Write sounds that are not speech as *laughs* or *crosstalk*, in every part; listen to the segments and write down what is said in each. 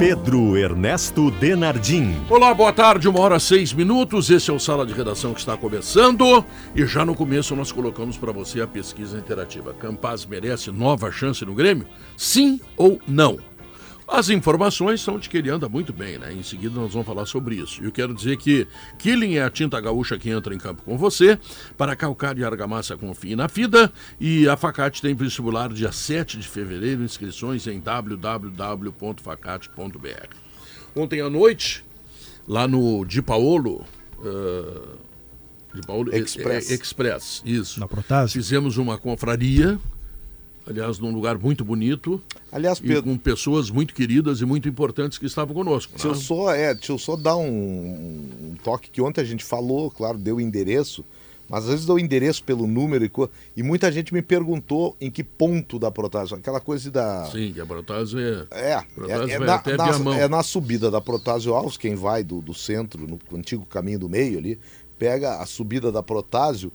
Pedro Ernesto Denardim. Olá, boa tarde, uma hora seis minutos. Esse é o Sala de Redação que está começando. E já no começo nós colocamos para você a pesquisa interativa. Campaz merece nova chance no Grêmio? Sim ou não? As informações são de que ele anda muito bem, né? Em seguida nós vamos falar sobre isso. E eu quero dizer que Killing é a tinta gaúcha que entra em campo com você. Para calcário e argamassa, confie na FIDA. E a Facate tem vestibular dia 7 de fevereiro. Inscrições em www.facate.br. Ontem à noite, lá no Di Paolo... Uh, Di Paolo Express. É, é, Express, isso. Na Protásio. Fizemos uma confraria aliás, num lugar muito bonito. Aliás, Pedro, com pessoas muito queridas e muito importantes que estavam conosco. Deixa, né? eu, só, é, deixa eu só dar um, um, toque que ontem a gente falou, claro, deu o endereço, mas às vezes deu o endereço pelo número e, e muita gente me perguntou em que ponto da Protásio, aquela coisa da... Sim, que a Protásio é... É, Protásio é, é, na, na, é, na, subida da Protásio Alves, quem vai do, do centro, no antigo caminho do meio ali, pega a subida da Protásio,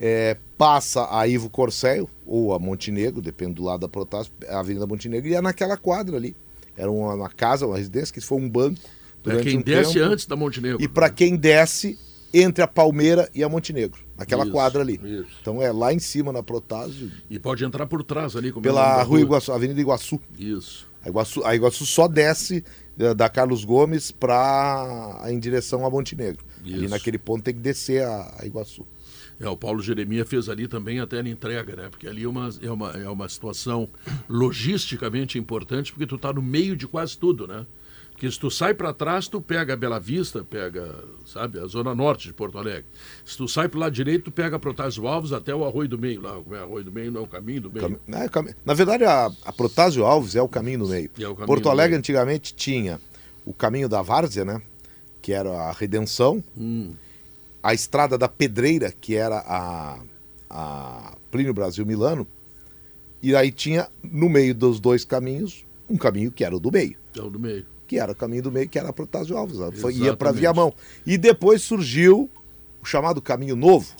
é, passa a Ivo Corseio, ou a Montenegro, depende do lado da Protásio, a Avenida Montenegro, e é naquela quadra ali. Era uma, uma casa, uma residência, que foi um banco. Para quem um desce tempo, antes da Montenegro. E para quem desce entre a Palmeira e a Montenegro, naquela Isso, quadra ali. isso. Então é lá em cima na Protásio, E pode entrar por trás ali. como é pela da Rua Iguaçu, Avenida Iguaçu. Isso. A Iguaçu, a Iguaçu só desce eh, da Carlos Gomes para em direção a Montenegro. Ali Isso. naquele ponto tem que descer a, a Iguaçu. É, o Paulo Jeremia fez ali também até na entrega, né? Porque ali é uma, é uma, é uma situação logisticamente importante, porque tu tá no meio de quase tudo, né? Porque se tu sai para trás, tu pega a Bela Vista, pega, sabe, a zona norte de Porto Alegre. Se tu sai pro lado direito, tu pega Protásio Alves até o Arroio do Meio, lá, como é Arroio do Meio, não é o caminho do meio. Cam- é, cam- Na verdade, a, a Protásio Alves é o caminho do meio. É o caminho Porto do Alegre meio. antigamente tinha o caminho da Várzea, né? Que era a Redenção. Hum. A estrada da Pedreira, que era a, a Plínio Brasil Milano. E aí tinha, no meio dos dois caminhos, um caminho que era o do meio. É o do meio. Que era o caminho do meio, que era a Protásio Alves. Foi- ia para Viamão. E depois surgiu o chamado Caminho Novo,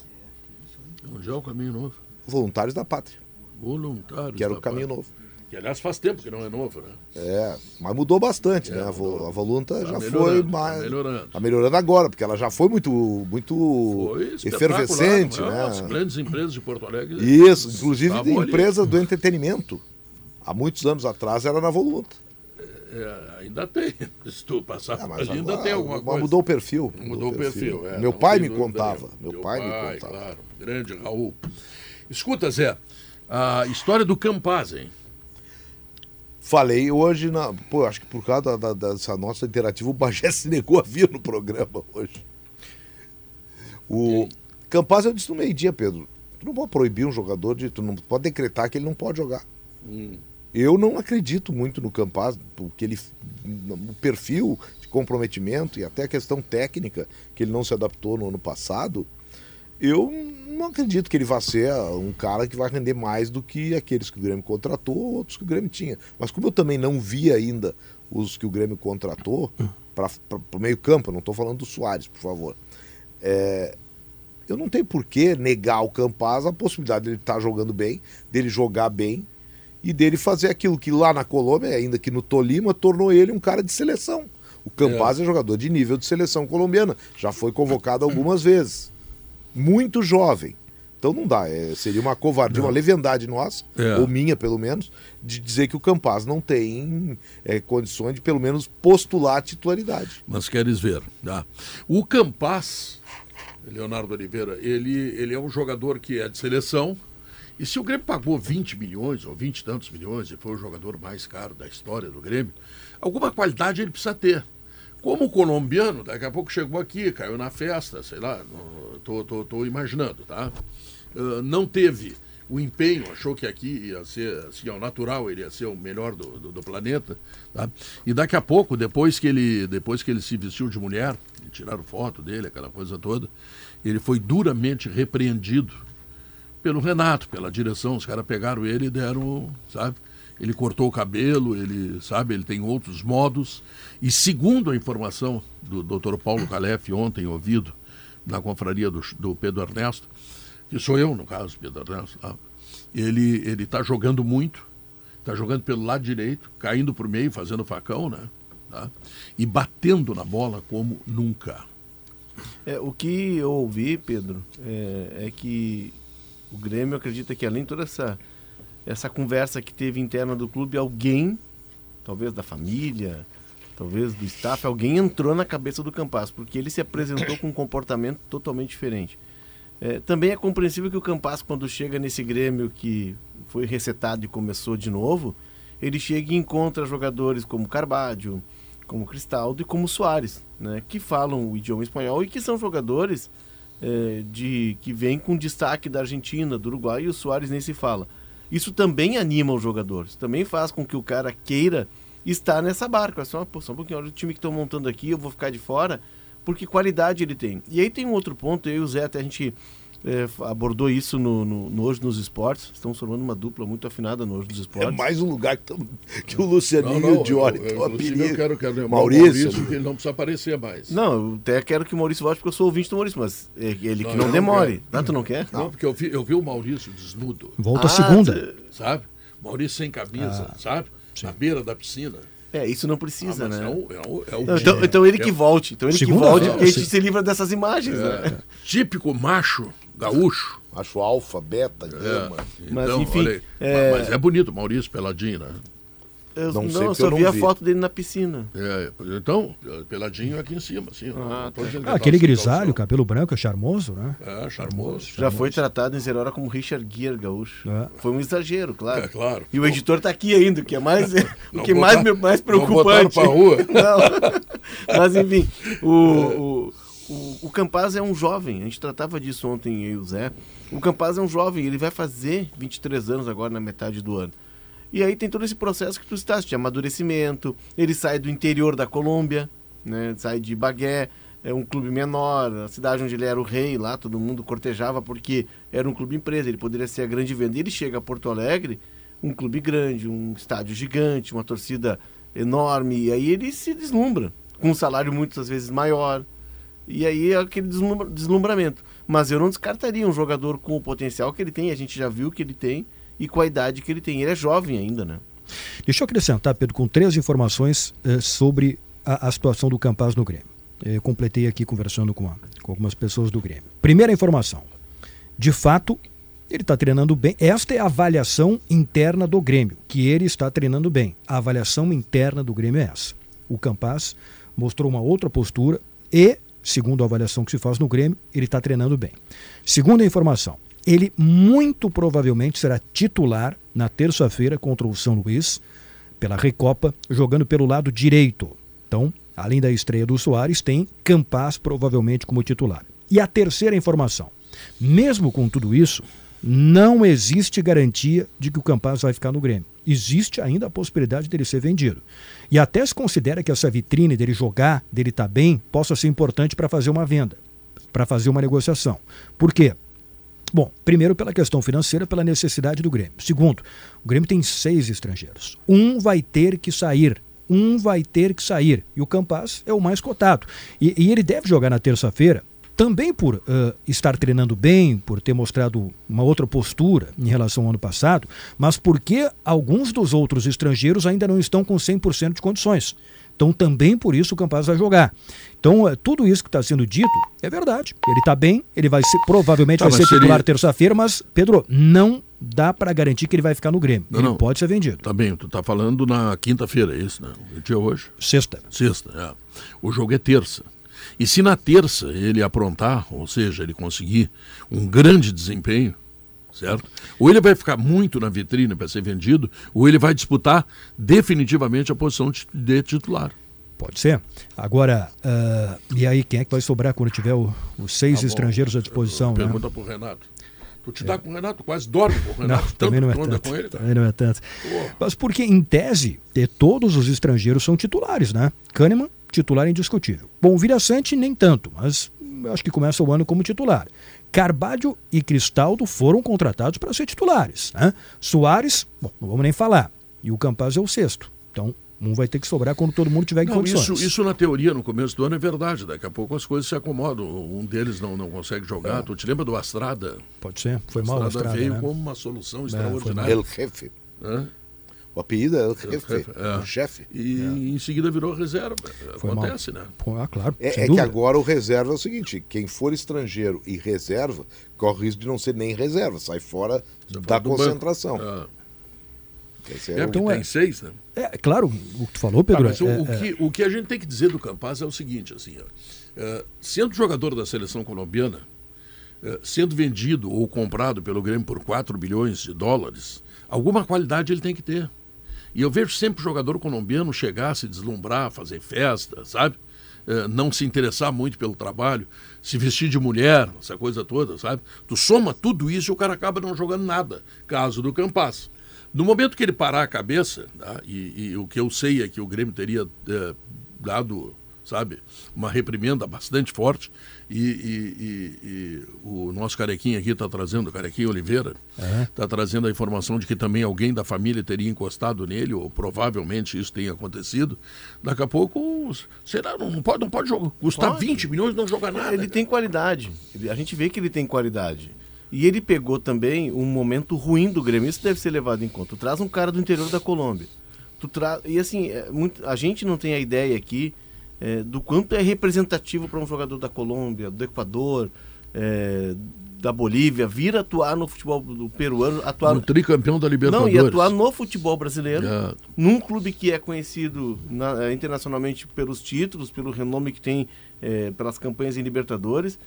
Onde é o caminho novo? Voluntários da Pátria, Voluntário. que era o Caminho Novo. Que aliás faz tempo que não é novo, né? É, mas mudou bastante, É, né? Mudou. a Volunta Tá já foi tá mais. melhorando. Tá melhorando agora, porque ela já foi muito, muito Foi efervescente, é, As né? grandes empresas de Porto Alegre. Isso, inclusive empresas do entretenimento. Há muitos anos atrás era na Volunta. É, ainda tem. *laughs* Se tu passar por mas ainda tem alguma mas coisa. Mudou o perfil. Mudou o perfil. é, Meu pai me contava. nenhuma. Meu Teu pai, me contava. Claro, grande Raul. Escuta, Zé, a história do Campaz, hein? Falei hoje, na, pô, acho que por causa da, da- dessa nossa interativa, o Bagé *laughs* se negou a vir no programa hoje. O Campaz, eu disse no meio-dia, Pedro. Tu não pode proibir um jogador de. Tu não pode decretar que ele não pode jogar. Hum. Eu não acredito muito no Campaz, porque ele. O perfil de comprometimento e até a questão técnica, que ele não se adaptou no ano passado, eu não acredito que ele vá ser um cara que vai render mais do que aqueles que o Grêmio contratou ou outros que o Grêmio tinha. Mas como eu também não vi ainda os que o Grêmio contratou para o meio campo, eu não estou falando do Soares, por favor. É, eu não tenho por que negar ao Campaz a possibilidade dele estar jogando bem, dele jogar bem e dele fazer aquilo que lá na Colômbia, ainda que no Tolima, tornou ele um cara de seleção. O Campaz é. jogador de nível de seleção colombiana, já foi convocado algumas vezes. Muito jovem. Então não dá, é, seria uma covardia, uma leviandade nossa, É. ou minha pelo menos, de dizer que o Campaz não tem é, condições de pelo menos postular a titularidade. Mas queres ver, tá? O Campaz, Leonardo Oliveira, ele, ele é um jogador que é de seleção. E se o Grêmio pagou 20 milhões ou 20 e tantos milhões e foi o jogador mais caro da história do Grêmio, alguma qualidade ele precisa ter. Como o colombiano, daqui a pouco chegou aqui, caiu na festa, sei lá, tô imaginando, tá? Ah, não teve o empenho, achou que aqui ia ser, assim, ao natural, ele ia ser o melhor do, do, do planeta, tá? E daqui a pouco, depois que ele, depois que ele se vestiu de mulher, tiraram foto dele, aquela coisa toda, ele foi duramente repreendido pelo Renato, pela direção. Os caras pegaram ele e deram, sabe? Ele cortou o cabelo, ele, sabe, ele tem outros modos. E segundo a informação do Dr. Paulo Calef ontem ouvido na confraria do, do Pedro Ernesto, que sou eu, no caso, Pedro Ernesto, tá? ele ele está jogando muito, está jogando pelo lado direito, caindo por meio, fazendo facão, né? Tá? E batendo na bola como nunca. É, o que eu ouvi, Pedro, é, é, que o Grêmio acredita que além de toda essa, essa conversa que teve interna do clube, alguém, talvez da família, talvez do staff, alguém entrou na cabeça do Campas, porque ele se apresentou com um comportamento totalmente diferente. É, também é compreensível que o Campas, quando chega nesse Grêmio que foi resetado e começou de novo, ele chega e encontra jogadores como Carbadio, como Cristaldo e como Soares, né, que falam o idioma espanhol e que são jogadores é, de que vêm com destaque da Argentina, do Uruguai e o Soares nem se fala. Isso também anima os jogadores, também faz com que o cara queira estar nessa barca. Só, pô, só um pouquinho, olha o time que estão montando aqui, eu vou ficar de fora, porque qualidade ele tem. E aí tem um outro ponto, eu e o Zé até a gente é, abordou isso no, no, no, Hoje nos Esportes. Estamos formando uma dupla muito afinada no Hoje nos Esportes. É mais um lugar que, tamo, que o Lucianinho não, não, e o Diori estão. Eu quero, quero Maurício, Maurício que ele não precisa aparecer mais. Não, eu até quero que o Maurício volte porque eu sou ouvinte do Maurício, mas ele não, que não demore. Não, tu não quer? Não, porque eu vi, eu vi o Maurício desnudo. Volta ah, segunda. Sabe? Maurício sem camisa, ah, sabe? Sim. Na beira da piscina. É, isso não precisa, ah, né? É o, é o, é o não, então, então, ele que volte. Então ele Segunda que volte, porque a gente se livra dessas imagens, né? Típico macho gaúcho. Macho alfa, beta, gama. É, mas, então, enfim, olha, é... Mas é bonito, Maurício Peladinho, né? Eu, não, não eu só vi a foto dele na piscina. É, então, peladinho aqui em cima, assim. Ah, tá. ah, aquele grisalho, cabelo branco, é charmoso, né? É, charmoso. Já charmoso. foi tratado em Zerora como Richard Gere gaúcho. É. Foi um exagero, claro. É, claro. E o editor está aqui ainda, o que é mais, *laughs* o que botar, mais, mais preocupante. Não rua. *laughs* não. Mas, enfim, o, o, o, o Campaz é um jovem, a gente tratava disso ontem, eu e o Zé. O Campaz é um jovem, ele vai fazer 23 anos agora na metade do ano. E aí tem todo esse processo que tu estás de amadurecimento. Ele sai do interior da Colômbia, né? sai de Bagué, é um clube menor, a cidade onde ele era o rei, lá todo mundo cortejava porque era um clube empresa, ele poderia ser a grande venda. E ele chega a Porto Alegre, um clube grande, um estádio gigante, uma torcida enorme, e aí ele se deslumbra, com um salário muitas vezes maior. E aí é aquele deslumbramento. Mas eu não descartaria um jogador com o potencial que ele tem, a gente já viu que ele tem, e com a idade que ele tem. Ele é jovem ainda, né? Deixa eu acrescentar, Pedro, com três informações eh, sobre a, a, situação do Campaz no Grêmio. Eu completei aqui conversando com, a, com algumas pessoas do Grêmio. Primeira informação. De fato, ele está treinando bem. Esta é a avaliação interna do Grêmio, que ele está treinando bem. A avaliação interna do Grêmio é essa. O Campaz mostrou uma outra postura e, segundo a avaliação que se faz no Grêmio, ele está treinando bem. Segunda informação ele muito provavelmente será titular na terça-feira contra o São Luís, pela Recopa, jogando pelo lado direito. Então, além da estreia do Soares, tem Campas provavelmente como titular. E a terceira informação: mesmo com tudo isso, não existe garantia de que o Campas vai ficar no Grêmio. Existe ainda a possibilidade dele ser vendido. E até se considera que essa vitrine dele jogar, dele estar tá bem, possa ser importante para fazer uma venda, para fazer uma negociação. Por quê? Bom, primeiro pela questão financeira, pela necessidade do Grêmio. Segundo, o Grêmio tem seis estrangeiros. Um vai ter que sair. Um vai ter que sair. E o Campas é o mais cotado. E, e ele deve jogar na terça-feira, também por uh, estar treinando bem, por ter mostrado uma outra postura em relação ao ano passado, mas porque alguns dos outros estrangeiros ainda não estão com 100% de condições. Então também por isso o Campaz vai jogar. Então é, tudo isso que está sendo dito é verdade. Ele está bem, ele vai ser, provavelmente tá, vai ser titular seria... terça-feira, mas Pedro, não dá para garantir que ele vai ficar no Grêmio. Não, ele não. pode ser vendido. Tá bem, tu tá falando na quinta-feira, é isso, né? O dia hoje? Sexta. Sexta, é. O jogo é terça. E se na terça ele aprontar, ou seja, ele conseguir um grande desempenho, certo? Ou ele vai ficar muito na vitrine para ser vendido, ou ele vai disputar definitivamente a posição de titular. Pode ser. Agora, uh, e aí quem é que vai sobrar quando tiver o, os seis tá estrangeiros à disposição? Pergunta né? para o Renato. Tu te dá é. com o Renato, quase dorme com o Renato. Não, também não é tanto. Com ele, também não é tanto. Mas porque, em tese, todos os estrangeiros são titulares, né? Kahneman, titular indiscutível. Bom, Vira Sante nem tanto, mas acho que começa o ano como titular. Carvalho e Cristaldo foram contratados para ser titulares. Né? Soares, bom, não vamos nem falar. E o Campaz é o sexto. Então, um vai ter que sobrar quando todo mundo tiver em Não, condições. isso, isso na teoria, no começo do ano, é verdade. Daqui a pouco as coisas se acomodam. Um deles não, não consegue jogar. Tu te lembra do Astrada? Pode ser. Foi mal Astrada a estrada, veio né? como uma solução foi extraordinária. El Jefe. Hã? O apelido é El Jefe, Jefe, é. o chefe. E em seguida virou reserva. Foi mal. Acontece, né? Pô, Ah, claro. É, é que agora o reserva é o seguinte: quem for estrangeiro e reserva, corre o risco de não ser nem reserva, sai fora Você da concentração. Esse É, é Então tem é- seis, né? É, claro, o que tu falou, Tá, Pedro. mas o, é- o é- que, o que a gente tem que dizer do Campaz é o seguinte, assim, ó, é, sendo jogador da seleção colombiana, é, sendo vendido ou comprado pelo Grêmio por 4 bilhões de dólares, alguma qualidade ele tem que ter. E eu vejo sempre o jogador colombiano chegar, se deslumbrar, fazer festa, sabe? É, não se interessar muito pelo trabalho, se vestir de mulher, essa coisa toda, sabe? Tu soma tudo isso e o cara acaba não jogando nada. Caso do Campas. No momento que ele parar a cabeça, tá? e, e o que eu sei é que o Grêmio teria é, dado, sabe, uma reprimenda bastante forte, e, e- e- o nosso carequinha aqui está trazendo, o carequinha Oliveira, está trazendo a informação de que também alguém da família teria encostado nele, ou provavelmente isso tenha acontecido. Daqui a pouco, será? Não pode, não pode jogar, custar Pode. 20 milhões e não jogar nada. Ele tem qualidade. A gente vê que ele tem qualidade. E ele pegou também um momento ruim do Grêmio. Isso deve ser levado em conta. Tu traz um cara do interior da Colômbia. Tu tra... E assim, é muito... a gente não tem a ideia aqui é, do quanto é representativo para um jogador da Colômbia, do Equador, é, da Bolívia, vir atuar no futebol do peruano, atuar No tricampeão da não, Libertadores. e atuar no futebol brasileiro, É. num clube que é conhecido na- eh, internacionalmente pelos títulos, pelo renome que tem eh, pelas campanhas em Libertadores,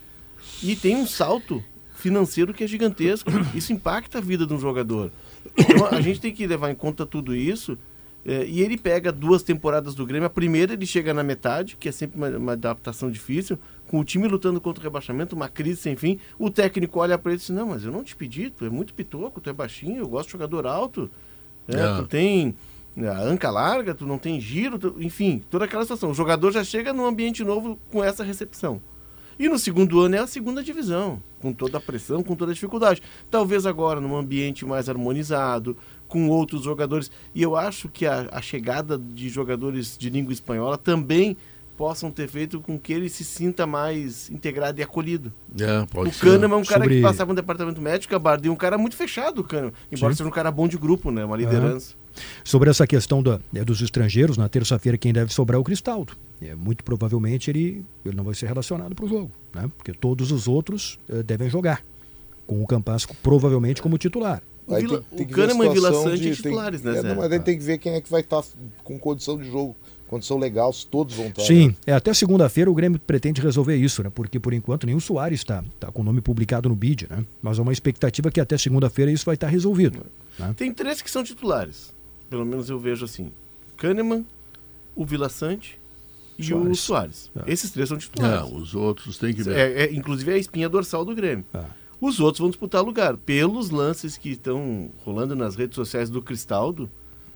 e tem um salto financeiro que é gigantesco. Isso impacta a vida de um jogador. Então a gente tem que levar em conta tudo isso. eh, e ele pega duas temporadas do Grêmio. A primeira ele chega na metade, que é sempre uma, uma adaptação difícil, com o time lutando contra o rebaixamento, uma crise sem fim. O técnico olha para ele e diz: Não, mas eu não te pedi, tu é muito pitoco, tu é baixinho, eu gosto de jogador alto. É, É. Tu tem a anca larga, tu não tem giro, tu- enfim, toda aquela situação. O jogador já chega num ambiente novo com essa recepção. E no segundo ano é a segunda divisão, com toda a pressão, com toda a dificuldade. Talvez agora num ambiente mais harmonizado, com outros jogadores. E eu acho que a, a chegada de jogadores de língua espanhola também possam ter feito com que ele se sinta mais integrado e acolhido. É, pode o. Kahneman é um cara Sobre- que passava no departamento médico, a Bardem é um cara muito fechado, o Kahneman. Embora Sim. seja um cara bom de grupo, né? Uma liderança. Sobre essa questão da- né, dos estrangeiros, na terça-feira quem deve sobrar é o Cristaldo. É, muito provavelmente ele, ele não vai ser relacionado para o jogo, né? porque todos os outros eh, devem jogar, com o Campas provavelmente como titular. O Vila- tem- tem o Kahneman e Vila Sante de- titulares, tem- né, é, não, mas aí tem que ver quem é que vai estar com condição de jogo, condição legal, se todos vão estar. Sim, né? é, até segunda-feira o Grêmio pretende resolver isso, né? porque por enquanto nenhum Soares está tá com o nome publicado no BID, né? mas há uma expectativa que até segunda-feira isso vai estar resolvido. Né? Tem três que são titulares. Pelo menos eu vejo assim. Kahneman, o Vila Sante e o Soares. Soares. É. Esses três são É, titulares. os outros tem que ver. É, é, inclusive é a espinha dorsal do Grêmio. Ah. Os outros vão disputar lugar. Pelos lances que estão rolando nas redes sociais do Cristaldo,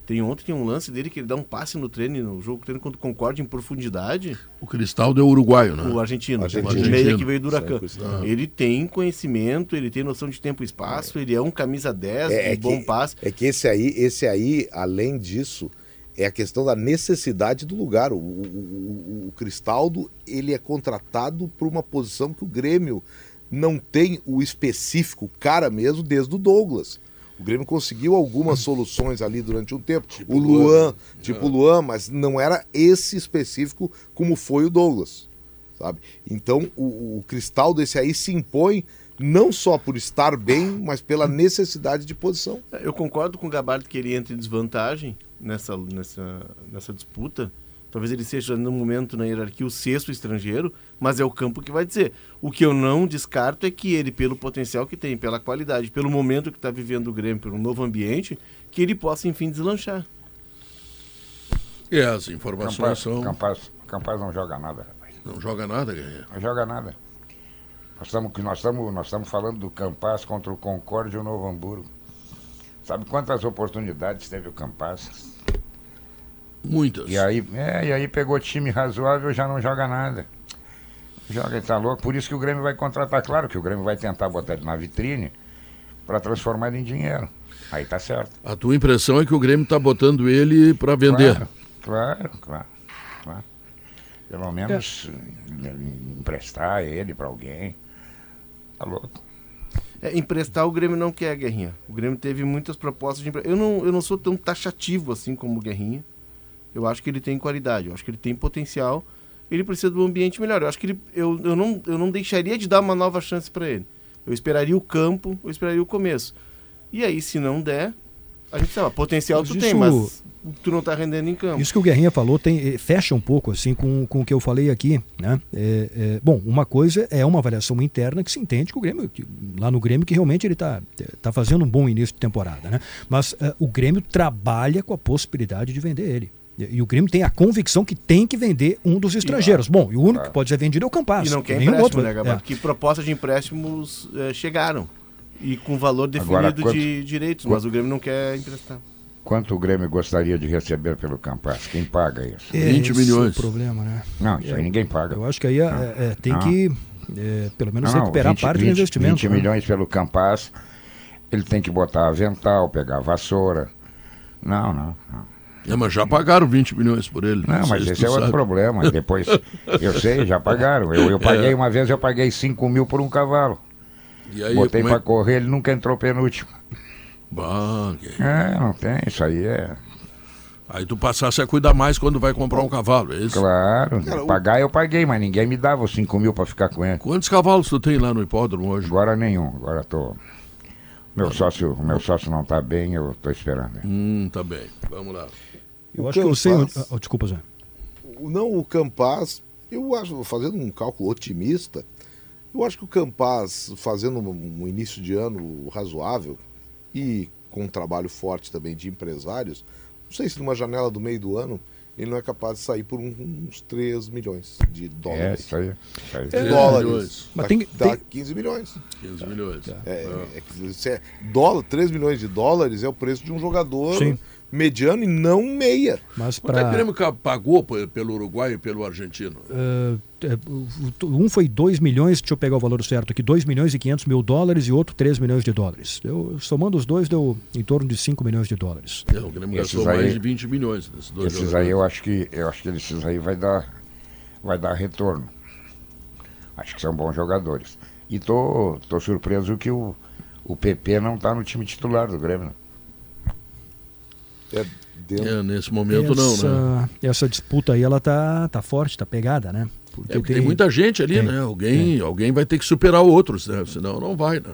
tem ontem tem um lance dele que ele dá um passe no treino, no jogo treino contra o Concorde em profundidade. O Cristaldo é uruguaio, né? O argentino, Argentino. o meia Argentino. que veio do Huracan. Cristaldo. Ele tem conhecimento, ele tem noção de tempo e espaço, ele é um camisa 10, É, é de bom que, passe. é que esse aí, esse aí, além disso, é a questão da necessidade do lugar. O, o- o- o Cristaldo, ele é contratado por uma posição que o Grêmio não tem o específico, o cara mesmo, desde o Douglas. O Grêmio conseguiu algumas soluções ali durante um tempo. o Luan, Luan. tipo o Luan, mas não era esse específico como foi o Douglas. Sabe? Então o, o Cristaldo, esse aí, se impõe não só por estar bem, mas pela necessidade de posição. Eu concordo com o Gabardo que ele entra em desvantagem nessa, nessa, nessa disputa. Talvez ele seja, no momento, na hierarquia, o sexto estrangeiro, mas é o campo que vai dizer. O que eu não descarto é que ele, pelo potencial que tem, pela qualidade, pelo momento que está vivendo o Grêmio, pelo novo ambiente, que ele possa, enfim, deslanchar. É, as informações Campaz, são. Campaz, Campaz não joga nada, rapaz. Não joga nada, Guerreiro. Não joga nada. Nós estamos nós estamos nós estamos falando do Campaz contra o Concorde e o Novo Hamburgo. Sabe quantas oportunidades teve o Campaz? Muitas. E aí, é, e aí pegou time razoável, já não joga nada. Joga, ele tá louco. Por isso que o Grêmio vai contratar. Claro que o Grêmio vai tentar botar ele na vitrine para transformar ele em dinheiro. Aí tá certo. A tua impressão é que o Grêmio está botando ele para vender. Claro, claro, claro. claro. Pelo menos eh, emprestar ele para alguém. Tá louco. É, emprestar o Grêmio não quer, Guerrinha. O Grêmio teve muitas propostas de emprestar. Eu não, eu não sou tão taxativo assim como o Guerrinha. Eu acho que ele tem qualidade, eu acho que ele tem potencial. Ele precisa de um ambiente melhor. Eu acho que ele, eu, eu, não, eu não deixaria de dar uma nova chance para ele. Eu esperaria o campo, eu esperaria o começo. E aí, se não der, a gente sabe, potencial Mas tu isso- tem, mas tu não tá rendendo em campo. Isso que o Guerrinha falou tem, eh, fecha um pouco assim com, com o que eu falei aqui. Né? É, é, bom, uma coisa é uma avaliação interna que se entende que o Grêmio, que- lá no Grêmio, que realmente ele está tá fazendo um bom início de temporada. Né? Mas eh, o Grêmio trabalha com a possibilidade de vender ele. E, e o Grêmio tem a convicção que tem que vender um dos estrangeiros. Bom, e o único que pode ser vendido é o Campaz. E não quer nenhum empréstimo, outro. né, Gabarito? É. Que propostas de empréstimos eh, chegaram. E com valor Agora, definido quanto- de direitos, mas o Grêmio não quer emprestar. Quanto o Grêmio gostaria de receber pelo Campas? Quem paga isso? É 20 esse milhões. o problema, né? Não, isso aí ninguém paga. Eu acho que aí é, é, tem Não. que, é, pelo menos, Não, não, recuperar 20, parte 20, do investimento. 20 né? milhões pelo Campas, ele tem que botar avental, pegar vassoura. Não, não, não. É, mas já pagaram 20 milhões por ele. Não, sei mas se esse é outro sabe. problema. Depois, eu sei, já pagaram. Eu, eu *laughs* paguei uma vez, eu paguei 5 mil por um cavalo. E aí, Botei pra é... correr, ele nunca entrou penúltimo. Que- É, não tem, isso aí é. Aí tu passasse a cuidar mais quando vai comprar um cavalo, é isso? Claro, Cara, pagar eu paguei, mas ninguém me dava os 5 mil pra ficar com ele. Quantos cavalos tu tem lá no hipódromo hoje? Agora nenhum, agora tô. Meu sócio, meu sócio não tá bem, eu tô esperando. Hum, tá bem. Vamos lá. Eu O acho que eu sei. ah, desculpa, Zé. Não, o Campaz, eu acho, fazendo um cálculo otimista, eu acho que o Campaz, fazendo um, início de ano razoável e com um trabalho forte também de empresários, não sei se numa janela do meio do ano ele não é capaz de sair por uns 3 milhões de É, dólares. isso aí. Isso aí. 13 dólares. milhões. Mas Dá- tem- dá tem- 15 milhões. 15 milhões. É, Ah. é é dólar, 3 milhões de dólares é o preço de um jogador Sim. Mediano e não meia. Mas Quanto é que o. Grêmio pagou pe- pelo Uruguai e pelo argentino? um foi 2 milhões, deixa eu pegar o valor certo aqui, 2 milhões e 500 mil dólares e outro 3 milhões de dólares. Eu, somando os dois, deu em torno de 5 milhões de dólares. É, o Grêmio Esses gastou aí- mais de 20 milhões nesses dois Esses aí eu acho que eu acho que esses aí vai dar vai dar retorno. Acho que são bons jogadores. E tô, tô surpreso que o, o PP não tá no time titular do Grêmio. É dentro. É, nesse momento essa, não, né? essa disputa aí, ela tá, tá forte, tá pegada, né? Porque É, porque tem... muita gente ali, tem, né? Alguém, alguém vai ter que superar outros, né? Senão não vai, né?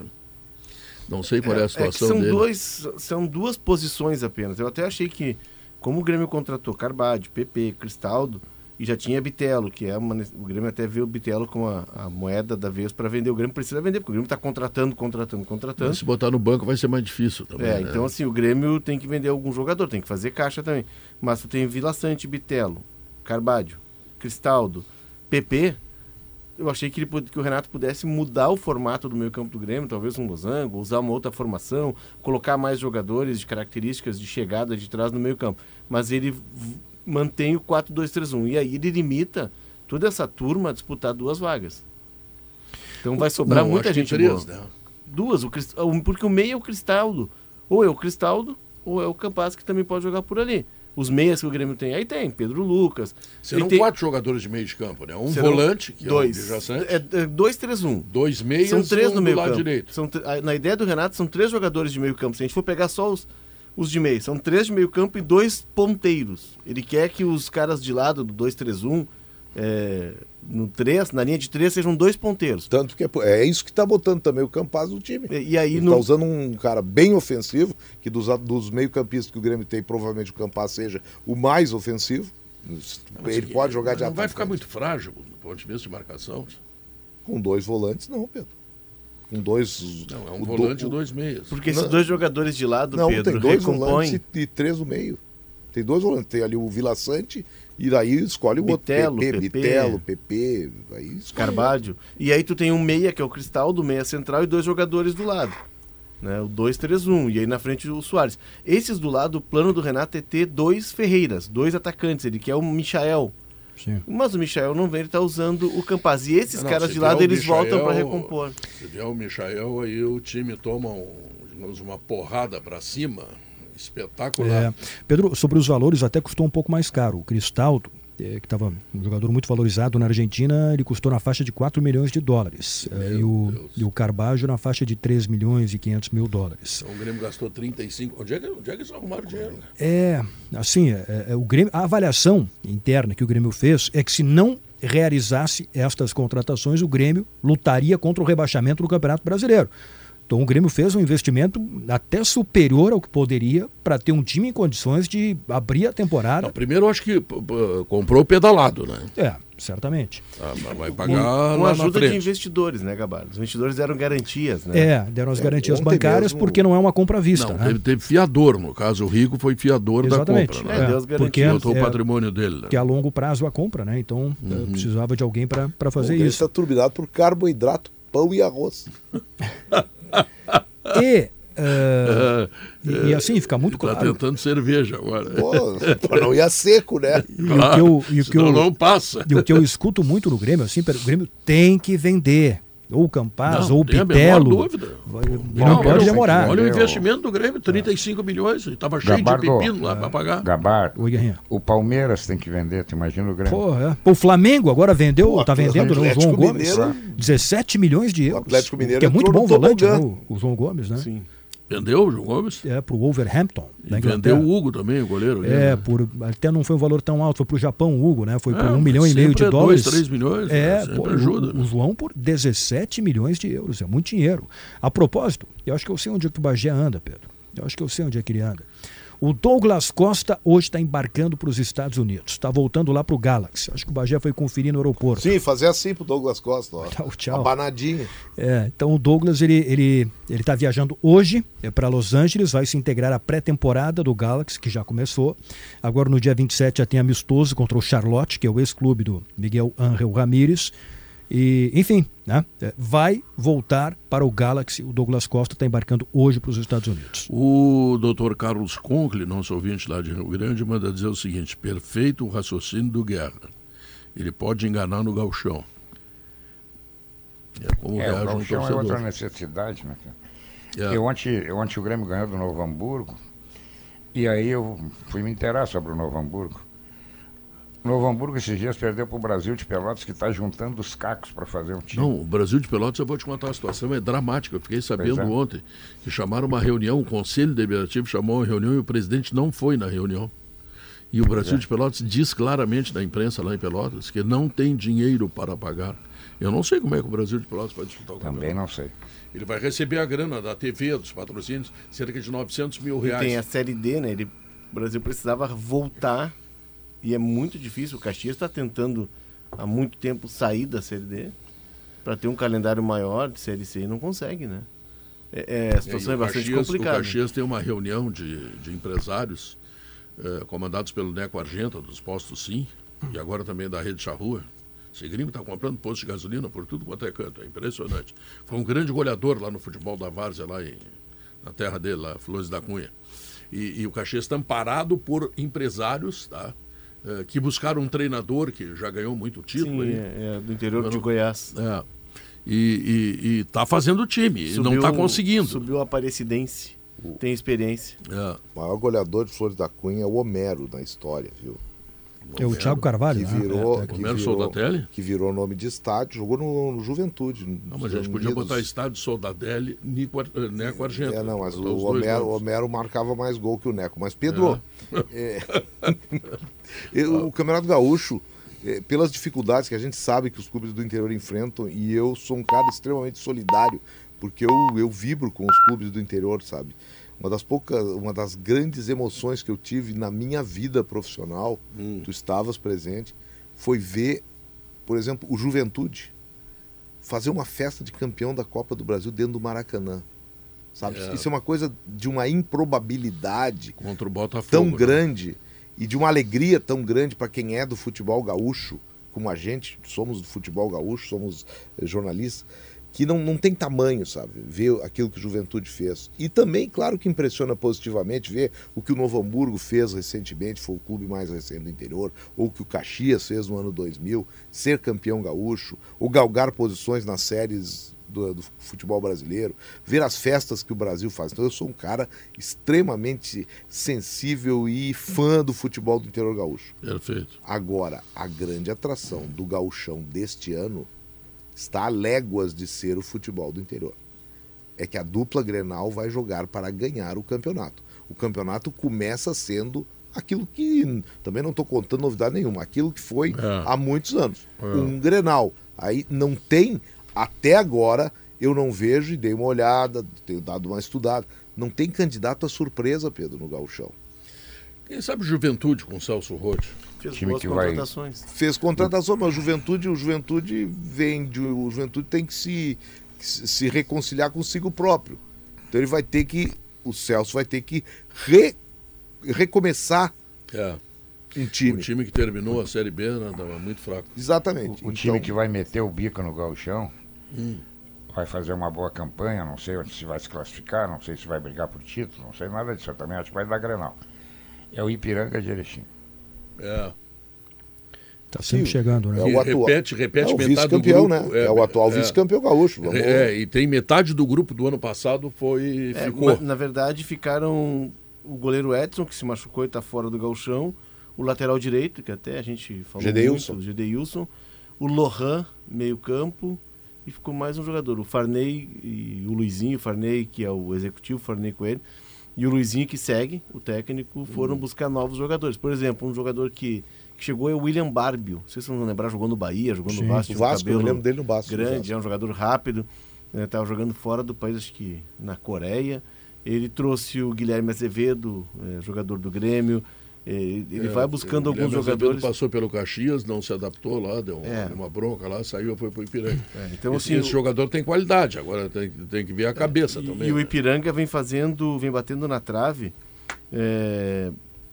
Não sei qual é, a É que situação são, dele. dois, são duas posições apenas. Eu até achei que, como o Grêmio contratou Carbade, PP, Cristaldo, e já tinha Bitelo, que é uma, o Grêmio até vê o Bitelo como a, a moeda da vez para vender. O Grêmio precisa vender, porque o Grêmio está contratando, contratando, contratando. Mas se botar no banco vai ser mais difícil também. É, né? então assim, o Grêmio tem que vender algum jogador, tem que fazer caixa também. Mas tu tem Vila Sante, Bitelo, Carbádio, Cristaldo, PP. Eu achei que, ele, que o Renato pudesse mudar o formato do meio campo do Grêmio, talvez um losango, usar uma outra formação, colocar mais jogadores de características de chegada de trás no meio campo. Mas ele mantém o 4-2-3-1. E aí ele limita toda essa turma a disputar duas vagas. Então vai sobrar Não, muita gente três, boa. né? Duas, o Crist- porque o meio é o Cristaldo. Ou é o Cristaldo, ou é o Campas que também pode jogar por ali. Os meias que o Grêmio tem, aí tem, Pedro Lucas. Serão tem- quatro jogadores de meio de campo, né? Um volante, que dois. é o É, é dois, três, um. dois meias São três um no meio do lado campo. direito. São na ideia do Renato, são três jogadores de meio campo. Se a gente for pegar só os, os de meio, são três de meio campo e dois ponteiros. Ele quer que os caras de lado do 2-3-1, é, no 3, na linha de três, sejam dois ponteiros. Tanto que é, é isso que está botando também o Campaz no time. E, e aí Ele no, está usando um cara bem ofensivo, que dos, dos meio-campistas que o Grêmio tem, provavelmente o Campaz seja o mais ofensivo. Ele pode jogar de Não vai atacante. ficar muito frágil do ponto de vista de marcação. Com dois volantes, não, Pedro. Com dois. Não, é um o do- volante e o- dois meias. porque esses Não. dois jogadores de lado, Não, Pedro, tem dois recompõem. volantes e, e três no meio. Tem dois volantes. Tem ali o Vila Sante e daí escolhe o Bitelo, outro. PP, PP. Bitelo, PP. Aí. Carvalho. E aí tu tem um meia, que é o Cristal, do meia central, e dois jogadores do lado. Né? O 2-3-1. E aí na frente o Soares. Esses do lado, o plano do Renato é ter dois Ferreiras, dois atacantes. Ele quer o Michael. Sim. Mas o Michael não vem, ele tá usando o Campaz. E esses Não, caras de lado, eles voltam para Michael- recompor. Se vier o Michael, aí o time toma um, digamos, uma porrada para cima, espetacular. É, Pedro, sobre os valores, até custou um pouco mais caro. O Cristaldo, que estava um jogador muito valorizado na Argentina, ele custou na faixa de 4 milhões de dólares. É, e, o, Deus. e o Carbajo na faixa de 3 milhões e 500 mil dólares. Então o Grêmio gastou 35. Onde é que, onde é que eles arrumaram dinheiro? É, assim, é, é, o Grêmio, a avaliação interna que o Grêmio fez é que se não realizasse estas contratações, o Grêmio lutaria contra o rebaixamento no Campeonato Brasileiro. Então o Grêmio fez um investimento até superior ao que poderia para ter um time em condições de abrir a temporada. Não, primeiro eu acho que comprou o pedalado, né? É, certamente. Ah, mas vai pagar com a ajuda de investidores, né, Gabardo? Os investidores deram garantias, né? É, deram as É, garantias ontem bancárias mesmo- porque não é uma compra à vista, Não, né? teve, teve fiador, no caso, o Rico foi fiador Exatamente. da compra, É, né? Deus porque garantiu. Botou é, o patrimônio dele. né? que a longo prazo a compra, né? Então eh, precisava de alguém para fazer Ele isso. está turbinado por carboidrato, pão e arroz. *laughs* *laughs* E, eh, e, e assim fica muito Tá claro. tentando cerveja agora. Pô, não ir a seco, né? E o que eu, e o que eu, não passa. e o que eu escuto muito no Grêmio, assim, o Grêmio tem que vender. Ou o Campaz, Não, ou o Pitelo. E não, Não, pode olha, demorar. Olha o investimento do Grêmio, 35 milhões. Estava cheio de Gabardo. pepino lá para pagar. Gabar, Oi, Guerrinha. o Palmeiras tem que vender, tu imagina o Grêmio. Pô, é. O Flamengo agora vendeu, Pô, tá vendendo né, o João Gomes. Mineiro- 17 milhões de euros. Atlético Mineiro que é muito bom volante, né, o, o João Gomes, né? Sim. Vendeu o João Gomes? É, pro Wolverhampton, da vendeu o Hugo também, o goleiro. É, né? por, até não foi um valor tão alto, foi pro Japão o Hugo, né? Foi por É, um mas milhão e meio de é dólares. dois, três milhões, É, né? Pô, ajuda, o, né? o João por 17 milhões de euros, é muito dinheiro. A propósito, eu acho que eu sei onde é que o Bagé anda, Pedro. Eu acho que eu sei onde é que ele anda. O Douglas Costa hoje está embarcando para os Estados Unidos. Está voltando lá para o Galaxy. Acho que o Bagé foi conferir no aeroporto. Sim, fazer assim pro Douglas Costa, ó. *laughs* Tchau, tchau. Abanadinho. É, então o Douglas ele ele ele está viajando hoje é, para Los Angeles, vai se integrar à pré-temporada do Galaxy que já começou. Agora no dia 27 já tem amistoso contra o Charlotte, que é o ex-clube do Miguel Ángel Ramírez. E enfim, né? Vai voltar para o Galaxy. O Douglas Costa está embarcando hoje para os Estados Unidos. O doutor Carlos Conkle, nosso ouvinte lá de Rio Grande, manda dizer o seguinte: perfeito o raciocínio do Guerra. Ele pode enganar no galchão. É como É, o viaja um Gauchão é outra necessidade, né, cara? É. Eu, ontem, eu ontem o Grêmio ganhou do Novo Hamburgo, e aí eu fui me inteirar sobre o Novo Hamburgo. Novo Hamburgo esses dias perdeu para o Brasil de Pelotas, que está juntando os cacos para fazer um time. Não, o Brasil de Pelotas, eu vou te contar uma situação, é dramática. Eu fiquei sabendo é. ontem que chamaram uma reunião, o Conselho Deliberativo chamou uma reunião e o presidente não foi na reunião. E o Brasil de Pelotas diz claramente na imprensa lá em Pelotas que não tem dinheiro para pagar. Eu não sei como é que o Brasil de Pelotas vai disputar o Também campeonato. não sei. Ele vai receber a grana da TV, dos patrocínios, cerca de 900 mil E reais. tem a Série D, né? Ele, o Brasil precisava voltar e é muito difícil. O Caxias está tentando há muito tempo sair da Série D para ter um calendário maior de Série C e não consegue, né? É, é, a situação é bastante Caxias- complicada. O Caxias tem uma reunião de, de empresários eh, comandados pelo Neco Argenta, dos postos Sim, e agora também da Rede Charrua. Esse gringo está comprando posto de gasolina por tudo quanto é canto, é impressionante. Foi um grande goleador lá no futebol da Várzea, lá em, na terra dele, lá, Flores da Cunha. E, e o Caxias está amparado por empresários, tá? Eh, que buscaram um treinador que já ganhou muito título. Sim, aí. é, é do interior de Goiás. É. E, e, e tá fazendo o time, e não está conseguindo. Subiu a Aparecidense. Tem experiência. É. O maior goleador de Flores da Cunha é o Homero na história, viu? É o Thiago Carvalho. Que né? virou, É, é, que virou, Soldatelli? que virou nome de estádio, jogou no, no Juventude. Não, mas a gente podia botar estádio Soldadelli, Nico, eh, Neco Argento. É, não, mas o Homero. Homero marcava mais gol que o Neco. Mas, Pedro, é, *laughs* eu- o Campeonato Gaúcho, é, pelas dificuldades que a gente sabe que os clubes do interior enfrentam, e eu sou um cara extremamente solidário, porque eu, eu vibro com os clubes do interior, sabe? Uma das poucas, uma das grandes emoções que eu tive na minha vida profissional, tu estavas presente, foi ver, por exemplo, o Juventude fazer uma festa de campeão da Copa do Brasil dentro do Maracanã. Sabe? É. Isso é uma coisa de uma improbabilidade Contra o Botafogo. tão né? grande e de uma alegria tão grande para quem é do futebol gaúcho, como a gente, somos do futebol gaúcho, somos eh, jornalistas, que não, não tem tamanho, sabe? Ver aquilo que o Juventude fez. E também, claro que impressiona positivamente ver o que o Novo Hamburgo fez recentemente, foi o clube mais recente do interior, ou o que o Caxias fez no ano 2000, ser campeão gaúcho, ou galgar posições nas séries do, do, futebol brasileiro, ver as festas que o Brasil faz. Então eu sou um cara extremamente sensível e fã do futebol do interior gaúcho. Perfeito. Agora, a grande atração do gauchão deste ano está a léguas de ser o futebol do interior. É que a dupla Grenal vai jogar para ganhar o campeonato. O campeonato começa sendo aquilo que também não estou contando novidade nenhuma, aquilo que foi é. há muitos anos. É. Um Grenal. Aí não tem, até agora, eu não vejo e dei uma olhada, tenho dado uma estudada. Não tem candidato a surpresa, Pedro, no Gauchão. Quem sabe Juventude com Celso Roth? Fez time que contratações. Vai... Fez contratações, mas o Juventude, o Juventude vem, o Juventude tem que se, se reconciliar consigo próprio. Então ele vai ter que, o Celso vai ter que re, recomeçar é. um time. O time que terminou a Série B né, estava muito fraco. Exatamente. O, o então... time que vai meter o bico no galchão hum. vai fazer uma boa campanha, não sei se vai se classificar, não sei se vai brigar por título, não sei nada disso, eu também acho que vai dar Grenal. É o Ipiranga de Erechim. É. Tá sempre Sim, chegando, né? É o atual, repete, repete é o vice-campeão, né? É, é, o atual é, vice-campeão gaúcho. Vamos... É, e tem metade do grupo do ano passado foi é, ficou. Na, na, verdade, ficaram o goleiro Edson, que se machucou e está fora do gauchão, o lateral direito, que até a gente falou Gedeilson. muito, o Gedeilson, o Lohan, meio campo, e ficou mais um jogador, o Farney e o Luizinho, o Farney, que é o executivo, o Farney com ele, e o Luizinho, que segue, o técnico, foram uhum. buscar novos jogadores. Por exemplo, um jogador que, que chegou é o William Barbio. Não sei se vocês vão lembrar, jogou no Bahia, jogou Sim. no Vasco. O Vasco, um eu lembro dele no Vasco. Grande, Vasco. é um jogador rápido. Estava né, jogando fora do país, acho que na Coreia. Ele trouxe o Guilherme Azevedo, é, jogador do Grêmio. É, ele é, vai buscando alguns jogadores. passou pelo Caxias, não se adaptou lá, deu é. uma bronca lá, saiu foi para o Ipiranga. É, então, esse, assim, esse o... jogador tem qualidade, agora tem, tem que ver a cabeça e, também. E né? o Ipiranga vem fazendo, vem batendo na trave é,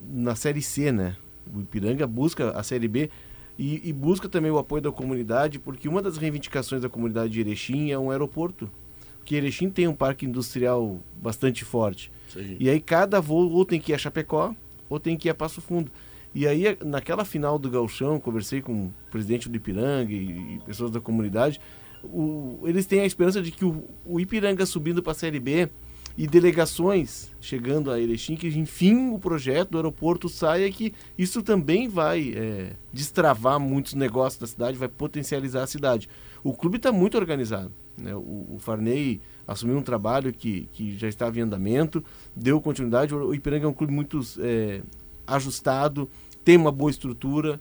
na Série C, né? O Ipiranga busca a Série B e, e, busca também o apoio da comunidade, porque uma das reivindicações da comunidade de Erechim é um aeroporto. Porque Erechim tem um parque industrial bastante forte. Sim. E aí cada voo ou tem que ir a Chapecó ou tem que ir a Passo Fundo. E aí, naquela final do Galchão, conversei com o presidente do Ipiranga e, e pessoas da comunidade, o, eles têm a esperança de que o, o Ipiranga subindo para a Série B e delegações chegando a Erechim, que enfim o projeto do aeroporto saia, que isso também vai é, destravar muitos negócios da cidade, vai potencializar a cidade. O clube está muito organizado. Né? O, o Farney assumiu um trabalho que, que já estava em andamento, deu continuidade. O Ipiranga é um clube muito é, ajustado, tem uma boa estrutura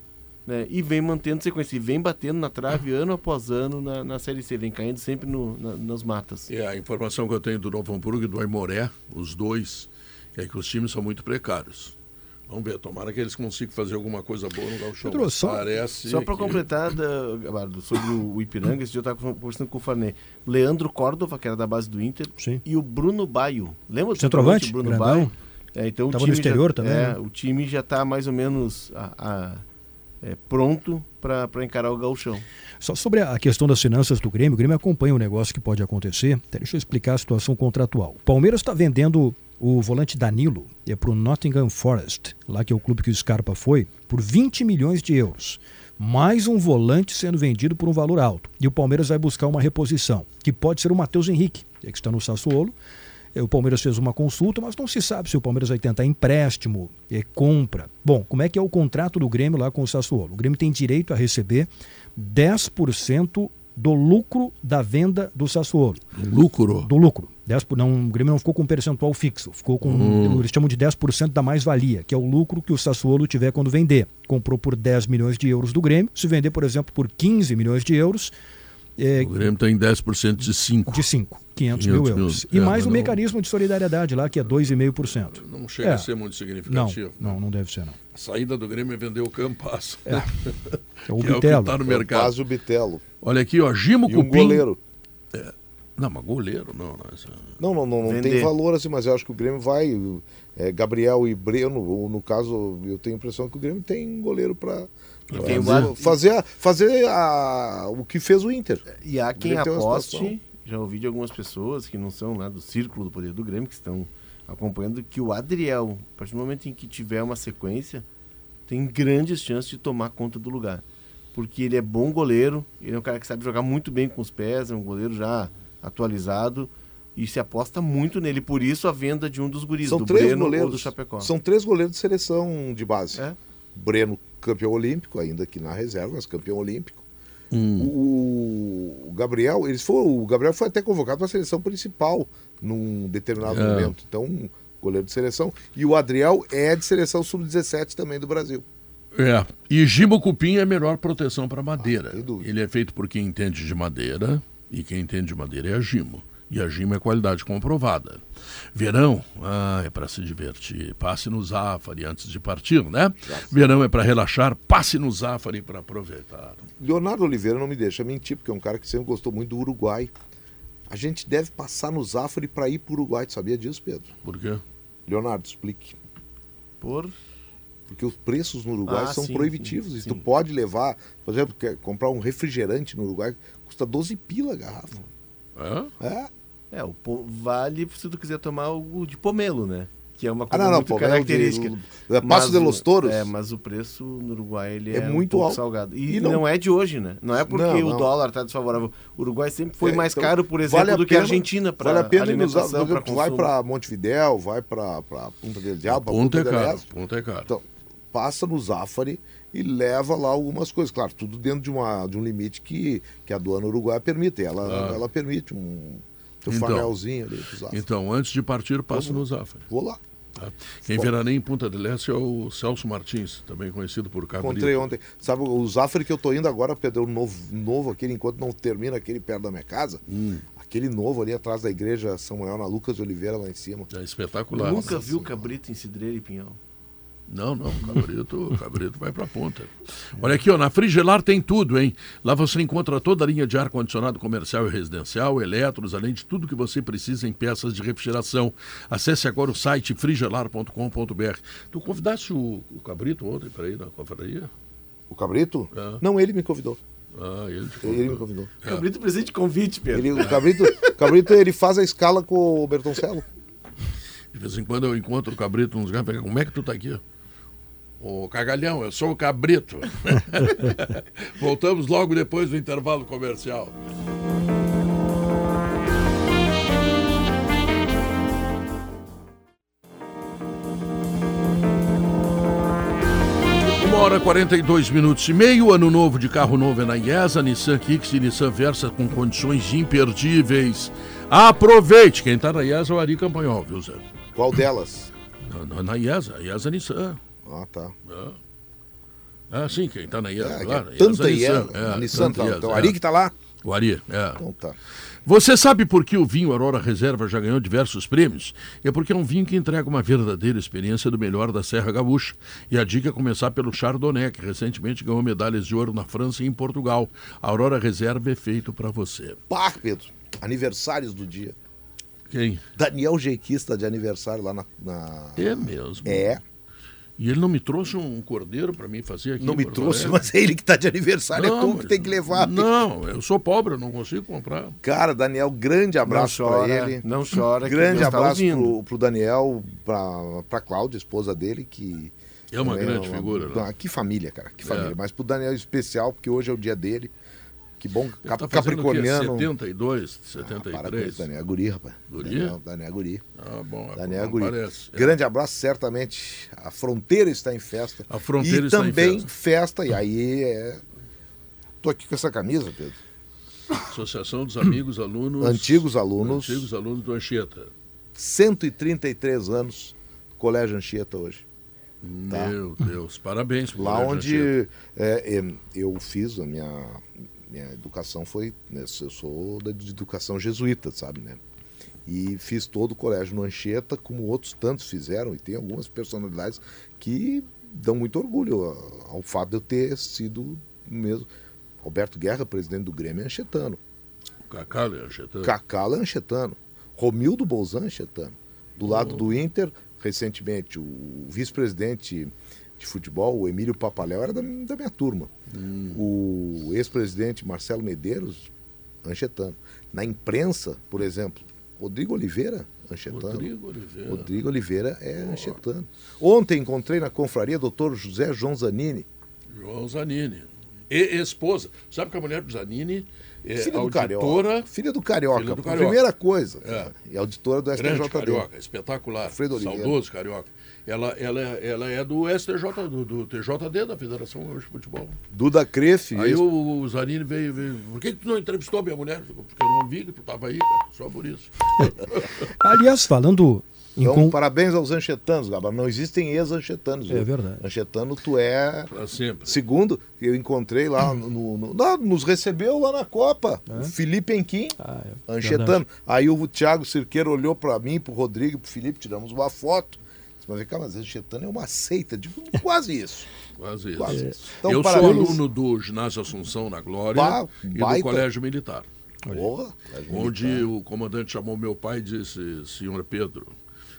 né? e vem mantendo sequência, e vem batendo na trave ano após ano na, na Série C, vem caindo sempre no, na, nas matas. É, a informação que eu tenho do Novo Hamburgo e do Aimoré, os dois, é que os times são muito precários. Vamos ver, tomara que eles consigam fazer alguma coisa boa no Gauchão. Pedro, só Parece só para que... completar, da, sobre o Ipiranga, esse dia eu estava conversando com o Farney. Leandro Córdova, que era da base do Inter, Sim. e o Bruno Baio. Lembra do centroavante? Bruno grandão. Baio? É, então Tava no exterior já, também. É, né? o time já está mais ou menos a, a, é, pronto para encarar o gauchão. Só sobre a questão das finanças do Grêmio, o Grêmio acompanha o negócio que pode acontecer. Deixa eu explicar a situação contratual. O Palmeiras está vendendo o volante Danilo é para o Nottingham Forest, lá que é o clube que o Scarpa foi, por 20 milhões de euros. Mais um volante sendo vendido por um valor alto. E o Palmeiras vai buscar uma reposição, que pode ser o Matheus Henrique, que está no Sassuolo. É, o Palmeiras fez uma consulta, mas não se sabe se o Palmeiras vai tentar empréstimo, é, compra. Bom, como é que é o contrato do Grêmio lá com o Sassuolo? O Grêmio tem direito a receber 10% do lucro da venda do Sassuolo. Lucro? Do lucro. 10 por, não, o Grêmio não ficou com um percentual fixo, ficou com, hum. eles chamam de 10% da mais-valia, que é o lucro que o Sassuolo tiver quando vender. Comprou por 10 milhões de euros do Grêmio, se vender, por exemplo, por 15 milhões de euros. É, o Grêmio tem 10% de 5. De 5, 500, 500 mil euros. Mil. E é, mais o não... mecanismo de solidariedade lá, que é 2,5%. Não chega é. a ser muito significativo. Não, não, não deve ser, não. A saída do Grêmio é vender o Campasso. É, é o Bitelo. É o que tá no mercado. Caso Bitelo. Olha aqui, ó, Gimo e Cupim. Um goleiro. É, não, mas goleiro não. Não, não, não, não, não tem valor assim, mas eu acho que o Grêmio vai. É, Gabriel e Breno, ou no caso, eu tenho a impressão que o Grêmio tem goleiro para fazer, fazer, a, fazer a, o que fez o Inter. E há quem aposte já ouvi de algumas pessoas que não são lá do círculo do poder do Grêmio, que estão acompanhando, que o Adriel, a partir do momento em que tiver uma sequência, tem grandes chances de tomar conta do lugar. Porque ele é bom goleiro, ele é um cara que sabe jogar muito bem com os pés, é um goleiro já atualizado e se aposta muito nele. Por isso a venda de um dos guris, São do três Breno goleiros. ou do Chapecó. São três goleiros de seleção de base. É. Breno, campeão olímpico, ainda aqui na reserva, mas campeão olímpico. Hum. O, o Gabriel, eles foram, o Gabriel foi até convocado para a seleção principal num determinado É. momento. Então, goleiro de seleção. E o Adriel é de seleção sub-17 também do Brasil. É. E Gimo Cupim é a melhor proteção para madeira. Ah. Ele é feito por quem entende de madeira, e quem entende de madeira é a Gimo. E a Gimo é qualidade comprovada. Verão, ah, é para se divertir. Passe no Zafari antes de partir, né? Verão é para relaxar, passe no Zafari para aproveitar. Leonardo Oliveira não me deixa mentir, porque é um cara que sempre gostou muito do Uruguai. A gente deve passar no Zafari para ir para o Uruguai. Tu sabia disso, Pedro? Por quê? Leonardo, explique. Por Porque os preços no Uruguai Ah, são sim, proibitivos. sim, E tu pode levar, por exemplo, quer comprar um refrigerante no Uruguai, custa 12 pila a garrafa. É? É. É, o po- vale se tu quiser tomar o de pomelo, né? Que é uma Ah, coisa não, não, muito pô, característica. é o de- é Passo Mas de los Touros. É, mas o preço no Uruguai ele É é, muito um pouco alto. salgado. E, E não... não- é de hoje, né? Não é porque Não, o dólar está desfavorável. O Uruguai sempre foi É, mais então, caro, por exemplo, vale do que a pena- Argentina para Vale a pena por para exemplo, tu vai para Montevidéu, vai para Punta del Diabo, Punta é caro. Ponta é caro. Então, passa no Zafari e leva lá algumas coisas. Claro, tudo dentro de, uma, de um limite que, que a aduana uruguaia permite. Ela, Ah. ela permite um, um Então. fanelzinho ali. Então, antes de partir, passe no Zafari. Vou lá. tá? Quem veraneia em Punta del Este é o Celso Martins, também conhecido por Cabrito. Encontrei ontem. Sabe, o Zafari que eu tô indo agora, Pedro, o novo, novo aquele, enquanto não termina aquele perto da minha casa, Hum. aquele novo ali atrás da igreja Samuel na Lucas de Oliveira, lá em cima. É espetacular. Nunca viu cabrito em Cidreira e Pinhal. Não, não, cabrito, cabrito vai pra ponta. Olha aqui, ó, na Frigelar tem tudo, hein? Lá você encontra toda a linha de ar-condicionado comercial e residencial, eletros, além de tudo que você precisa em peças de refrigeração. Acesse agora o site frigelar.com.br. Tu convidaste o, o cabrito ontem para ir na confraria? O Cabrito? É. Não, ele me convidou. Ah, ele te Ele me convidou. convidou. Cabrito presente de convite, Pedro. Ele, o Cabrito, o Cabrito, ele faz a escala com o Bertoncello. De vez em quando eu encontro o cabrito nos lugares, como é que tu tá aqui? Ô cagalhão, eu sou o cabrito. *laughs* Voltamos logo depois do intervalo comercial. Uma hora e 42 minutos e meio, ano novo de carro novo é na IESA, Nissan Kicks e Nissan Versa com condições imperdíveis. Aproveite! Quem está na IESA é o Ari Campanhol, viu, Zé? Qual delas? Na, na, na IESA, IESA Nissan. Ah, tá. Ah, sim, quem está na IESA, É, claro. é tanta é, a Nissan tá. Então, o é. Ari que tá lá? O Ari, é. Então tá. Você sabe por que o vinho Aurora Reserva já ganhou diversos prêmios? É porque é um vinho que entrega uma verdadeira experiência do melhor da Serra Gaúcha. E a dica é começar pelo Chardonnay, que recentemente ganhou medalhas de ouro na França e em Portugal. A Aurora Reserva é feito para você. Pá, Pedro. Aniversários do dia. Quem? Daniel Jequista de aniversário lá na. na- É mesmo. É. E ele não me trouxe um cordeiro para mim fazer aqui Não me trouxe, mas é ele que tá de aniversário. é tu mas- que tem que levar. Não, eu sou pobre, eu não consigo comprar. Cara, Daniel, grande Não abraço pra ele. não chora. Grande tá abraço ouvindo. pro, pro Daniel, pra, pra Cláudia, esposa dele, que. É uma grande figura, né? Ah, Que família, cara, que família. É. Mas pro Daniel em especial, porque hoje é o dia dele. Que bom, tá capricorniano. 72, Ah, para com 73? isso, Daniel é guri, rapaz. Guri? Daniel, Daniel é guri. Ah, bom, é Daniel é guri. parece. Grande abraço, certamente. A fronteira está em festa. A fronteira e está em também festa. festa. E aí é. Tô aqui com essa camisa, Pedro. Associação dos Amigos Alunos. Antigos alunos. Antigos alunos do Anchieta. 133 anos Colégio Anchieta hoje. Tá. Meu Deus, parabéns. Lá onde é, eu fiz a minha, minha educação foi. né, eu sou da de educação jesuíta, sabe, né? E fiz todo o colégio no Anchieta, como outros tantos fizeram, e tem algumas personalidades que dão muito orgulho ao, fato de eu ter sido mesmo. Roberto Guerra, presidente do Grêmio, é anchetano. Cacá é Anchieta. Cacala é anchetano. Romildo Bolzan é anchetano. Do lado do Inter, recentemente, o vice-presidente de futebol, o Emílio Papaléu, era da, da minha turma. O ex-presidente Marcelo Medeiros Anchetano. Na imprensa, por exemplo, Rodrigo Oliveira, Anchetano. Rodrigo Oliveira. Rodrigo Oliveira é Anchetano. Ontem encontrei na confraria doutor José João Zanini, João Zanini. E esposa. Sabe que a mulher do Zanini é filha do auditora, Carioca. Filha do Carioca. Filha do Carioca. Primeira coisa. É. E auditora do grande STJD. carioca, espetacular. Alfredo Oliveira. saudoso carioca. Ela, ela, ela é do STJ, do, do TJD, da Federação Gaúcha de Futebol. Duda Crefe. Aí o, o Zanini veio, veio. Por que, que tu não entrevistou a minha mulher? Porque eu não vi que tu estava aí, cara. Só por isso. *laughs* Aliás, falando Então, com- parabéns aos anchetanos, Gaba. Não existem ex-anchetanos. É verdade. Anchetano, tu é. Pra sempre. Segundo, eu encontrei lá no. no- lá, nos recebeu lá na Copa. O Felipe Enquim, Ah, é anchetano. verdade. Aí o Thiago Cirqueiro olhou pra mim, pro Rodrigo, pro Felipe, tiramos uma foto. Mas vem cá, mas anchetano é uma seita. Digo, *laughs* quase isso. Quase isso. Quase isso. Então, eu sou aluno do Ginásio Assunção na Glória Ba- e baita. do Colégio Militar. Porra, Onde o comandante chamou meu pai e disse, senhor Pedro,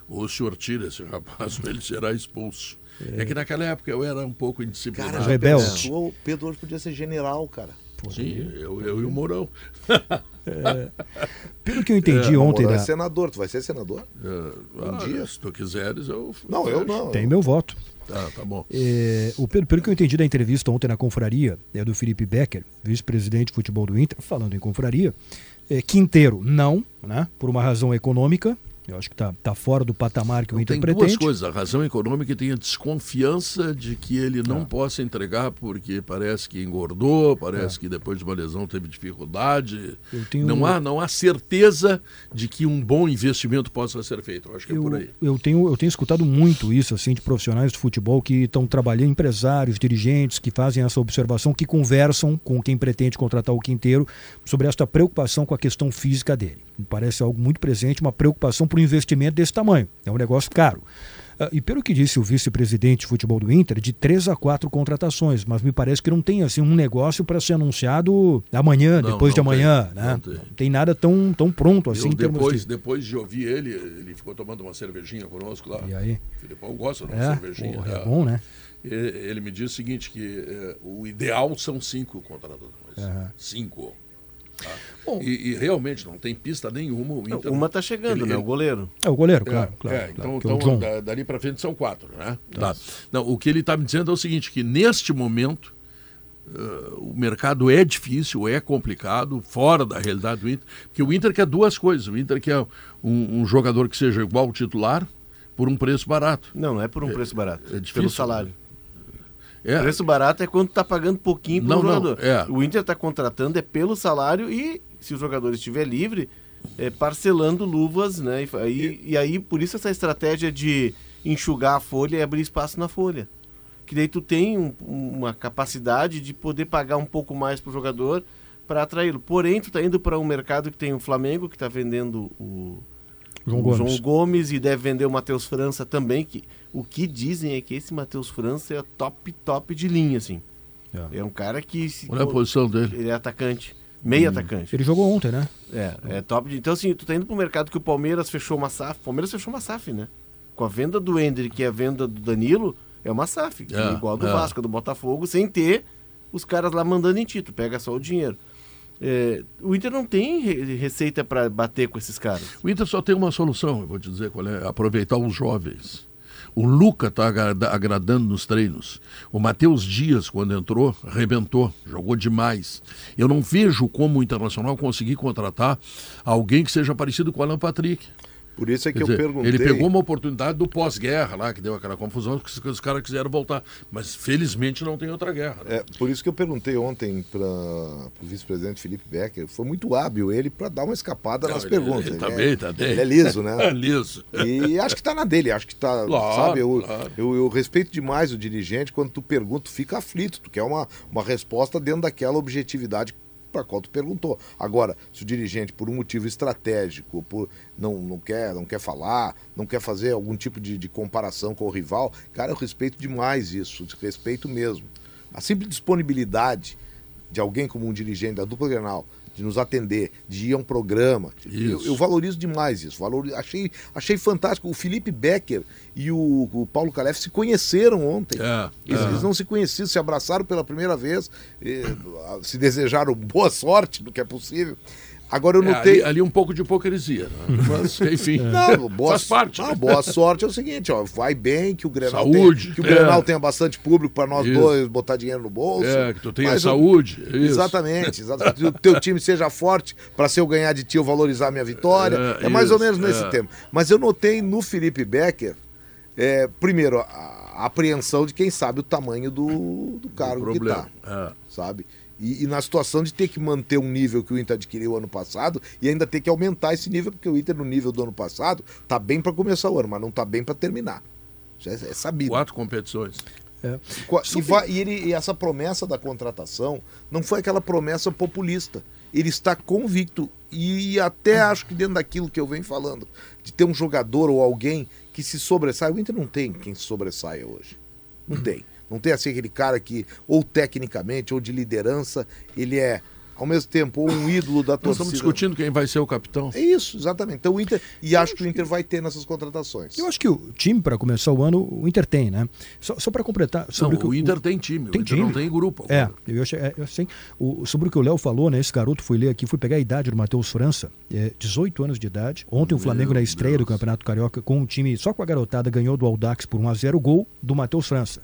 o senhor tira esse rapaz ou *laughs* ele será expulso. É. que naquela época eu era um pouco indisciplinado. Cara, Rebelde. O Pedro hoje podia ser general, cara. Sim, eu, eu e o Mourão. Pelo que eu entendi ontem, Mourão é da- senador, tu vai ser senador? É, ah, dia. Se tu quiseres, eu. Não, eu não. tem meu voto. Tá, tá bom. É, o Pedro, pelo que eu entendi da entrevista ontem na confraria, é do Felipe Becker, vice-presidente de futebol do Inter, falando em confraria, é, Quinteiro não, né, por uma razão econômica, eu acho que está tá fora do patamar que o Inter Tem pretende. duas coisas. A razão econômica tem a desconfiança de que ele não possa entregar porque parece que engordou, parece que depois de uma lesão teve dificuldade. Não, há, não há certeza de que um bom investimento possa ser feito. Eu acho que é por Eu, aí. eu, tenho, eu tenho escutado muito isso assim de profissionais de futebol que estão trabalhando, empresários, dirigentes que fazem essa observação, que conversam com quem pretende contratar o Quinteiro sobre esta preocupação com a questão física dele. Me parece algo muito presente, uma preocupação por um investimento desse tamanho. É um negócio caro. Ah, E pelo que disse o vice-presidente de futebol do Inter, de três a quatro contratações, mas me parece que não tem assim um negócio para ser anunciado amanhã, Não, depois de não amanhã, tem, né? não tem. Não tem nada tão, tão pronto assim Eu, depois, de... depois de ouvir ele, ele ficou tomando uma cervejinha conosco lá. E aí? O Filipão gosta de uma É, cervejinha. porra, é é. bom, né? Ele me disse o seguinte, que eh, o ideal são cinco contratações. Aham. Cinco. Tá? Bom. E, e realmente não tem pista nenhuma. O Inter, Uma tá chegando, Ele- né? ele- O goleiro. É o goleiro, É, claro, claro. é, claro, então, é o então da- dali para frente são quatro, né? Tá. Não, o que ele está me dizendo é o seguinte, que neste momento eh, o mercado é difícil, é complicado, fora da realidade do Inter, porque o Inter quer duas coisas. O Inter quer um, um jogador que seja igual ao titular por um preço barato. Não, não é por um preço barato. é difícil, pelo salário. É, Preço barato é quando tá pagando pouquinho pro Não, não, jogador. é. O Inter tá contratando é pelo salário e, se o jogador estiver livre, é parcelando luvas, né? E, aí, e aí, por isso essa estratégia de enxugar a folha e abrir espaço na folha. Que daí tu tem um- uma capacidade de poder pagar um pouco mais pro jogador para atraí-lo. Porém, tu tá indo para um mercado que tem o Flamengo, que tá vendendo o, João o Gomes. João Gomes e deve vender o Matheus França também, que o que dizem é que esse Matheus França é top, top de linha, assim. É. É um cara que... se- Olha a posição dele. Ele é atacante, meio atacante. Ele jogou ontem, né? É, é top. De... Então, assim, tu tá indo pro mercado que o Palmeiras fechou uma SAF. O Palmeiras fechou uma SAF, né? Com a venda do Hendrick e a venda do Danilo, é uma SAF. É, igual a do é. Vasco, do Botafogo, sem ter os caras lá mandando em ti. Tu pega só o dinheiro. É, o Inter não tem re- receita para bater com esses caras. O Inter só tem uma solução, eu vou te dizer qual é, aproveitar os jovens. O Luca está agradando nos treinos. O Matheus Dias, quando entrou, arrebentou, jogou demais. Eu não vejo como o Internacional conseguir contratar alguém que seja parecido com o Alan Patrick. Por isso é que Quer eu dizer, perguntei. Ele pegou uma oportunidade do pós-guerra lá, que deu aquela confusão, que os, que os caras quiseram voltar. Mas felizmente não tem outra guerra. né? É, por isso que eu perguntei ontem para o vice-presidente Felipe Becker. Foi muito hábil ele para dar uma escapada Não, nas ele- perguntas. ele tá é, bem, tá bem. Ele é liso, né? *laughs* É liso. E acho que tá na dele, acho que tá, Claro, sabe, eu, claro. eu, eu respeito demais o dirigente, quando tu pergunta, tu fica aflito, tu quer uma, uma resposta dentro daquela objetividade para qual tu perguntou. Agora, se o dirigente, por um motivo estratégico, por não, não, quer, não quer falar, não quer fazer algum tipo de, de comparação com o rival, cara, eu respeito demais isso, respeito mesmo. A simples disponibilidade de alguém como um dirigente da dupla Grenal de nos atender, de ir a um programa. Eu, eu valorizo demais isso. Valor, achei, achei fantástico. O Felipe Becker e o, o Paulo Calef se conheceram ontem. É, Eles, é. eles não se conheciam, se abraçaram pela primeira vez, eh, se desejaram boa sorte no que é possível. Agora eu É, notei. ali, ali um pouco de hipocrisia, né? mas enfim. *laughs* Não, boa, Faz parte. não, boa sorte é o seguinte, ó, vai bem, que o Grenal, Saúde, tenha, que o é. Grenal tenha bastante público para nós Isso. dois botar dinheiro no bolso. É, que tu tenha Mas eu- saúde. isso. Exatamente, exatamente. Que o teu time seja forte para se eu ganhar de ti eu valorizar minha vitória. É, É, mais ou isso, menos nesse é. tema. Mas eu notei no Felipe Becker, é, primeiro, a, a apreensão de quem sabe o tamanho do, do cargo que problema. tá, É. sabe? E, e na situação de ter que manter um nível que o Inter adquiriu ano passado e ainda ter que aumentar esse nível, porque o Inter no nível do ano passado tá bem para começar o ano, mas não tá bem para terminar. Isso é, é sabido. Quatro competições. Qua- E, vai- e ele- e essa promessa da contratação não foi aquela promessa populista. Ele está convicto e até acho que dentro daquilo que eu venho falando, de ter um jogador ou alguém que se sobressaia. O Inter não tem quem se sobressaia hoje. Não tem. Não tem assim aquele cara que, ou tecnicamente, ou de liderança, ele é, ao mesmo tempo, ou um ídolo da Nós torcida. estamos discutindo quem vai ser o capitão. É isso, exatamente. Então o Inter. E acho que o Inter vai ter nessas contratações. Eu acho que o time, para começar o ano, o Inter tem, né? Só, só para completar. Não, Sobre o, que o Inter tem time, tem o Inter não time. tem grupo. É, agora. eu é, eu sei. O, sobre o que o Léo falou, né? Esse garoto fui ler aqui, fui pegar a idade do Matheus França, é, 18 anos de idade. Ontem o Flamengo, na estreia do Campeonato Carioca, com um time só com a garotada, ganhou do Aldax por 1x0 gol do Matheus França.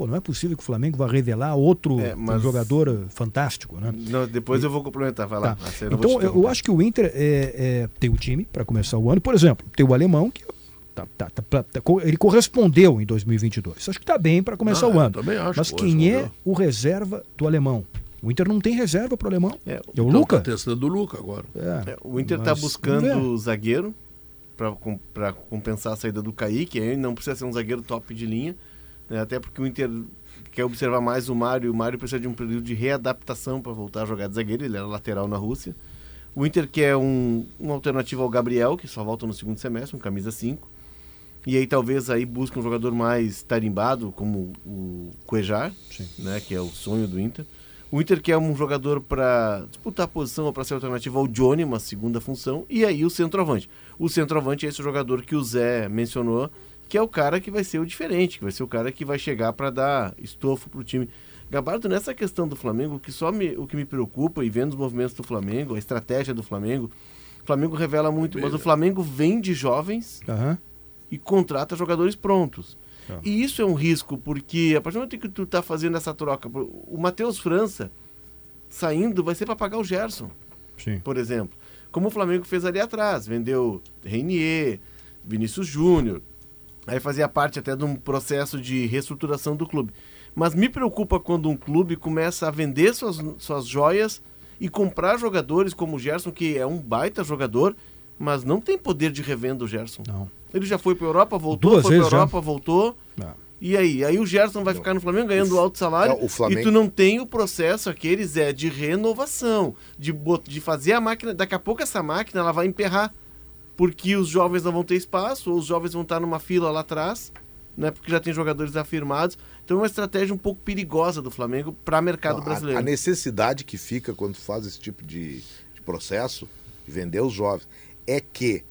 Pô, não é possível que o Flamengo vá revelar outro É, mas- jogador fantástico, né? Não, depois eu vou complementar, vai lá. Tá. Eu não Então, eu, acho que o Inter é, é, tem o time para começar o ano. Por exemplo, tem o alemão que tá- tá- tá- tá- tá- ele correspondeu em 2022. Acho que está bem para começar Ah, o eu ano. também acho Mas que quem é o reserva do alemão? O Inter não tem reserva para o alemão. É, É o Então, Luca? Tá testando o Luca agora. É, É, o Inter está buscando ver. zagueiro para compensar a saída do Kaique. Aí não precisa ser um zagueiro top de linha, né, até porque o Inter quer observar mais o Mário. O Mário precisa de um período de readaptação para voltar a jogar de zagueiro. Ele era lateral na Rússia. O Inter quer um, uma alternativa ao Gabriel, que só volta no segundo semestre, um camisa 5. E aí talvez aí busque um jogador mais tarimbado, como o Cuejar, né, que é o sonho do Inter. O Inter quer um jogador para disputar a posição ou para ser alternativa ao Johnny, uma segunda função, e aí o centroavante. O centroavante é esse jogador que o Zé mencionou, que é o cara que vai ser o diferente, que vai ser o cara que vai chegar para dar estofo para o time. Gabardo, nessa questão do Flamengo, o que só me, o que me preocupa, e vendo os movimentos do Flamengo, a estratégia do Flamengo, o Flamengo revela muito, mas o Flamengo vem de jovens Aham. e contrata jogadores prontos. Tá. E isso é um risco, porque a partir do momento que tu tá fazendo essa troca, o Matheus França saindo vai ser para pagar o Gerson, Sim. por exemplo. Como o Flamengo fez ali atrás, vendeu Reinier, Vinícius Júnior, aí fazia parte até de um processo de reestruturação do clube. Mas me preocupa quando um clube começa a vender suas, suas joias e comprar jogadores como o Gerson, que é um baita jogador, mas não tem poder de revenda o Gerson. Não. Ele já foi para Europa, voltou, Duas foi para vezes já. Europa, voltou. Ah. E aí? Aí o Gerson vai ficar no Flamengo ganhando alto salário É, o Flamengo- e tu não tem o processo aqueles é de renovação, de, bot- de fazer a máquina. Daqui a pouco essa máquina ela vai emperrar, porque os jovens não vão ter espaço, ou os jovens vão estar numa fila lá atrás, né? Porque já tem jogadores afirmados. Então é uma estratégia um pouco perigosa do Flamengo para mercado Não, a- brasileiro. A, necessidade que fica quando faz esse tipo de, de processo, de vender os jovens, é que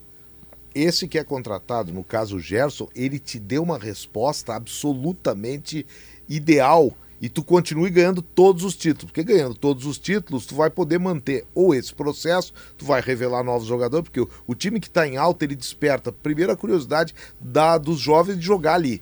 esse que é contratado, no caso o Gerson, ele te deu uma resposta absolutamente ideal e tu continue ganhando todos os títulos. Porque ganhando todos os títulos, tu vai poder manter ou esse processo, tu vai revelar novos jogadores, porque o, o time que está em alta, ele desperta primeiro a curiosidade da, dos jovens de jogar ali.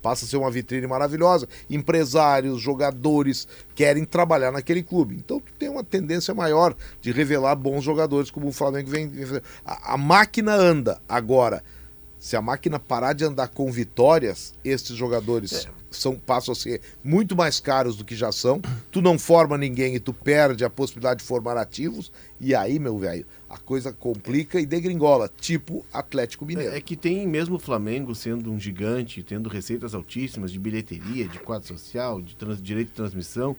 Passa a ser uma vitrine maravilhosa. Empresários, jogadores querem trabalhar naquele clube. Então tu tem uma tendência maior de revelar bons jogadores, como o Flamengo vem. vem. A, a máquina anda. Agora, se a máquina parar de andar com vitórias, esses jogadores são, passam a ser muito mais caros do que já são. Tu não forma ninguém e tu perde a possibilidade de formar ativos. E aí, meu velho, a coisa complica e degringola, tipo Atlético Mineiro. É, é que tem mesmo o Flamengo sendo um gigante, tendo receitas altíssimas de bilheteria, de quadro social, de trans- direito de transmissão.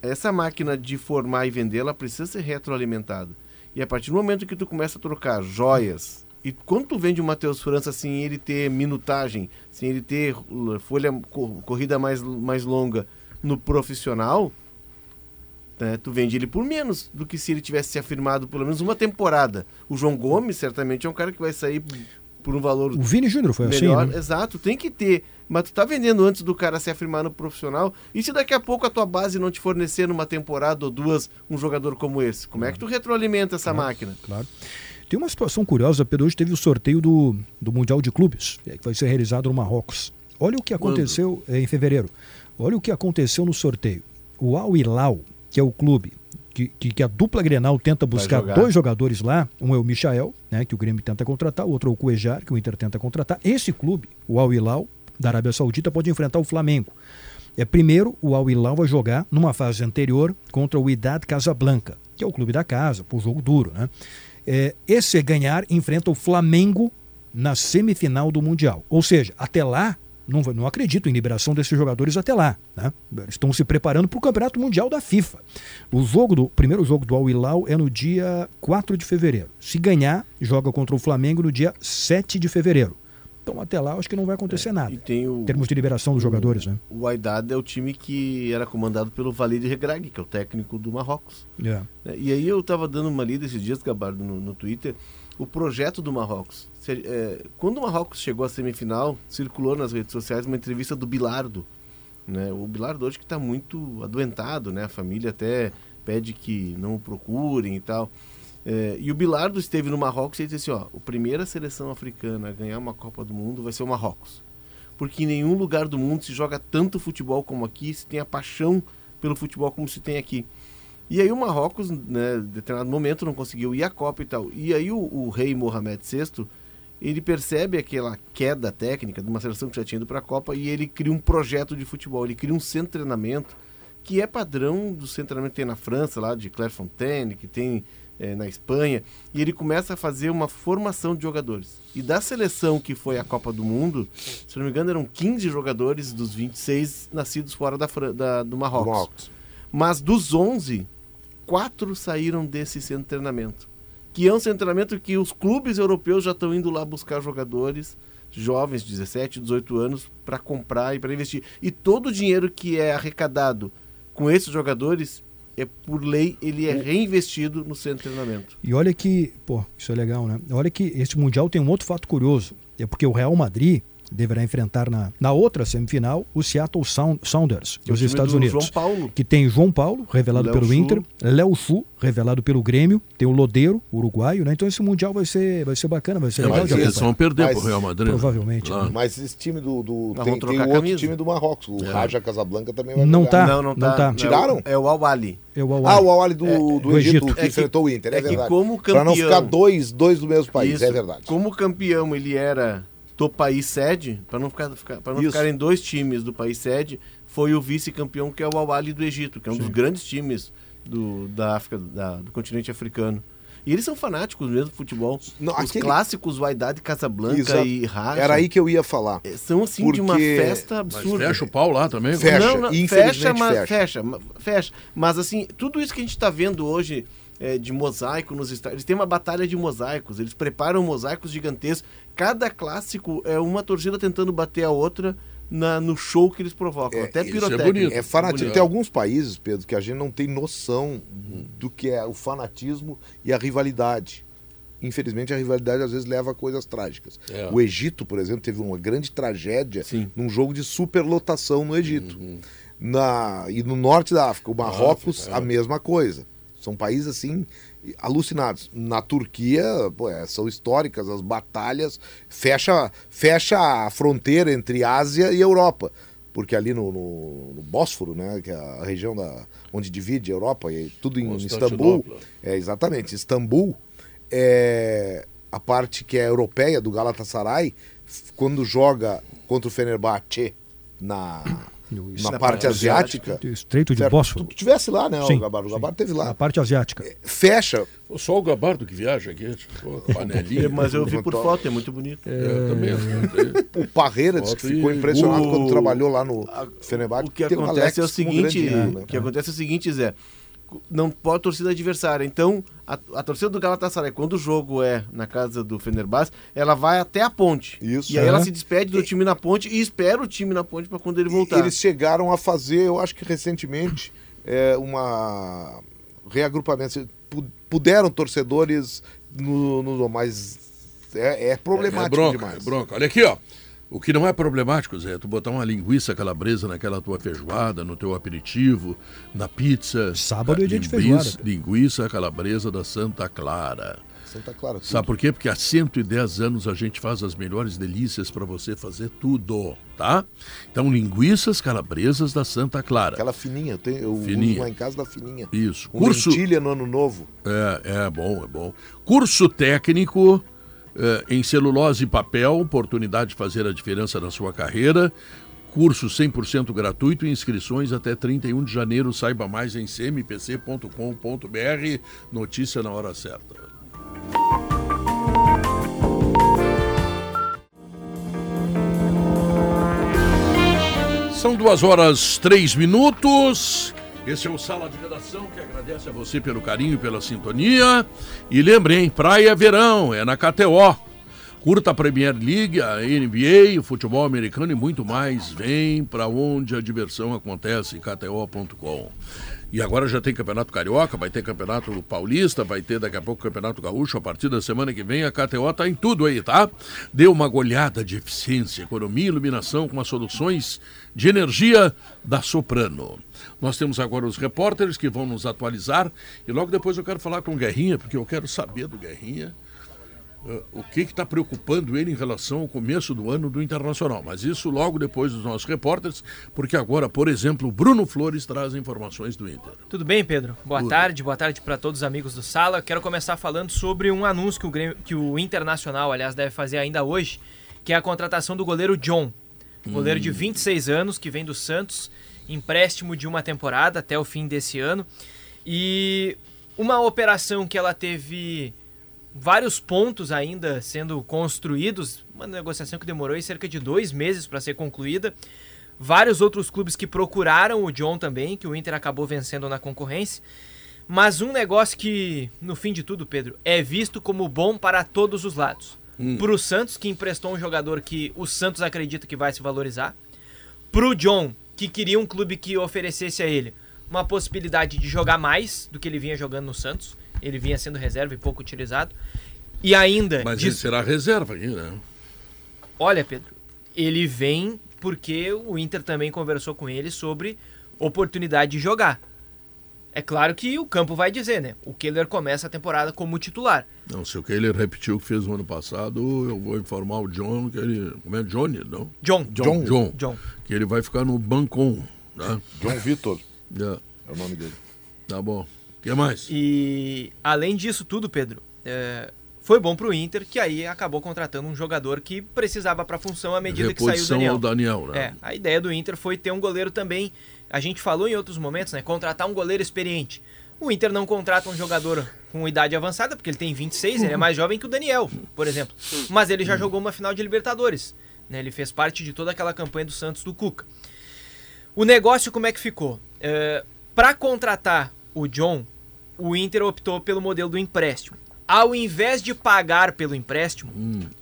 Essa máquina de formar e vender, ela precisa ser retroalimentada. E a partir do momento que tu começa a trocar joias, e quando tu vende o Matheus França sem ele ter minutagem, sem ele ter uh, folha co- corrida mais, mais longa no profissional, né, tu vende ele por menos do que se ele tivesse se afirmado pelo menos uma temporada. O João Gomes certamente é um cara que vai sair por um valor O Vini Júnior foi melhor. assim, né? Exato, tem que ter. Mas tu tá vendendo antes do cara se afirmar no profissional. E se daqui a pouco a tua base não te fornecer numa temporada ou duas um jogador como esse? Como é que tu retroalimenta essa máquina? Claro. Tem uma situação curiosa, Pedro. Hoje teve o sorteio do, do Mundial de Clubes, é, que vai ser realizado no Marrocos. Olha o que aconteceu é, em fevereiro. Olha o que aconteceu no sorteio. O Al Hilal, que é o clube que, que, que a dupla Grenal tenta buscar jogar. dois jogadores lá, um é o Michael, né, que o Grêmio tenta contratar, o outro é o Cuejar, que o Inter tenta contratar. Esse clube, o Al Hilal, da Arábia Saudita, pode enfrentar o Flamengo. É, primeiro, o Al Hilal vai jogar numa fase anterior contra o Idad Casablanca, que é o clube da casa, por jogo duro. Né? É, esse ganhar enfrenta o Flamengo na semifinal do Mundial. Ou seja, até lá, não, não acredito em liberação desses jogadores até lá. Né? Estão se preparando para o Campeonato Mundial da FIFA. O jogo do primeiro jogo do Al Hilal é no dia 4 de fevereiro. Se ganhar, joga contra o Flamengo no dia 7 de fevereiro. Então até lá acho que não vai acontecer nada. E tem o, Em termos de liberação dos jogadores, né? o Wydad é o time que era comandado pelo Walid Regragui, que é o técnico do Marrocos. É. né? E aí eu estava dando uma lida esses dias, Gabardo, no, no Twitter, o projeto do Marrocos. Se- é, quando o Marrocos chegou à semifinal, circulou nas redes sociais uma entrevista do Bilardo. Né? O Bilardo hoje que está muito adoentado, né? A família até pede que não o procurem e tal. É, e o Bilardo esteve no Marrocos e disse assim, ó, a primeira seleção africana a ganhar uma Copa do Mundo vai ser o Marrocos. Porque em nenhum lugar do mundo se joga tanto futebol como aqui, se tem a paixão pelo futebol como se tem aqui. E aí o Marrocos, né, em determinado momento, não conseguiu ir à Copa e tal. E aí o, o rei Mohamed VI, ele percebe aquela queda técnica de uma seleção que já tinha ido para a Copa e ele cria um projeto de futebol, ele cria um centro de treinamento que é padrão do centro de treinamento que tem na França, lá de Clairefontaine, que tem eh, na Espanha, e ele começa a fazer uma formação de jogadores. E da seleção que foi à Copa do Mundo, se não me engano, eram 15 jogadores dos 26 nascidos fora da, da- do Marrocos. Marrocos. Mas dos 11, quatro saíram desse centro de treinamento. Que é um centro de treinamento que os clubes europeus já estão indo lá buscar jogadores jovens, 17, 18 anos, para comprar e para investir. E todo o dinheiro que é arrecadado com esses jogadores, é por lei, ele é reinvestido no centro de treinamento. E olha que, pô, isso é legal, né? Olha que esse Mundial tem um outro fato curioso. É porque o Real Madrid deverá enfrentar na, na outra semifinal o Seattle Sound- Sounders, é dos Estados do Unidos. João Paulo. Que tem João Paulo, revelado Léo pelo. Inter, Léo Chu, revelado pelo Grêmio, tem o Lodeiro, uruguaio, né? Então esse Mundial vai ser, vai ser bacana, vai ser É, legal mas de eles vão perder Mas pro Real Madrid. né? provavelmente, né? Mas esse time do. do tem tem trocar o outro camisa. time do Marrocos. O É. Raja Casablanca também vai Não jogar. tá. não, não não tá. tá. É o- Tiraram? É o Al-Ali. É o Al Ah, o Awali do, do, do Egito, Egito. que É que- enfrentou o Inter, é, é que verdade. como Pra não campeão- ficar dois, dois do mesmo país, Isso. é verdade. Como campeão ele era do país sede, para não ficar, ficar para não Isso. ficarem dois times do país sede, foi o vice-campeão que é o Al Ahly do Egito, que é um dos grandes times do, da África, da- do continente africano. E eles são fanáticos mesmo do futebol. Não, Os aquele- clássicos Wydad Casablanca Exato. e Raja Era aí que eu ia falar. eh, são assim de uma Porque- festa Mas absurda. fecha o pau lá também. Fecha. Não, não, fecha, mas fecha. fecha. fecha. Mas assim, tudo isso que a gente está vendo hoje é, de mosaico nos estádios, eles têm uma batalha de mosaicos, eles preparam mosaicos gigantescos. Cada clássico é uma torcida tentando bater a outra na- no show que eles provocam. É, Até isso é pirotécnica. bonito. É fanatismo. Tem alguns países, Pedro, que a gente não tem noção do que é o fanatismo e a rivalidade. Infelizmente, a rivalidade às vezes leva a coisas trágicas. É. O Egito, por exemplo, teve uma grande tragédia Sim. num jogo de superlotação no Egito. Na, e no norte da África, o Marrocos, África, é. a mesma coisa. São países assim alucinados. Na Turquia, pô, é, são históricas as batalhas, fecha, fecha a fronteira entre Ásia e Europa. Porque ali no, no- no Bósforo, né, que é a região da, onde divide a Europa, e tudo em Istambul, é exatamente, Istambul, é a parte que é europeia do Galatasaray, quando joga contra o Fenerbahçe na, No- na Na parte asiática. Estreito de certo? Bósforo. Tu tivesse lá, né, Sim, o Gabardo? O. Gabardo teve Na lá. parte asiática. Fecha. Pô, Só o Gabardo que viaja aqui. Panelinha. É, Mas eu vi por foto, é muito bonito. É, também. *laughs* O Parreira disse que ficou impressionado O- quando trabalhou lá no Fenerbahçe. O que um acontece é o seguinte, né? o que acontece é o seguinte, Zé. Não pode torcida adversária. Então, a, a torcida do Galatasaray, quando o jogo é na casa do Fenerbahçe, ela vai até a ponte. Isso. E aí É. ela se despede do time na ponte e espera o time na ponte para quando ele voltar. Eles chegaram a fazer, eu acho que recentemente, é, uma reagrupamento. Puderam torcedores no, no mas é, é problemático é bronca, demais. É bronca. Olha aqui, ó. O que não é problemático, Zé, é tu botar uma linguiça calabresa naquela tua feijoada, no teu aperitivo, na pizza. Sábado é dia de Linguiça- feijoada. Linguiça calabresa da Santa Clara. Santa Clara. tudo. Sabe por quê? Porque há 110 anos a gente faz as melhores delícias para você fazer tudo, tá? Então, linguiças calabresas da Santa Clara. Aquela fininha, eu, tenho, eu Fininha. uso lá em casa da fininha. Isso. Com Curso, lentilha no ano novo. É, é bom, é bom. Curso técnico eh, em celulose e papel, oportunidade de fazer a diferença na sua carreira. Curso 100% gratuito, inscrições até 31 de janeiro. Saiba mais em cmpc.com.br. Notícia na hora certa. São duas horas, três minutos. Esse é o Sala de Redação que agradece a você pelo carinho e pela sintonia. E lembrem, Praia Verão, é na KTO. Curta a Premier League, a NBA, o futebol americano e muito mais. Vem para onde a diversão acontece, kto.com. E agora já tem Campeonato Carioca, vai ter Campeonato Paulista, vai ter daqui a pouco Campeonato Gaúcho. A partir da semana que vem a KTO tá em tudo aí, tá? Dê uma goleada de eficiência, economia e iluminação com as soluções de energia da Soprano. Nós temos agora os repórteres que vão nos atualizar e logo depois eu quero falar com o Guerrinha, porque eu quero saber do Guerrinha eh, o que está preocupando ele em relação ao começo do ano do Internacional. Mas isso logo depois dos nossos repórteres, porque agora, por exemplo, o Bruno Flores traz informações do Inter. Tudo bem, Pedro? Boa Tudo. tarde, boa tarde para todos os amigos do Sala. Quero começar falando sobre um anúncio que o, Grêmio- que o Internacional, aliás, deve fazer ainda hoje, que é a contratação do goleiro John. Goleiro de 26 anos, que vem do Santos, empréstimo de uma temporada até o fim desse ano. E uma operação que ela teve vários pontos ainda sendo construídos, uma negociação que demorou aí cerca de dois meses para ser concluída. Vários outros clubes que procuraram o John também, que o Inter acabou vencendo na concorrência. Mas um negócio que, no fim de tudo, Pedro, é visto como bom para todos os lados. Pro Santos, que emprestou um jogador que o Santos acredita que vai se valorizar. Pro John, que queria um clube que oferecesse a ele uma possibilidade de jogar mais do que ele vinha jogando no Santos. Ele vinha sendo reserva e pouco utilizado. E ainda, Mas diz- ele será reserva aqui, né? olha, Pedro, ele vem porque o Inter também conversou com ele sobre oportunidade de jogar. É claro que o campo vai dizer, né? O Keller começa a temporada como titular. Não, se o Kehler repetiu o que fez no ano passado, eu vou informar o John que ele. Como é Johnny, não? John. John. John. John. Que ele vai ficar no bancom. Tá? João Vitor É, é o nome dele. tá bom. O que mais? E além disso tudo, Pedro, é, foi bom pro Inter, que aí acabou contratando um jogador que precisava pra função à medida que saiu o Reposição Daniel. ao Daniel, né? É, a ideia do Inter foi ter um goleiro também. A gente falou em outros momentos, né? Contratar um goleiro experiente. O Inter não contrata um jogador com idade avançada, porque ele tem 26, ele é mais jovem que o Daniel, por exemplo. Mas ele já jogou uma final de Libertadores. Né? Ele fez parte de toda aquela campanha do Santos do Cuca. O negócio como é que ficou? É, Para contratar o John, o Inter optou pelo modelo do empréstimo. Ao invés de pagar pelo empréstimo,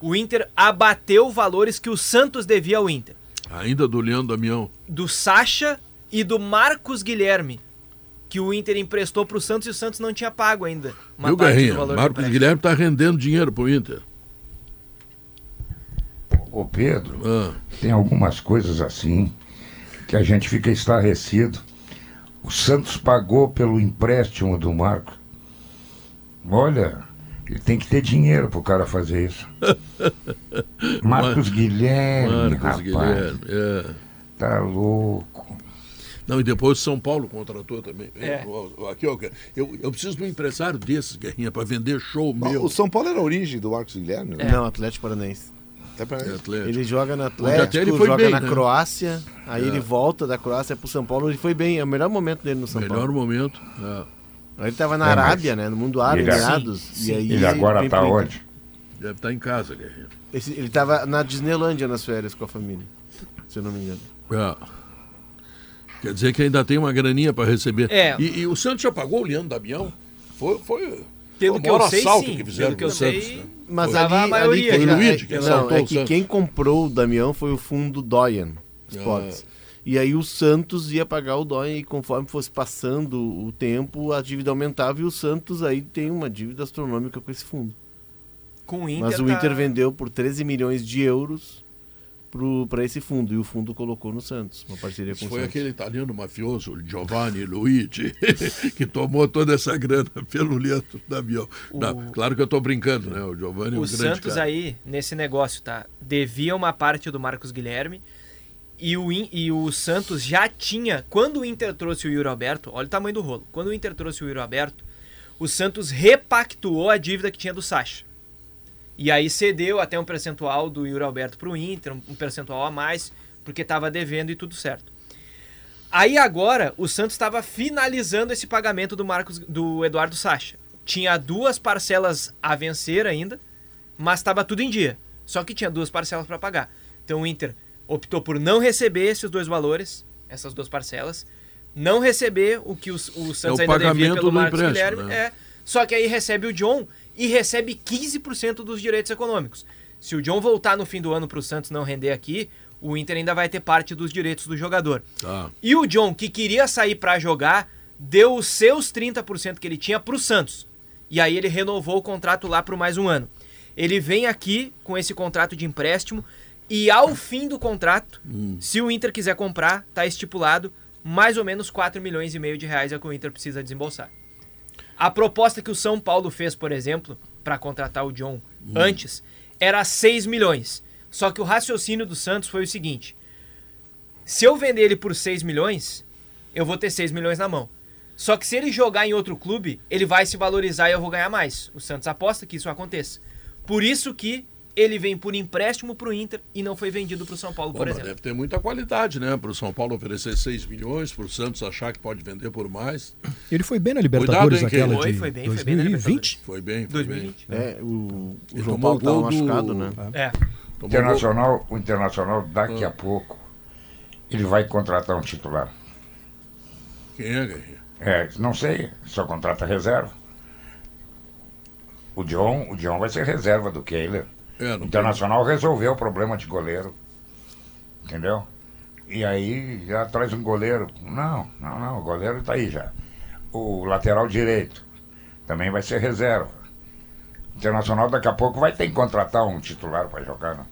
o Inter abateu valores que o Santos devia ao Inter Ainda do Leandro Damião. do Sacha e do Marcos Guilherme, que o Inter emprestou pro Santos e o Santos não tinha pago ainda. Uma Viu, Marcos. Guilherme tá rendendo dinheiro pro Inter. Ô Pedro, Ah, tem algumas coisas assim que a gente fica estarrecido. O Santos pagou pelo empréstimo do Marco. Olha, ele tem que ter dinheiro pro cara fazer isso. *laughs* Marcos Guilherme, Marcos rapaz. Guilherme. É. Tá louco. Não, e depois o São Paulo contratou também. É. Ó, Aqui, ó, eu, eu preciso de um empresário desses, Guerrinha, para vender show meu. O São Paulo era a origem do Marcos Guilherme, né? Não, Atlético Paranaense. Até pra... É Atlético. Ele joga até Atlético, ele foi joga bem, na né? Croácia, aí É. ele volta da Croácia pro São Paulo, ele foi bem, é o melhor momento dele no São Melhor Paulo. momento. é. Aí ele tava na É, mas Arábia, né, no mundo árabe, ele- Emirados, Sim, e aí Ele agora tá Inter. onde? Deve estar em casa, Guerrinha. Esse- ele tava na Disneylândia nas férias com a família, se eu não me engano. É. Quer dizer que ainda tem uma graninha para receber. É. E, e o Santos já pagou o Leandro Damião? Foi, foi, Pelo foi que o maior eu sei, assalto sim. que fizeram Pelo que eu Santos. sei, né? Mas ali, a maioria ali Foi que é, não, é que quem comprou o Damião foi o fundo Doyen Sports. Ah. E aí o Santos ia pagar o dó e conforme fosse passando o tempo, a dívida aumentava e o Santos aí tem uma dívida astronômica com esse fundo. Com o Inter. Mas o tá- Inter vendeu por 13 milhões de euros para esse fundo e o fundo colocou no Santos, uma parceria com Isso o foi Santos. aquele italiano mafioso, o Giovanni Luigi, *laughs* que tomou toda essa grana *laughs* pelo leto do avião. Não, claro que eu estou brincando, né? O Giovanni é um O grande Santos cara. aí, nesse negócio, tá? Devia uma parte do Marcos Guilherme. E o, e o Santos já tinha. Quando o Inter trouxe o Yuri Alberto, olha o tamanho do rolo. Quando o Inter trouxe o Yuri Alberto, o Santos repactuou a dívida que tinha do Sacha. E aí cedeu até um percentual do Yuri Alberto pro Inter, um percentual a mais, porque estava devendo e tudo certo. Aí agora o Santos estava finalizando esse pagamento do Marcos do Eduardo Sacha. Tinha duas parcelas a vencer ainda, mas estava tudo em dia. Só que tinha duas parcelas para pagar. Então o Inter optou por não receber esses dois valores, essas duas parcelas, não receber o que o, o Santos É o ainda devia pelo do Marcos Guilherme. né? É, só que aí recebe o John e recebe 15% dos direitos econômicos. Se o John voltar no fim do ano para o Santos não render aqui, o Inter ainda vai ter parte dos direitos do jogador. Tá. E o John, que queria sair pra jogar, deu os seus 30% que ele tinha pro Santos. E aí ele renovou o contrato lá por mais um ano. Ele vem aqui com esse contrato de empréstimo e ao fim do contrato, se o Inter quiser comprar, tá estipulado mais ou menos 4 milhões e meio de reais é o que o Inter precisa desembolsar. A proposta que o São Paulo fez, por exemplo, para contratar o John antes, era 6 milhões. Só que o raciocínio do Santos foi o seguinte: se eu vender ele por 6 milhões, eu vou ter 6 milhões na mão. Só que se ele jogar em outro clube, ele vai se valorizar e eu vou ganhar mais. O Santos aposta que isso aconteça. Por isso que ele vem por empréstimo pro Inter e não foi vendido pro São Paulo, Bom, por mas exemplo. deve ter muita qualidade, né? Para o São Paulo oferecer 6 milhões, para o Santos achar que pode vender por mais. Ele foi bem na Libertadores, Cuidado, hein, aquela Foi, de foi bem, foi bem na 2020. Foi bem, foi 2020. É, o, o João Paulo o estava gol do- machucado, né? É. bem. Gol- Internacional, o Internacional, daqui Ah. a pouco, ele vai contratar um titular. Quem é, Guerrinha? É, não sei, só contrata reserva. O John, o John vai ser reserva do Kehler. É, O não Internacional resolveu o problema de goleiro. Entendeu? E aí já traz um goleiro. Não, não, não, o goleiro tá aí já. O lateral direito também vai ser reserva. O Internacional daqui a pouco vai ter que contratar um titular para jogar. Né?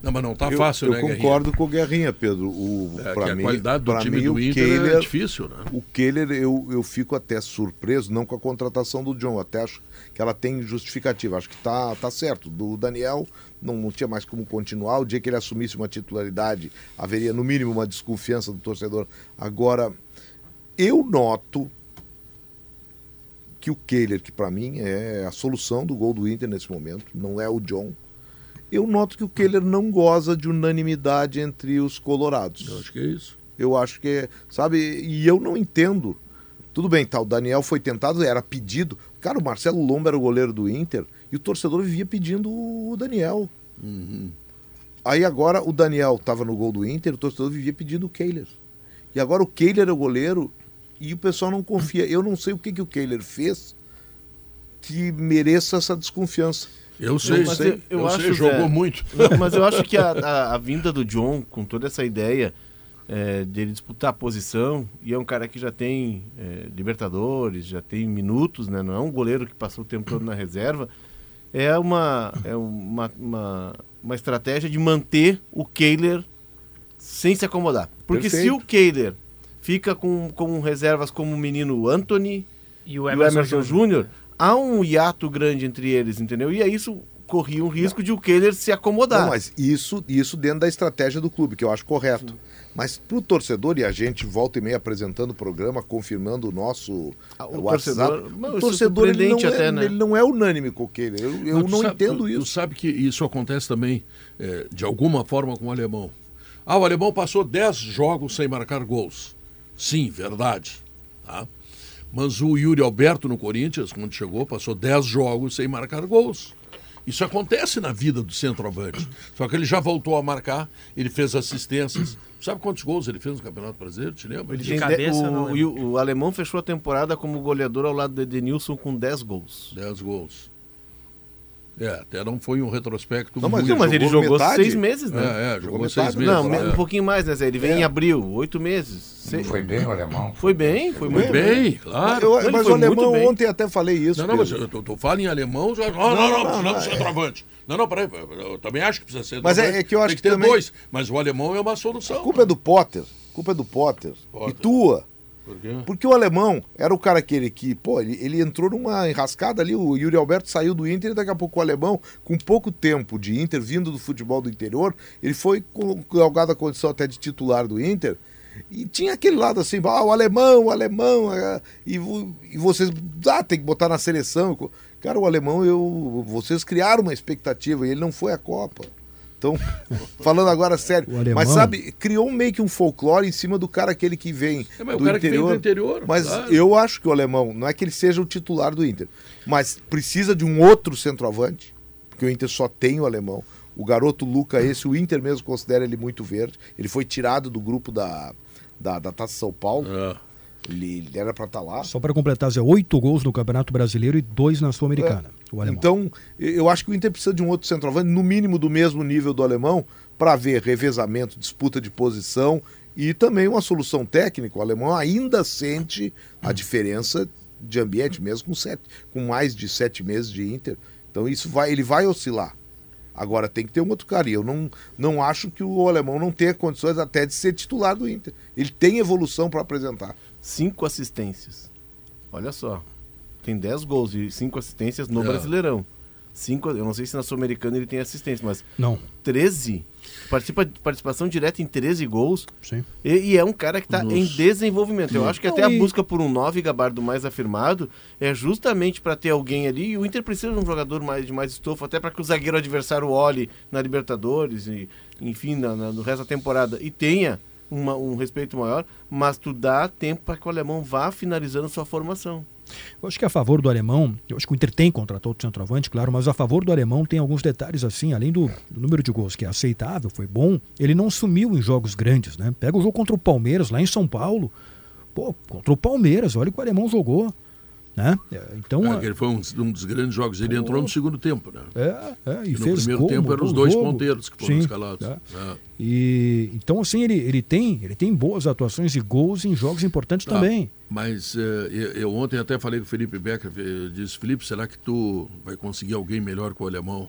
Não, mas não tá eu, fácil, eu né, Guerrinha? concordo com o Guerrinha, Pedro. O, É, pra que a mim, qualidade do time mim, do Inter é Kehler- difícil, né? O Keller, eu, eu fico até surpreso, não com a contratação do John, até acho que ela tem justificativa. Acho que tá, tá certo. Do Daniel não, não tinha mais como continuar. O dia que ele assumisse uma titularidade, haveria no mínimo uma desconfiança do torcedor. Agora, eu noto que o Kehler, que para mim é a solução do gol do Inter nesse momento, não é o John. Eu noto que o Kehler não goza de unanimidade entre os colorados. Eu acho que é isso. Eu acho que, é, sabe, e eu não entendo. Tudo bem, tá, o Daniel foi tentado, era pedido. Cara, o Marcelo Lomba era o goleiro do Inter e o torcedor vivia pedindo o Daniel. Aí agora o Daniel estava no gol do Inter, o torcedor vivia pedindo o Kehler. E agora o Kehler é o goleiro e o pessoal não confia. Eu não sei o que, que o Kehler fez que mereça essa desconfiança. Eu sei, mas sei. eu- eu Eu, acho, sei, jogou Zé, muito. Não, mas eu acho que a, *laughs* a- a vinda do John, com toda essa ideia é, dele disputar a posição, e é um cara que já tem é, Libertadores, já tem minutos, né? não é um goleiro que passou o tempo todo na reserva, é uma, é uma, uma, uma estratégia de manter o Kehler sem se acomodar. Porque se Perfeito. o Kehler fica com, com reservas como o menino Anthony E o e o Emerson, Emerson Júnior, há um hiato grande entre eles, entendeu? E aí isso corria um risco de o Kehler se acomodar. Não, mas isso, isso dentro da estratégia do clube, que eu acho correto. Mas pro torcedor, e a gente volta e meia apresentando o programa, confirmando o nosso Ah, o WhatsApp, torcedor- não, o é torcedor ele não, é, até, né? ele não é unânime com o Kehler. Eu, eu tu não sabe- entendo tu- isso. Tu sabe que isso acontece também, é, de alguma forma, com o alemão. Ah, o alemão passou 10 jogos sem marcar gols. Sim, verdade. Tá? Mas o Yuri Alberto no Corinthians, quando chegou, passou 10 jogos sem marcar gols. Isso acontece na vida do centroavante. Só que ele já voltou a marcar, ele fez assistências. Sabe quantos gols ele fez no Campeonato Brasileiro? Te lembra? Ele De cabeça, não o, lembro. o, o alemão fechou a temporada como goleador ao lado do Edenilson com 10 gols. 10 gols. É, até não foi um retrospecto Não, mas muito... Não, mas ele jogou jogou metade? seis meses, né? É, é, jogou Jogou seis metade? meses. Não, é. um pouquinho mais, né, Zé? Ele vem em abril, oito meses. Sei- Foi bem o alemão. Foi bem, foi muito Muito bem. bem, claro. Eu- mas foi o alemão, ontem até falei isso. Não, não, mas Pedro. eu tô, tô falando em alemão, já... não, não, não, precisamos de centroavante. Não, não, peraí, eu também acho que precisa ser Mas é- é que eu acho Tem que que ter também- dois, mas o alemão é uma solução. A culpa é do Potter. A culpa é do Potter. Potter. E tua. Por quê? Porque o alemão era o cara aquele que, pô, ele, ele entrou numa enrascada ali, o Yuri Alberto saiu do Inter e daqui a pouco o alemão, com pouco tempo de Inter, vindo do futebol do interior, ele foi com galgada a condição até de titular do Inter. E tinha aquele lado assim, ah, o alemão, o alemão, ah, e, e vocês, ah, tem que botar na seleção. Cara, o alemão, eu, vocês criaram uma expectativa e ele não foi à Copa. Então, *laughs* falando agora sério, mas sabe, criou meio que um folclore em cima do cara aquele que vem É, mas o do cara que vem interior. do interior, Mas claro. eu acho que o alemão, não é que ele seja o titular do Inter, mas precisa de um outro centroavante, porque o Inter só tem o alemão. O garoto Luca, esse, o Inter mesmo considera ele muito verde. Ele foi tirado do grupo da, da, da Taça São Paulo. É. Ele, ele era para estar lá. Só para completar, Zé, oito gols no Campeonato Brasileiro e dois na Sul-Americana. Alemão. Então, eu acho que o Inter precisa de um outro centroavante, no mínimo do mesmo nível do alemão, para ver revezamento, disputa de posição e também uma solução técnica. O alemão ainda sente a diferença de ambiente, mesmo com, sete, com mais de sete meses de Inter. Então, isso vai, ele vai oscilar. Agora tem que ter um outro cara. E eu não, não acho que o alemão não tenha condições até de ser titular do Inter. Ele tem evolução para apresentar. Cinco assistências. Olha só. Tem 10 gols e cinco assistências no É. Brasileirão. Cinco, eu não sei se na Sul-Americana ele tem assistência, mas Não, 13. Participa, participação direta em 13 gols. sim. E, e é um cara que está em desenvolvimento. Eu acho que Não, até a e- busca por um 9 gabardo mais afirmado é justamente para ter alguém ali. E o Inter precisa de um jogador mais, de mais estofo, até para que o zagueiro adversário olhe na Libertadores e, enfim, na- na- no resto da temporada e tenha uma- um respeito maior. Mas tu dá tempo para que o alemão vá finalizando sua formação. Eu acho que a favor do alemão, eu acho que o Inter tem contratou outro centroavante, claro, mas a favor do alemão tem alguns detalhes assim, além do, do número de gols que é aceitável, foi bom, ele não sumiu em jogos grandes, né? Pega o jogo contra o Palmeiras lá em São Paulo, pô, contra o Palmeiras, olha o que o alemão jogou, né? É, Então, É, ele foi um, um dos grandes jogos. Ele entrou no segundo tempo, né? é, é, e no fez primeiro gol, tempo eram os dois jogo. ponteiros que foram Sim, escalados. é. É. E então assim ele, ele tem ele tem boas atuações e gols em jogos importantes Tá. também. Mas eh, eu, eu ontem até falei com o Felipe Becker, eu disse, Felipe, será que tu vai conseguir alguém melhor que o alemão?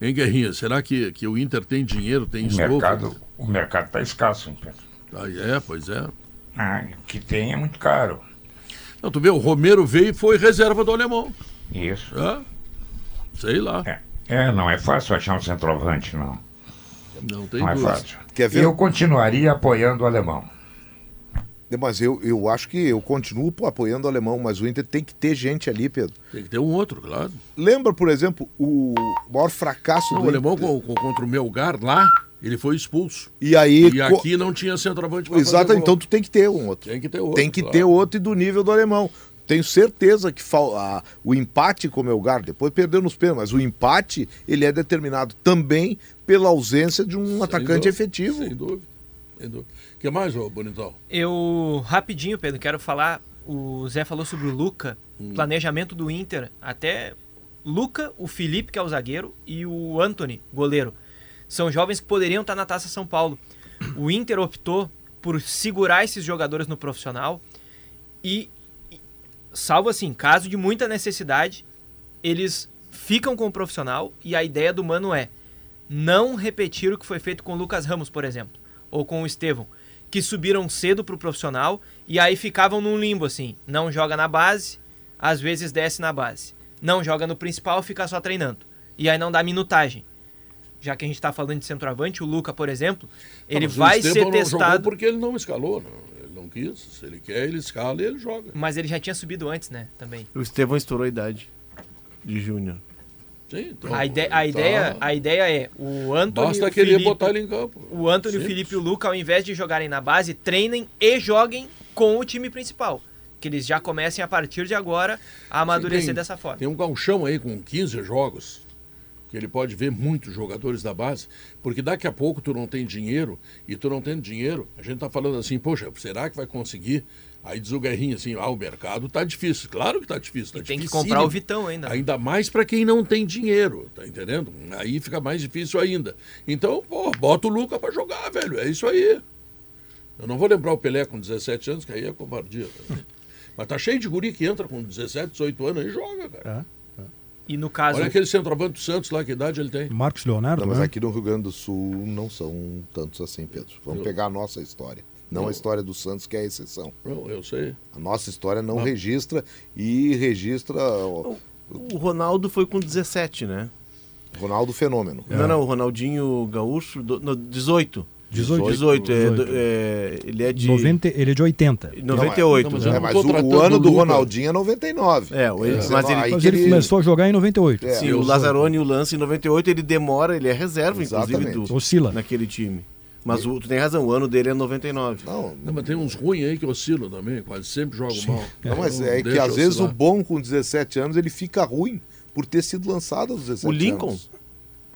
Hein, Guerrinha, será que, que o Inter tem dinheiro, tem O mercado o mercado está escasso, hein, Pedro? Ah, é, pois é. Ah, o que tem é muito caro. Não, tu vê, o Romero veio e foi reserva do alemão. Isso. É? Sei lá. É, é não é fácil achar um centroavante, não. Não tem Não é fácil. Quer ver? Eu continuaria apoiando o alemão. Mas eu, eu acho que eu continuo pô, apoiando o alemão, mas o Inter tem que ter gente ali, Pedro. Tem que ter um outro, claro. Lembra, por exemplo, o maior fracasso Não, do o alemão Inter? co- co- contra o Melgar lá, ele foi expulso. E aí. E co- aqui não tinha centroavante pra Exato, então tu tem que ter um outro. Tem que ter outro. Tem que claro. ter outro e do nível do alemão. Tenho certeza que a- o empate com o Melgar, depois perdeu nos pênaltis, mas o empate ele é determinado também pela ausência de um Sem atacante dúvida, efetivo. Sem dúvida. Sem dúvida. O que mais, ô Bonitão? Eu, rapidinho, Pedro, quero falar. O Zé falou sobre o Luca, planejamento do Inter. Até Luca, o Felipe, que é o zagueiro, e o Anthony, goleiro. São jovens que poderiam estar na Taça São Paulo. O Inter optou por segurar esses jogadores no profissional e, salvo assim, caso de muita necessidade, eles ficam com o profissional e a ideia do Mano é não repetir o que foi feito com o Lucas Ramos, por exemplo, ou com o Estevão, que subiram cedo pro profissional e aí ficavam num limbo assim, não joga na base, às vezes desce na base. Não joga no principal, fica só treinando. E aí não dá minutagem. Já que a gente tá falando de centroavante, o Luca, por exemplo, ele Não, vai ser não jogou testado, porque ele não escalou, não. Ele não quis. Se ele quer, ele escala e ele joga. mas ele já tinha subido antes, né, também. O Estevão estourou a idade de Júnior. Sim, então, A, ide a, tá- ideia, a ideia é o Antônio, Basta o querer Felipe, botar ele em campo. o Antônio, o Simples. Felipe e o Luca, ao invés de jogarem na base, treinem e joguem com o time principal. Que eles já comecem a partir de agora a amadurecer Tem- dessa forma. Tem um galchão aí com 15 jogos, que ele pode ver muitos jogadores da base, porque daqui a pouco tu não tem dinheiro, e tu não tendo dinheiro, a gente tá falando assim, poxa, será que vai conseguir Aí diz o Guerrinho assim, ah, o mercado tá difícil. Claro que tá difícil. Tá E tem que comprar o Vitão ainda. Ainda mais para quem não tem dinheiro, tá entendendo? Aí fica mais difícil ainda. Então, pô, bota o Luca para jogar, velho. É isso aí. Eu não vou lembrar o Pelé com 17 anos, que aí é covardia. tá? *laughs* Mas tá cheio de guri que entra com 17, 18 anos e joga, cara. E no caso, Olha aquele centroavante do Santos lá, que idade ele tem? Marcos Leonardo, Não, mas né? aqui no Rio Grande do Sul não são tantos assim, Pedro. Vamos Eu- pegar a nossa história. Não Eu- a história do Santos, que é a exceção. Não, eu sei. A nossa história não Não. registra e registra o O Ronaldo foi com 17, né? Ronaldo Fenômeno. Não, não, o Ronaldinho Gaúcho, do, no, 18. 18. 18, é, 18. do- é, ele é de 90, ele é de 80. 98. Não, mas né? É, mas o, o ano do do Luca. Ronaldinho é 99. É, o- É. mas ele, Mas ele ele- começou a jogar em 98. É. sim, o Lazzaroni e o Lance em 98, ele demora, ele é reserva, inclusive, Exatamente. do, Oscila. naquele time. Mas o, tu tem razão, o ano dele é 99. Não, Não, mas tem uns ruins aí que oscilam também, quase sempre jogam mal. não, mas é que às vezes o oscilar. bom com 17 anos ele fica ruim por ter sido lançado aos 17 O Lincoln, anos.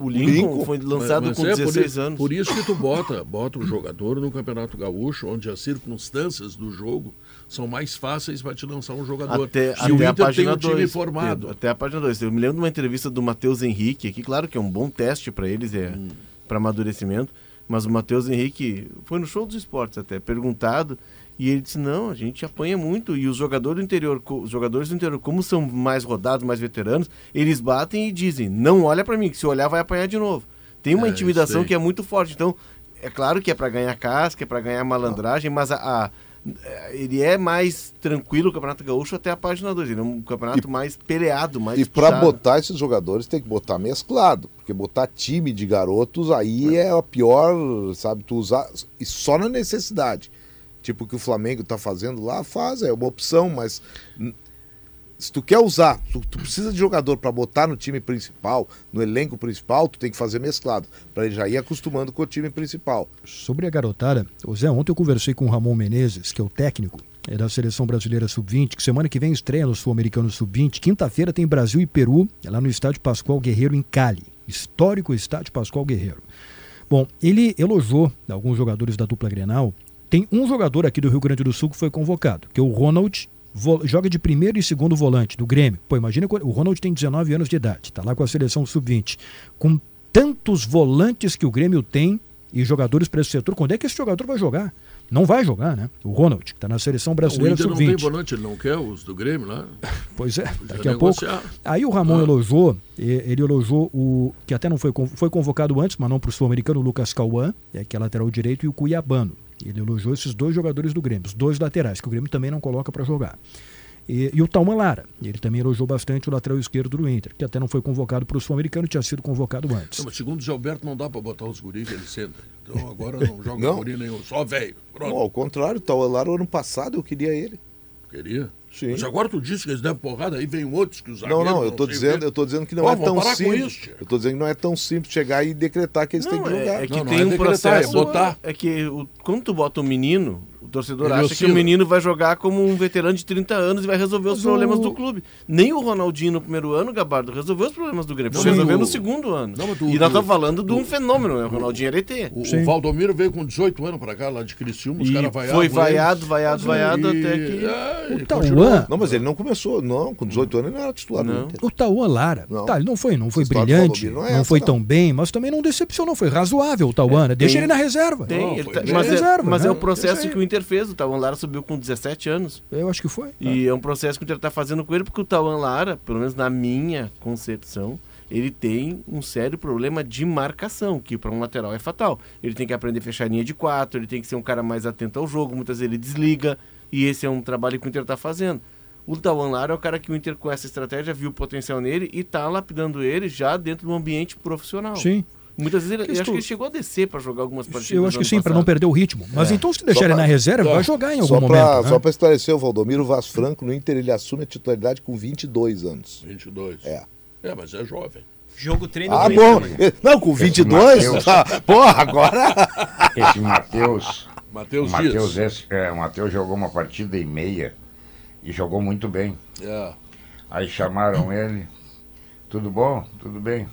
O Lincoln, Lincoln. foi Mas- lançado mas com é por 16 isso- anos. Por isso que tu bota, bota o jogador no Campeonato Gaúcho, onde as circunstâncias do jogo são mais fáceis para te lançar um jogador. Até, até o a Inter tem página um time 2. formado. até a página 2. Eu me lembro de uma entrevista do Matheus Henrique aqui, claro que é um bom teste para eles, é Hum. para amadurecimento, mas o Matheus Henrique foi no show dos esportes até, perguntado, e ele disse: "Não, a gente apanha muito e os jogadores do interior, os jogadores do interior, como são mais rodados, mais veteranos, eles batem e dizem: "Não olha para mim, que se olhar vai apanhar de novo". Tem uma É, intimidação que é muito forte. Então, é claro que é para ganhar casca, é para ganhar malandragem, mas a, a- ele é mais tranquilo o Campeonato Gaúcho até a página 2. Ele é um campeonato mais peleado, mais E para botar esses jogadores tem que botar mesclado, porque botar time de garotos aí é a pior, sabe, tu usar e só na necessidade. Tipo o que o Flamengo tá fazendo lá, faz, é uma opção, mas se tu quer usar, tu, tu precisa de jogador para botar no time principal, no elenco principal, tu tem que fazer mesclado, para ele já ir acostumando com o time principal. Sobre a garotada, ô Zé, ontem eu conversei com o Ramon Menezes, que é o técnico é da Seleção Brasileira Sub-20, que semana que vem estreia no Sul-Americano Sub-20. Quinta-feira tem Brasil e Peru, é lá no estádio Pascoal Guerreiro, em Cali. Histórico estádio Pascoal Guerreiro. Bom, ele elogiou alguns jogadores da dupla Grenal. Tem um jogador aqui do Rio Grande do Sul que foi convocado, que é o Ronald, joga de primeiro e segundo volante do Grêmio. Pô, imagina, o Ronald tem 19 anos de idade, tá lá com a seleção Sub-20. Com tantos volantes que o Grêmio tem e jogadores para esse setor, quando é que esse jogador vai jogar? Não vai jogar, né? O Ronald, que está na seleção O brasileira Inter não tem Sub-20. volante, ele não quer os do Grêmio lá. *laughs* Pois é, daqui a pouco. Aí o Ramon Ah. elogiou, ele elogiou o que até não foi, foi convocado antes, mas não para o sul-americano, o Lucas Cauã, é, que é lateral direito, e o Cuiabano. Ele elogiou esses dois jogadores do Grêmio, os dois laterais, que o Grêmio também não coloca para jogar. E, e o Talman Lara, ele também elogiou bastante o lateral esquerdo do Inter, que até não foi convocado para o sul-americano, tinha sido convocado antes. Não, mas segundo o Zé Alberto, não dá para botar os guris que ele senta. Então *laughs* agora não joga Não. guri nenhum, só velho. Não, ao contrário, o Tauelar, ano passado eu queria ele. queria. Sim. Mas agora tu disse que eles devem porrada, aí vem outros que os Não, não, eu o dizendo, eu tô dizendo que não é tão simples. isso, eu tô dizendo que não é tão simples chegar e decretar que eles têm Não, que jogar. é, é que Não, não tem é um decretar, é processo. botar. É que o, quando tu bota um menino, torcedor Ele acha que o menino vai jogar como um veterano de 30 anos e vai resolver os Mas problemas o- do clube. Nem o Ronaldinho no primeiro ano, Gabardo, resolveu os problemas do Grêmio. Não, resolver o- no segundo ano. Não, tu- e nós estamos falando de um fenômeno, né? O Ronaldinho é LT. O, o Valdomiro veio com 18 anos pra cá, lá de Criciúma, os E caras vaiavam foi ele. vaiado, vaiado, vaiado, e- até que- é, O Tauan-. Não, mas ele não começou, não, com 18 anos ele não era titular do Não. O Tauan Lara, Não. tá, ele não foi, não foi do brilhante, não, não é essa, foi não. tão bem, mas também não decepcionou, foi razoável o Tauan, né? Deixa tem- ele na reserva. Tem, Não, tá- mas, é, Reserva, mas né? é o processo que o Inter fez. O Tawan Lara subiu com 17 anos. Eu acho que foi. E é um processo que o Inter está fazendo com ele, porque o Tawan Lara, pelo menos na minha concepção, ele tem um sério problema de marcação, que para um lateral é fatal. Ele tem que aprender a fechar a linha de quatro, ele tem que ser um cara mais atento ao jogo, muitas vezes ele desliga, e esse é um trabalho que o Inter está fazendo. O Tawan Lara é o cara que o Inter, com essa estratégia, viu o potencial nele e está lapidando ele já dentro do ambiente profissional. Sim. Muitas vezes ele, acho tu- que ele chegou a descer para jogar algumas partidas. Eu acho que sim, para não perder o ritmo. Mas É. então, se deixar Só ele pra- na reserva, ele Só- vai jogar em algum Só momento. pra, né? só pra esclarecer, o Valdomiro Vaz Franco no Inter ele assume a titularidade com 22 anos. 22. É. É, mas é jovem. Jogo treino Ah, bom. Né? Não, com 22? Mateus. Ah, Porra, agora. Esse Matheus. o Matheus *laughs* Matheus, Dias. esse, é, o Matheus jogou uma partida e meia e jogou muito bem. É. Aí chamaram ele. Tudo bom? Tudo bem.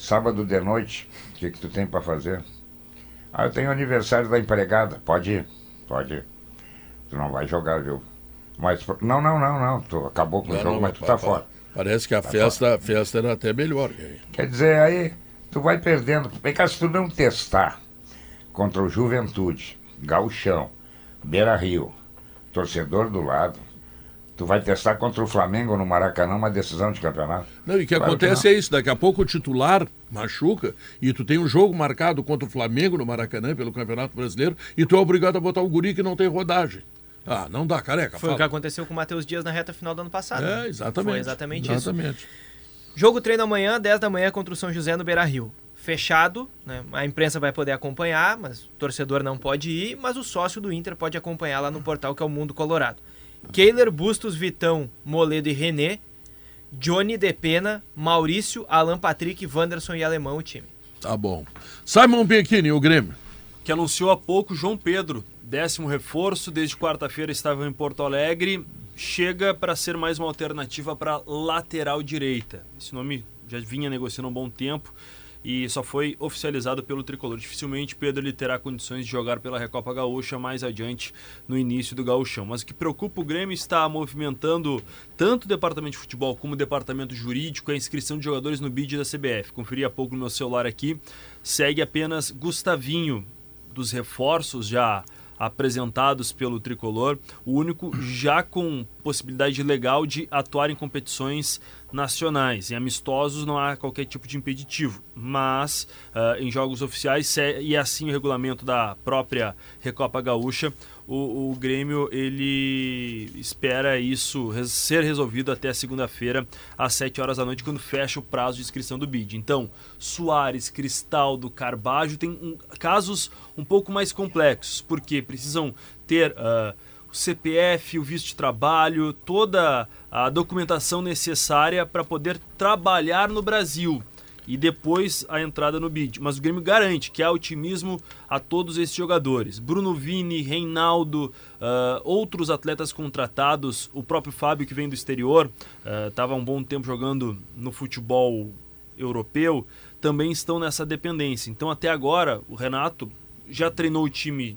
Sábado de noite, o que, que tu tem para fazer? Ah, eu tenho aniversário da empregada. Pode ir, pode ir. Tu não vai jogar, viu? Mas, não, não, não, não. Tu acabou com o Não, jogo, não, mas tu tá pa- fora. Parece que a festa, a festa era até melhor. Quer dizer, aí tu vai perdendo. Vem cá, se tu não testar contra o Juventude, Gauchão, Beira Rio, torcedor do lado, tu vai testar contra o Flamengo no Maracanã uma decisão de campeonato. Não, e o que Claro que acontece é isso, daqui a pouco o titular machuca e tu tem um jogo marcado contra o Flamengo no Maracanã pelo Campeonato Brasileiro e tu é obrigado a botar um guri que não tem rodagem. Ah, não dá, careca. Foi o fala. que aconteceu com o Matheus Dias na reta final do ano passado. É, exatamente. Foi exatamente, isso. exatamente. Jogo treino amanhã, 10 da manhã contra o São José no Beira Rio. Fechado, né? a imprensa vai poder acompanhar, mas o torcedor não pode ir, mas o sócio do Inter pode acompanhar lá no portal que é o Mundo Colorado. Keiler, Bustos, Vitão, Moledo e René, Johnny Depena, Maurício, Alan Patrick, Wanderson e Alemão o time. Tá bom. Simon Bianchini, o Grêmio. que anunciou há pouco João Pedro, décimo reforço, desde quarta-feira estava em Porto Alegre, chega para ser mais uma alternativa para lateral direita. Esse nome já vinha negociando há um bom tempo e só foi oficializado pelo tricolor. Dificilmente Pedro ele terá condições de jogar pela Recopa Gaúcha mais adiante no início do Gaúchão. Mas o que preocupa o Grêmio está movimentando tanto o departamento de futebol como o departamento jurídico a inscrição de jogadores no bid da CBF. Conferi há pouco no meu celular aqui. Segue apenas Gustavinho dos reforços já apresentados pelo tricolor, o único já com possibilidade legal de atuar em competições nacionais. Em amistosos não há qualquer tipo de impeditivo, mas ah, em jogos oficiais, e assim o regulamento da própria Recopa Gaúcha, o, o Grêmio ele espera isso ser resolvido até segunda-feira, às 7 horas da noite, quando fecha o prazo de inscrição do BID. Então, Soares, Cristaldo, Carbajo tem um- casos um pouco mais complexos, porque precisam ter ah, o CPF, o visto de trabalho, toda a documentação necessária para poder trabalhar no Brasil e depois a entrada no bid. Mas o Grêmio garante que há otimismo a todos esses jogadores. Bruno Vini, Reinaldo, ah, outros atletas contratados, o próprio Fábio que vem do exterior, estava há um bom tempo jogando no futebol europeu, também estão nessa dependência. Então até agora o Renato já treinou o time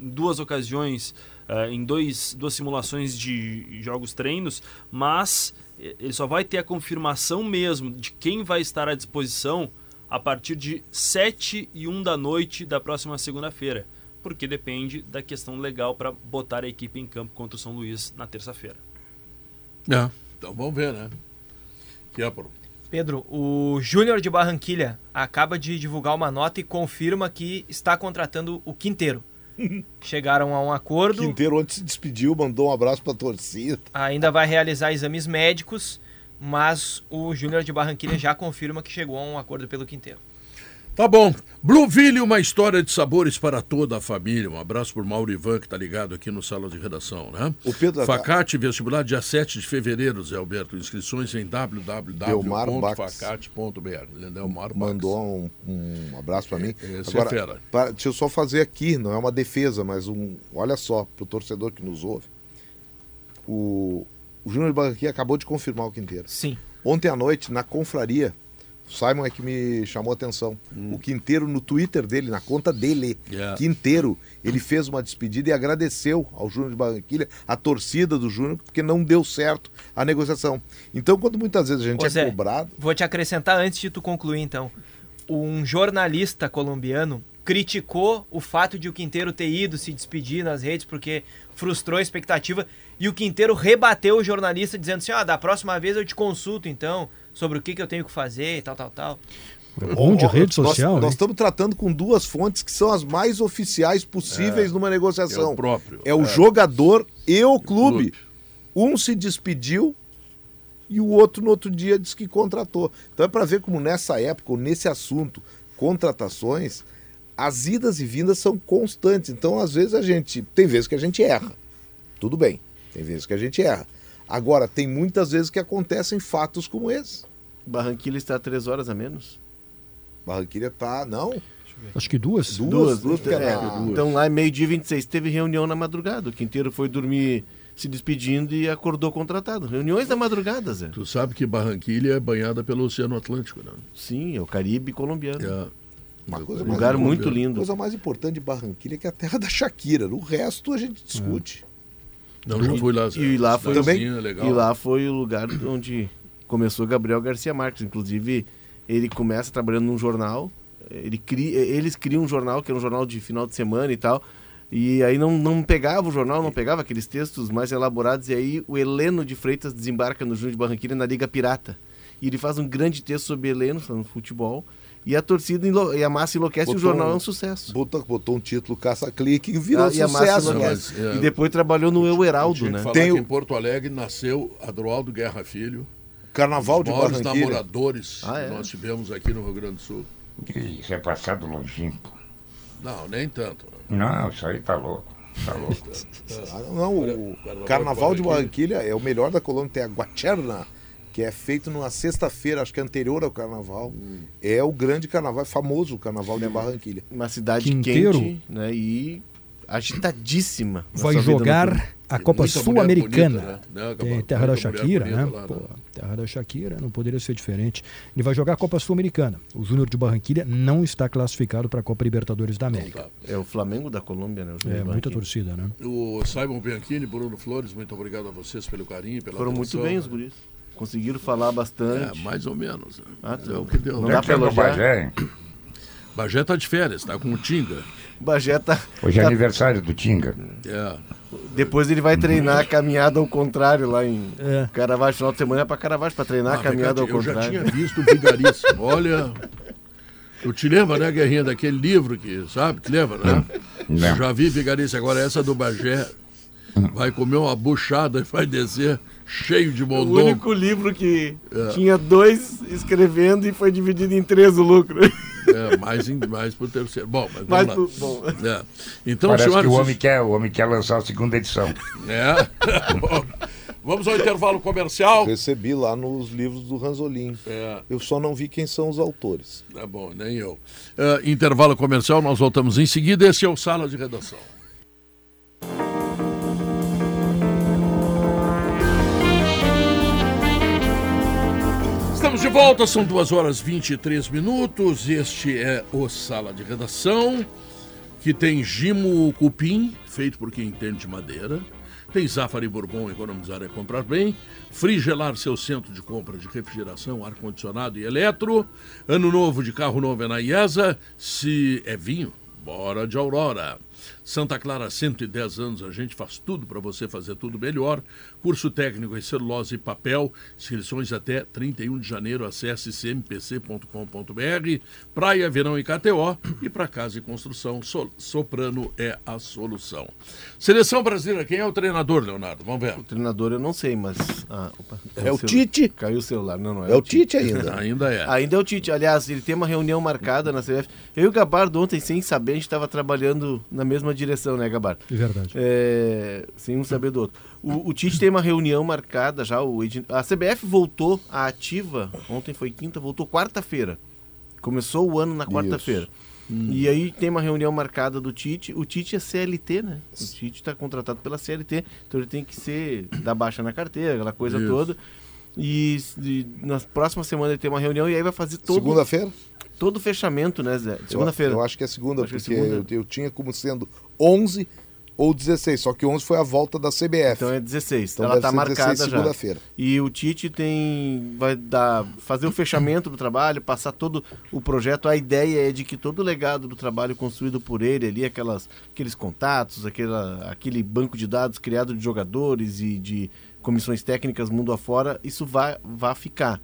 em duas ocasiões, ah, em dois, duas simulações de jogos treinos, mas eh, ele só vai ter a confirmação mesmo de quem vai estar à disposição a partir de 7 e 1 da noite da próxima segunda-feira, porque depende da questão legal para botar a equipe em campo contra o São Luís na terça-feira. É, então vamos ver, né? Que é, Bruno? Pedro, o Júnior de Barranquilha acaba de divulgar uma nota e confirma que está contratando o Quinteiro. *laughs* Chegaram a um acordo, Quinteiro ontem se despediu, mandou um abraço pra torcida. ainda vai realizar exames médicos, mas o Júnior de Barranquilha já confirma que chegou a um acordo pelo Quinteiro. Tá bom. Blueville, uma história de sabores para toda a família. Um abraço pro Mauro Ivan, que tá ligado aqui no Sala de Redação, né? O Pedro- Facate, vestibular, dia 7 de fevereiro, Zé Alberto. Inscrições em www.facate.br. Delmar. Mandou um, um abraço pra mim. Esse é fera. pra- deixa eu só fazer aqui, não é uma defesa, mas um. Olha só, pro torcedor que nos ouve. O, o Júnior de Barranquilla acabou de confirmar o Quinteiro. Sim. Ontem à noite, na confraria, Simon é que me chamou a atenção. O Quinteiro, no Twitter dele, na conta dele, Yeah. Quinteiro, ele fez uma despedida e agradeceu ao Júnior de Barranquilha, a torcida do Júnior, porque não deu certo a negociação. Então, quando muitas vezes a gente Ô, é Zé, cobrado. Vou te acrescentar antes de tu concluir, então. Um jornalista colombiano criticou o fato de o Quinteiro ter ido se despedir nas redes porque frustrou a expectativa e o Quinteiro rebateu o jornalista dizendo assim: ah, da próxima vez eu te consulto então sobre o que, que eu tenho que fazer e tal, tal, tal. É bom de rede nós- social, Nós estamos tratando com duas fontes que são as mais oficiais possíveis numa negociação. É o próprio. É o É. jogador e o clube. clube. Um se despediu e o outro no outro dia disse que contratou. Então é para ver como nessa época, ou nesse assunto, contratações, as idas e vindas são constantes. Então, às vezes, a gente. Tem vezes que a gente erra. Tudo bem. Tem vezes que a gente erra. Agora, tem muitas vezes que acontecem fatos como esse. Barranquilla está a três horas a menos. Barranquilha tá. Não. Acho que duas. Duas, duas, porque É, era- Então lá, meio-dia 26, teve reunião na madrugada. O Quinteiro foi dormir se despedindo e acordou contratado. Reuniões da madrugada, Zé. Tu sabe que Barranquilha é banhada pelo Oceano Atlântico, né? Sim, é o Caribe colombiano. É. Uma coisa Um lugar muito A lindo. coisa mais importante de Barranquilha é que é a terra da Shakira. O resto a gente discute. Não, já fui lá. E lá foi legal. E lá foi o lugar onde começou Gabriel Garcia Marques. Inclusive, ele começa trabalhando num jornal. Ele cria, eles criam um jornal que é um jornal de final de semana e tal. E aí não, não pegava o jornal, não pegava aqueles textos mais elaborados. E aí o Heleno de Freitas desembarca no Júnior de Barranquilla na Liga Pirata. E ele faz um grande texto sobre Heleno, falando futebol. E a torcida enlo- e a massa enlouquece e o Botou jornal um- é um sucesso. Botou, botou um título caça-clique e virou Ah, e a massa sucesso. enlouquece. mas, é, E depois trabalhou no Eu Heraldo, né? Tem que o- em Porto Alegre nasceu Adroaldo Guerra Filho, Carnaval os de Barranquilla. namoradores Ah, é? que nós tivemos aqui no Rio Grande do Sul. Isso é passado longínquo. Não, nem tanto. Não, isso aí tá louco. Tá louco. Ah, não, o Carnaval de. Barranquilla é o melhor da Colômbia. Tem a Guacherna, que é feito numa sexta-feira, acho que anterior ao Carnaval. É o grande Carnaval, é famoso o Carnaval de Barranquilla. Uma cidade Quinteiro. quente, né? E agitadíssima. Vai jogar a Copa Sul-Americana. né? Né, Tem terra da Shakira, né? lá, Pô, terra da Shakira, não poderia ser diferente. Ele vai jogar a Copa Sul-Americana. O Júnior de Barranquilha não está classificado para a Copa Libertadores da América. Tá. É o Flamengo da Colômbia, né? É muita torcida, né? O Simon Bianchini, Bruno Flores, muito obrigado a vocês pelo carinho, pela Foram muito atenção. bem os guris. Conseguiram falar É, bastante. mais ou menos. Ah, é o que deu. Não dá pra é elogiar. Bagé, hein? Bagé tá de férias, tá com o Tinga. Bagé tá, Hoje é tá- aniversário do Tinga. É. Depois ele vai treinar a caminhada ao contrário lá em É. Caravaggio. Final de semana é pra Caravaggio, pra treinar Ah, a caminhada ao Becati, eu já contrário. tinha visto o Vigaríssimo. Olha. Tu te lembra, né, Guerrinha, daquele livro que, sabe? Te lembra, né? Não. Já vi Vigaríssimo. Agora essa do Bagé. Vai comer uma buchada e vai descer cheio de O mondongo. único livro que É. tinha dois escrevendo e foi dividido em três o lucro. É, mais, em, mais pro terceiro. Bom, mas vamos tu- bom, lá. É. Então, Parece que senhoras o e homem, quer, o homem quer lançar a segunda edição. É. *laughs* Bom, Vamos ao intervalo comercial. Recebi lá nos livros do Ranzolin. É, Eu só não vi quem são os autores. tá bom, nem eu. É, intervalo comercial, nós voltamos em seguida. Esse é o Sala de Redação. Estamos de volta, são 2 horas 23 minutos. Este é o Sala de Redação, que tem Gimo Cupim, feito por quem entende de madeira. Tem Zafari Bourbon, economizar é comprar bem. Frigelar, seu centro de compra de refrigeração, ar-condicionado e eletro. Ano novo de carro novo é na IESA. Se é vinho, bora de Aurora. Santa Clara, 110 anos, a gente faz tudo para você fazer tudo melhor. Curso técnico em celulose e papel, inscrições até 31 de janeiro, acesse cmpc.com.br. Praia, Verão e KTO. E para casa e construção, So- Soprano é a solução. Seleção brasileira, quem é o treinador, Leonardo? Vamos ver. o treinador eu não sei, mas. ah, opa, É o Tite? Caiu o celular. Não, não É o Tite ainda. *laughs* Ainda é. Ainda é o Tite. Aliás, ele tem uma reunião marcada na CBF. Eu e o Gabardo ontem, sem saber, a gente estava trabalhando na mesma direção, né, Gabardo? É verdade. É, sem um saber do outro. O, o Tite tem uma reunião marcada já. O, a CBF voltou à ativa. Ontem foi quinta, voltou quarta-feira. Começou o ano na quarta-feira. E aí tem uma reunião marcada do Tite. O Tite é CLT, né? O Tite está contratado pela CLT, então ele tem que ser dar baixa na carteira, aquela coisa Isso. toda. E, e na próxima semana ele tem uma reunião e aí vai fazer todo, Segunda-feira? Todo o fechamento, né, Zé? Segunda-feira. Eu, eu acho que é segunda, é porque segunda. Eu, eu tinha como sendo 11 ou 16, só que 11 foi a volta da CBF. Então é 16. Então Ela está ser 16 marcada já. segunda-feira. E o Tite tem vai dar fazer o fechamento do trabalho, passar todo o projeto. A ideia é de que todo o legado do trabalho construído por ele ali, aquelas aqueles contatos, aquela, aquele banco de dados criado de jogadores e de comissões técnicas mundo afora, isso vai vai ficar.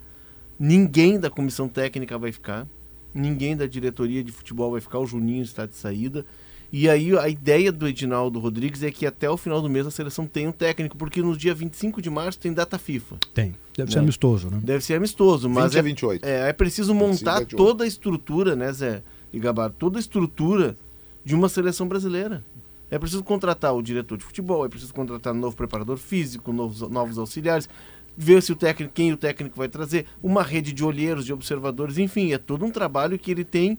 Ninguém da comissão técnica vai ficar, ninguém da diretoria de futebol vai ficar, o Juninho está de saída. E aí a ideia do Edinaldo Rodrigues é que até o final do mês a seleção tenha um técnico, porque no dia 25 de março tem data FIFA. Tem. Deve ser Não. amistoso, né? Deve ser amistoso, mas 20 a é, 28. é, é preciso 25 montar a 28. toda a estrutura, né, Zé e Gabar? Toda a estrutura de uma seleção brasileira. É preciso contratar o diretor de futebol, é preciso contratar um novo preparador físico, novos, novos auxiliares, ver se o técnico, quem o técnico vai trazer, uma rede de olheiros, de observadores, enfim, é todo um trabalho que ele tem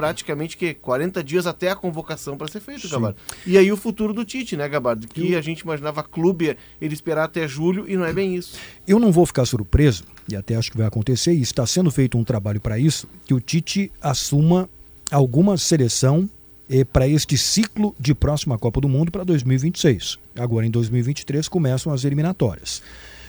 praticamente que 40 dias até a convocação para ser feito, Sim. Gabardo. E aí o futuro do Tite, né, Gabardo? Que a gente imaginava clube ele esperar até julho e não é bem isso. Eu não vou ficar surpreso, e até acho que vai acontecer, e está sendo feito um trabalho para isso, que o Tite assuma alguma seleção eh, para este ciclo de próxima Copa do Mundo para 2026. Agora em 2023 começam as eliminatórias.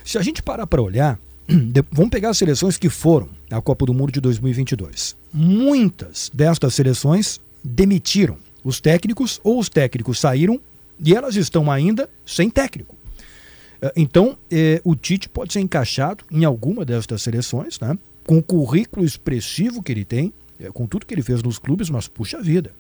Se a gente parar para olhar, *clears throat* vamos pegar as seleções que foram à Copa do Mundo de 2022. Muitas destas seleções demitiram os técnicos ou os técnicos saíram e elas estão ainda sem técnico. Eh, Então, eh, o Tite pode ser encaixado em alguma destas seleções, né? com o currículo expressivo que ele tem, eh, com tudo que ele fez nos clubes, mas puxa vida.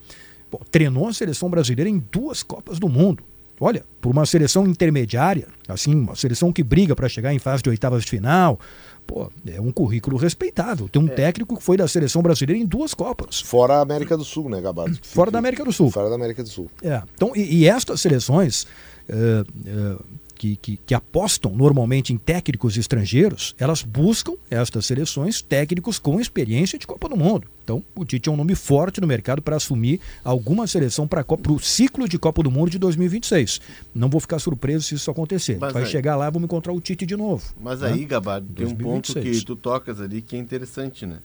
Pô, treinou a seleção brasileira em duas Copas do Mundo. Olha, por uma seleção intermediária, assim, uma seleção que briga para chegar em fase de oitavas de final, pô, é um currículo respeitável. Tem um técnico que foi da seleção brasileira em duas Copas. Fora a América do Sul, né, Gabardo? Fora da América do Sul. Fora da América do Sul. É, então, e, e estas seleções eh, eh, que, que, que apostam normalmente em técnicos estrangeiros, elas buscam estas seleções técnicos com experiência de Copa do Mundo. Então, o Tite é um nome forte no mercado para assumir alguma seleção para o ciclo de Copa do Mundo de 2026. Não vou ficar surpreso se isso acontecer. Mas Vai aí- chegar lá, vamos encontrar o Tite de novo. Mas né? aí, Gabardo, tem um ponto 2026. que tu tocas ali que é interessante, né?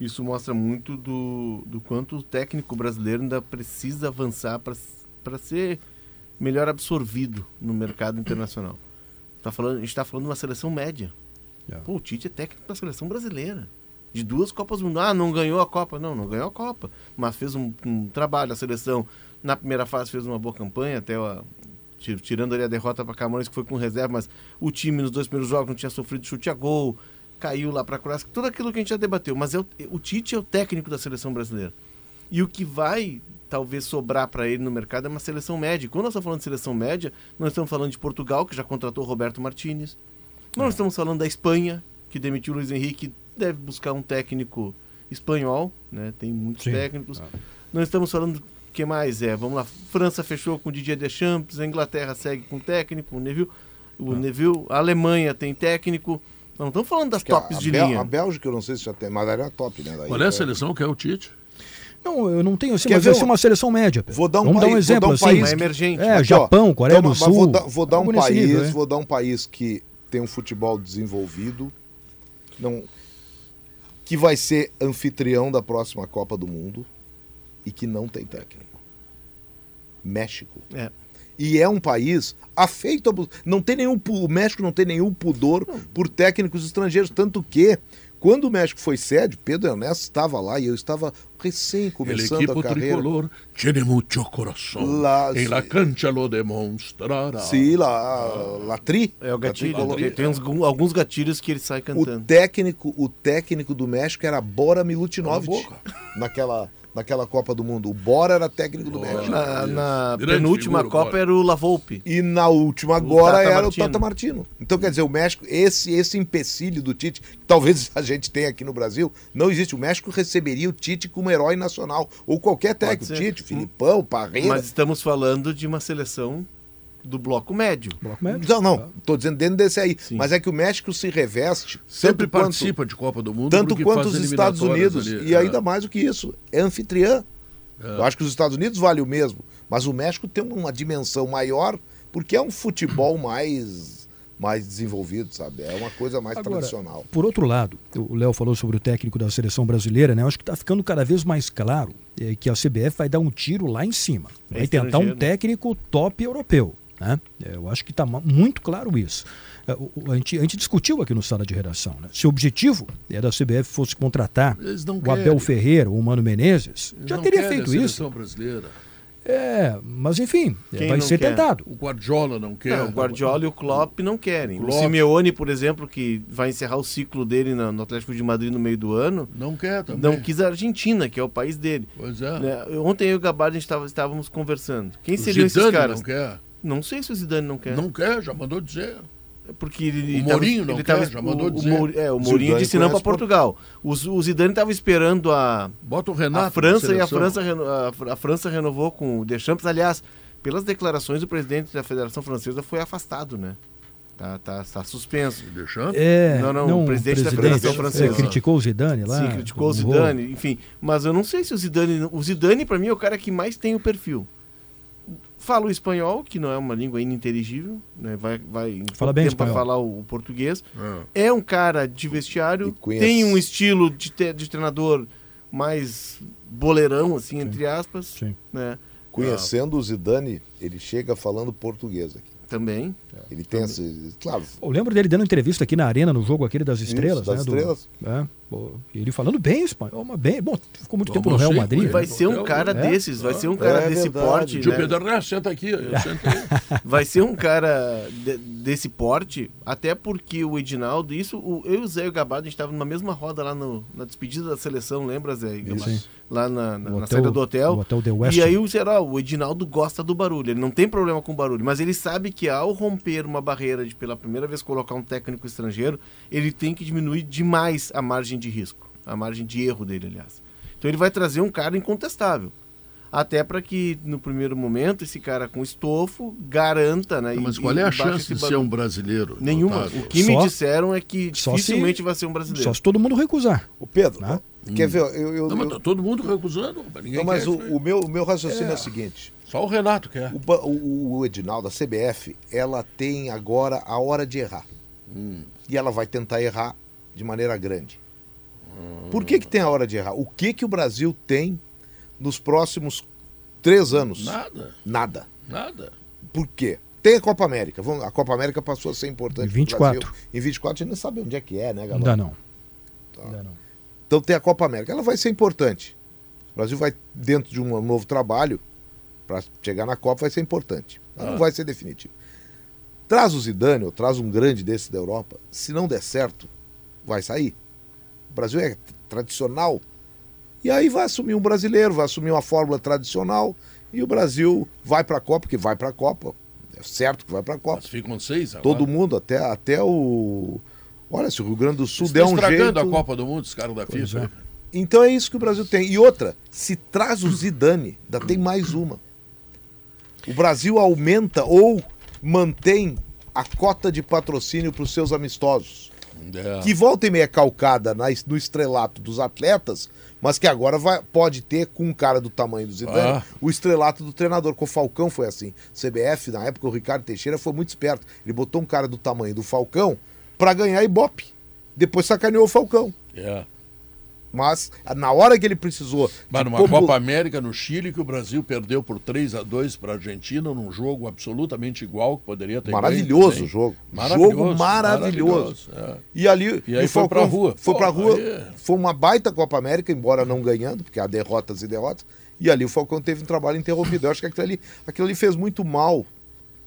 Isso mostra muito do, do quanto o técnico brasileiro ainda precisa avançar para ser melhor absorvido no mercado internacional. Tá falando, a gente está falando de uma seleção média. É. Pô, o Tite é técnico da seleção brasileira. De duas Copas Mundo. Ah, não ganhou a Copa. Não, não ganhou a Copa. Mas fez um, um trabalho. A seleção, na primeira fase, fez uma boa campanha, até a- ti- tirando ali a derrota para Camarões, que foi com reserva, mas o time nos dois primeiros jogos não tinha sofrido chute a gol, caiu lá para a Croácia, tudo aquilo que a gente já debateu. Mas é o, o Tite é o técnico da seleção brasileira. E o que vai talvez sobrar para ele no mercado é uma seleção média. E Quando nós estamos falando de seleção média, nós estamos falando de Portugal, que já contratou Roberto Martinez. Nós estamos falando da Espanha, que demitiu o Luiz Henrique, deve buscar um técnico espanhol, né? Tem muitos Sim. técnicos. Nós estamos falando o que mais é? Vamos lá, França fechou com o Didier Deschamps, a Inglaterra segue com técnico, o Neville, o Neville, a Alemanha tem técnico. Nós não estamos falando das Que a- tops a, de Bel- linha. A Bélgica, eu não sei se já tem, mas era top, né? Daí, Qual é a é- seleção que é o Tite? Não, eu não tenho assim, Quer mas ver vai ser um- uma seleção média. Pedro. Vou dar um Vamos dar um exemplo dar um assim. país emergente. É, Japão, Coreia então, do Sul. Vou dar, vou dar um país, nível, vou dar um país que tem um futebol desenvolvido, não, que vai ser anfitrião da próxima Copa do Mundo e que não tem técnico. México. É. E é um país afeito a, não tem nenhum o México não tem nenhum pudor por técnicos estrangeiros, tanto que quando o México foi sede, Pedro Ernesto estava lá e eu estava recém começando a carreira. tricolor tiene mucho corazón. La- en la cancha lo demostrará. Sim, lá, Latri. É o gatilho. Latri Tem, uns- alguns gatilhos que ele sai O cantando. técnico, o técnico do México era Bora boca. naquela, naquela Copa do Mundo. O Bora era técnico do. México. Na, na penúltima figura, Copa bora. era o Lavolpe. E na última agora Tata era Martino. o Tata Martino. Então, quer dizer, o México, esse, esse empecilho do Tite, que talvez *laughs* a gente tenha aqui no Brasil, não existe. O México receberia o Tite como herói nacional. Ou qualquer técnico. Tite, Filipão, Parreira. Mas estamos falando de uma seleção do bloco médio. Bloco médio. Não, não. Estou dizendo dentro desse aí. Sim. Mas é que o México se reveste. Sempre quanto- participa de Copa do Mundo. tanto quanto os Estados Unidos. ali. E É. ainda mais do que isso, é anfitriã. Eu acho que os Estados Unidos vale o mesmo, mas o México tem uma dimensão maior porque é um futebol mais mais desenvolvido, sabe? É uma coisa mais Agora, tradicional. Por outro lado, o Léo falou sobre o técnico da seleção brasileira, né? Eu acho que está ficando cada vez mais claro eh, que a CBF vai dar um tiro lá em cima. É Vai tentar um estrangeiro. técnico top europeu. Né? Eh, Eu acho que está muito claro isso. O- o- A gente, a gente discutiu aqui no sala de redação. Né? Se o objetivo é da CBF fosse contratar o querem. Abel Ferreira ou o Mano Menezes, Eles já não teria feito a isso. brasileira. É, mas enfim, Quem vai ser quer? tentado. O Guardiola não quer. Não, o Guardiola e o Klopp não querem. O, Klopp. Simeone, por exemplo, que vai encerrar o ciclo dele no Atlético de Madrid no meio do ano, Não quer também. não quis a Argentina, que é o país dele. Pois é. Né, Ontem eu e o Gabardo estávamos conversando. Quem O seriam esses caras? não quer. Não sei se o Zidane não quer. Não quer, já mandou dizer. Porque ele O tava- Mourinho não ele quer, tava- já mandou o, dizer. O, é, o Mourinho Zidane disse não para Portugal. O, o Zidane estava esperando a, Bota o Renato. a França e a. França, reno- a, a França renovou com o Deschamps. Aliás, pelas declarações, o presidente da Federação Francesa foi afastado, né? Tá, tá, tá suspenso. Deixando. É, Não, não, o presidente da Federação é, Francesa. criticou o Zidane lá. Sim, criticou o não Zidane, enfim. Mas eu não sei se o Zidane. O Zidane, para mim, é o cara que mais tem o perfil. Fala o espanhol, que não é uma língua ininteligível, né? Vai, vai Fala bem tempo espanhol. falar o, o português. É. É um cara de vestiário, tem um estilo de, te- de treinador mais boleirão, assim, entre aspas. Sim. Né? Conhecendo o Zidane, ele chega falando português aqui. Também. Ele tem esse. Claro, Eu lembro dele dando entrevista aqui na arena, no jogo aquele das estrelas. das né, do- estrelas. é, pô, ele falando bem espanhol, mas bem. Bom, ficou muito Eu tempo no Real Madrid. né? Vai É, ser um é, cara é. desses, vai ser um cara É desse verdade. porte. Tio né? Pedro Ernesto, senta aqui. Eu *laughs* sento aí. Vai ser um cara de- desse porte, até porque o Edinaldo, isso, o, eu e o Zé e o Gabado, a gente estava numa mesma roda lá no- na despedida da seleção, lembra, Zé? e Gabado? Sim. Lá na, na, No na hotel- saída do hotel. hotel The West. E aí o geral, o Edinaldo gosta do barulho, ele não tem problema com barulho, mas ele sabe que ao romper uma barreira de pela primeira vez colocar um técnico estrangeiro, ele tem que diminuir demais a margem de risco, a margem de erro dele, aliás. Então ele vai trazer um cara incontestável. Até para que no primeiro momento esse cara com estofo garanta, né? Mas e- qual é a chance de ser um brasileiro? Nenhuma. Otávio? O que me Só- disseram é que só se- dificilmente vai ser um brasileiro. Só se todo mundo recusar. O Pedro, Né? quer ver? Eu, eu, Não, mas tá todo mundo recusando. mas Ninguém não, mas quer o, o meu, o meu raciocínio é. o seguinte: Só o Renato quer. o, o, o Edinaldo, a CBF, ela tem agora a hora de errar. E ela vai tentar errar de maneira grande. Por que, que tem a hora de errar? O que, que o Brasil tem nos próximos três anos? Nada, Nada. nada. Por quê? Tem a Copa América. Vamos- A Copa América passou a ser importante. Em pro 24. Brasil. Em 24 a gente não sabe onde é que é, né, galera? Ainda não. Ainda não. Então tem a Copa América. Ela vai ser importante. O Brasil vai, dentro de um novo trabalho, para chegar na Copa, vai ser importante. Ela não vai ser definitivo. Traz o Zidane, ou traz um grande desse da Europa. Se não der certo, vai sair. O Brasil é tradicional. E aí vai assumir um brasileiro, vai assumir uma fórmula tradicional. E o Brasil vai para a Copa, que vai para a Copa. É certo que vai para a Copa. Mas ficam seis agora. Todo mundo, até, até o. Olha, se o Rio Grande do Sul Estão der um estragando jeito. a Copa do Mundo, os caras da Pois FIFA. é. Então é isso que o Brasil tem. E outra, se traz o Zidane, ainda tem mais uma. O Brasil aumenta ou mantém a cota de patrocínio para os seus amistosos. É. Que volta e meia é calcada na- no estrelato dos atletas, mas que agora vai- pode ter com um cara do tamanho do Zidane, Ah. o estrelato do treinador. Com o Falcão foi assim. CBF, na época, o Ricardo Teixeira foi muito esperto. Ele botou um cara do tamanho do Falcão para ganhar Ibope. Depois sacaneou o Falcão. É. Mas na hora que ele precisou. Mas numa Copa América no Chile, que o Brasil perdeu por 3 a 2 para a Argentina, num jogo absolutamente igual, que poderia ter Maravilhoso o jogo. Maravilhoso, Jogo maravilhoso. é. E ali E aí foi pra rua. Foi Pô, pra rua. aí- Foi uma baita Copa América, embora não ganhando, porque há derrotas e derrotas. E ali o Falcão teve um trabalho interrompido. Eu acho que aquilo ali, aquilo ali fez muito mal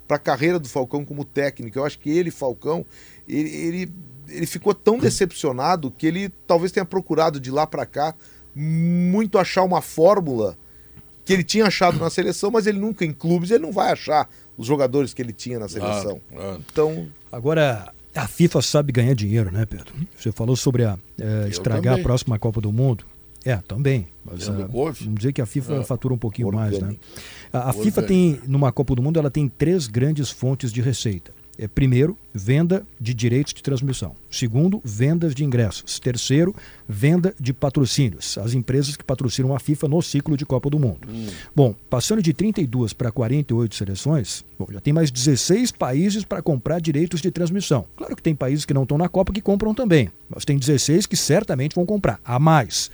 para a carreira do Falcão como técnico. Eu acho que ele, Falcão, ele, ele, ele ficou tão decepcionado que ele talvez tenha procurado de lá para cá muito achar uma fórmula que ele tinha achado na seleção, mas ele nunca em clubes ele não vai achar os jogadores que ele tinha na seleção. claro. Então, Agora, a FIFA sabe ganhar dinheiro, né, Pedro? Você falou sobre a, eh, estragar também. a próxima Copa do Mundo. É, também. Mas, ah, vamos dizer que a FIFA É. fatura um pouquinho mais, né? A, a FIFA tem, numa Copa do Mundo, ela tem três grandes fontes de receita. É, primeiro, venda de direitos de transmissão. Segundo, vendas de ingressos. Terceiro, venda de patrocínios. As empresas que patrocinam a FIFA no ciclo de Copa do Mundo. Bom, passando de 32 para 48 seleções, bom, já tem mais 16 países para comprar direitos de transmissão. Claro que tem países que não estão na Copa que compram também, mas tem 16 que certamente vão comprar. A mais.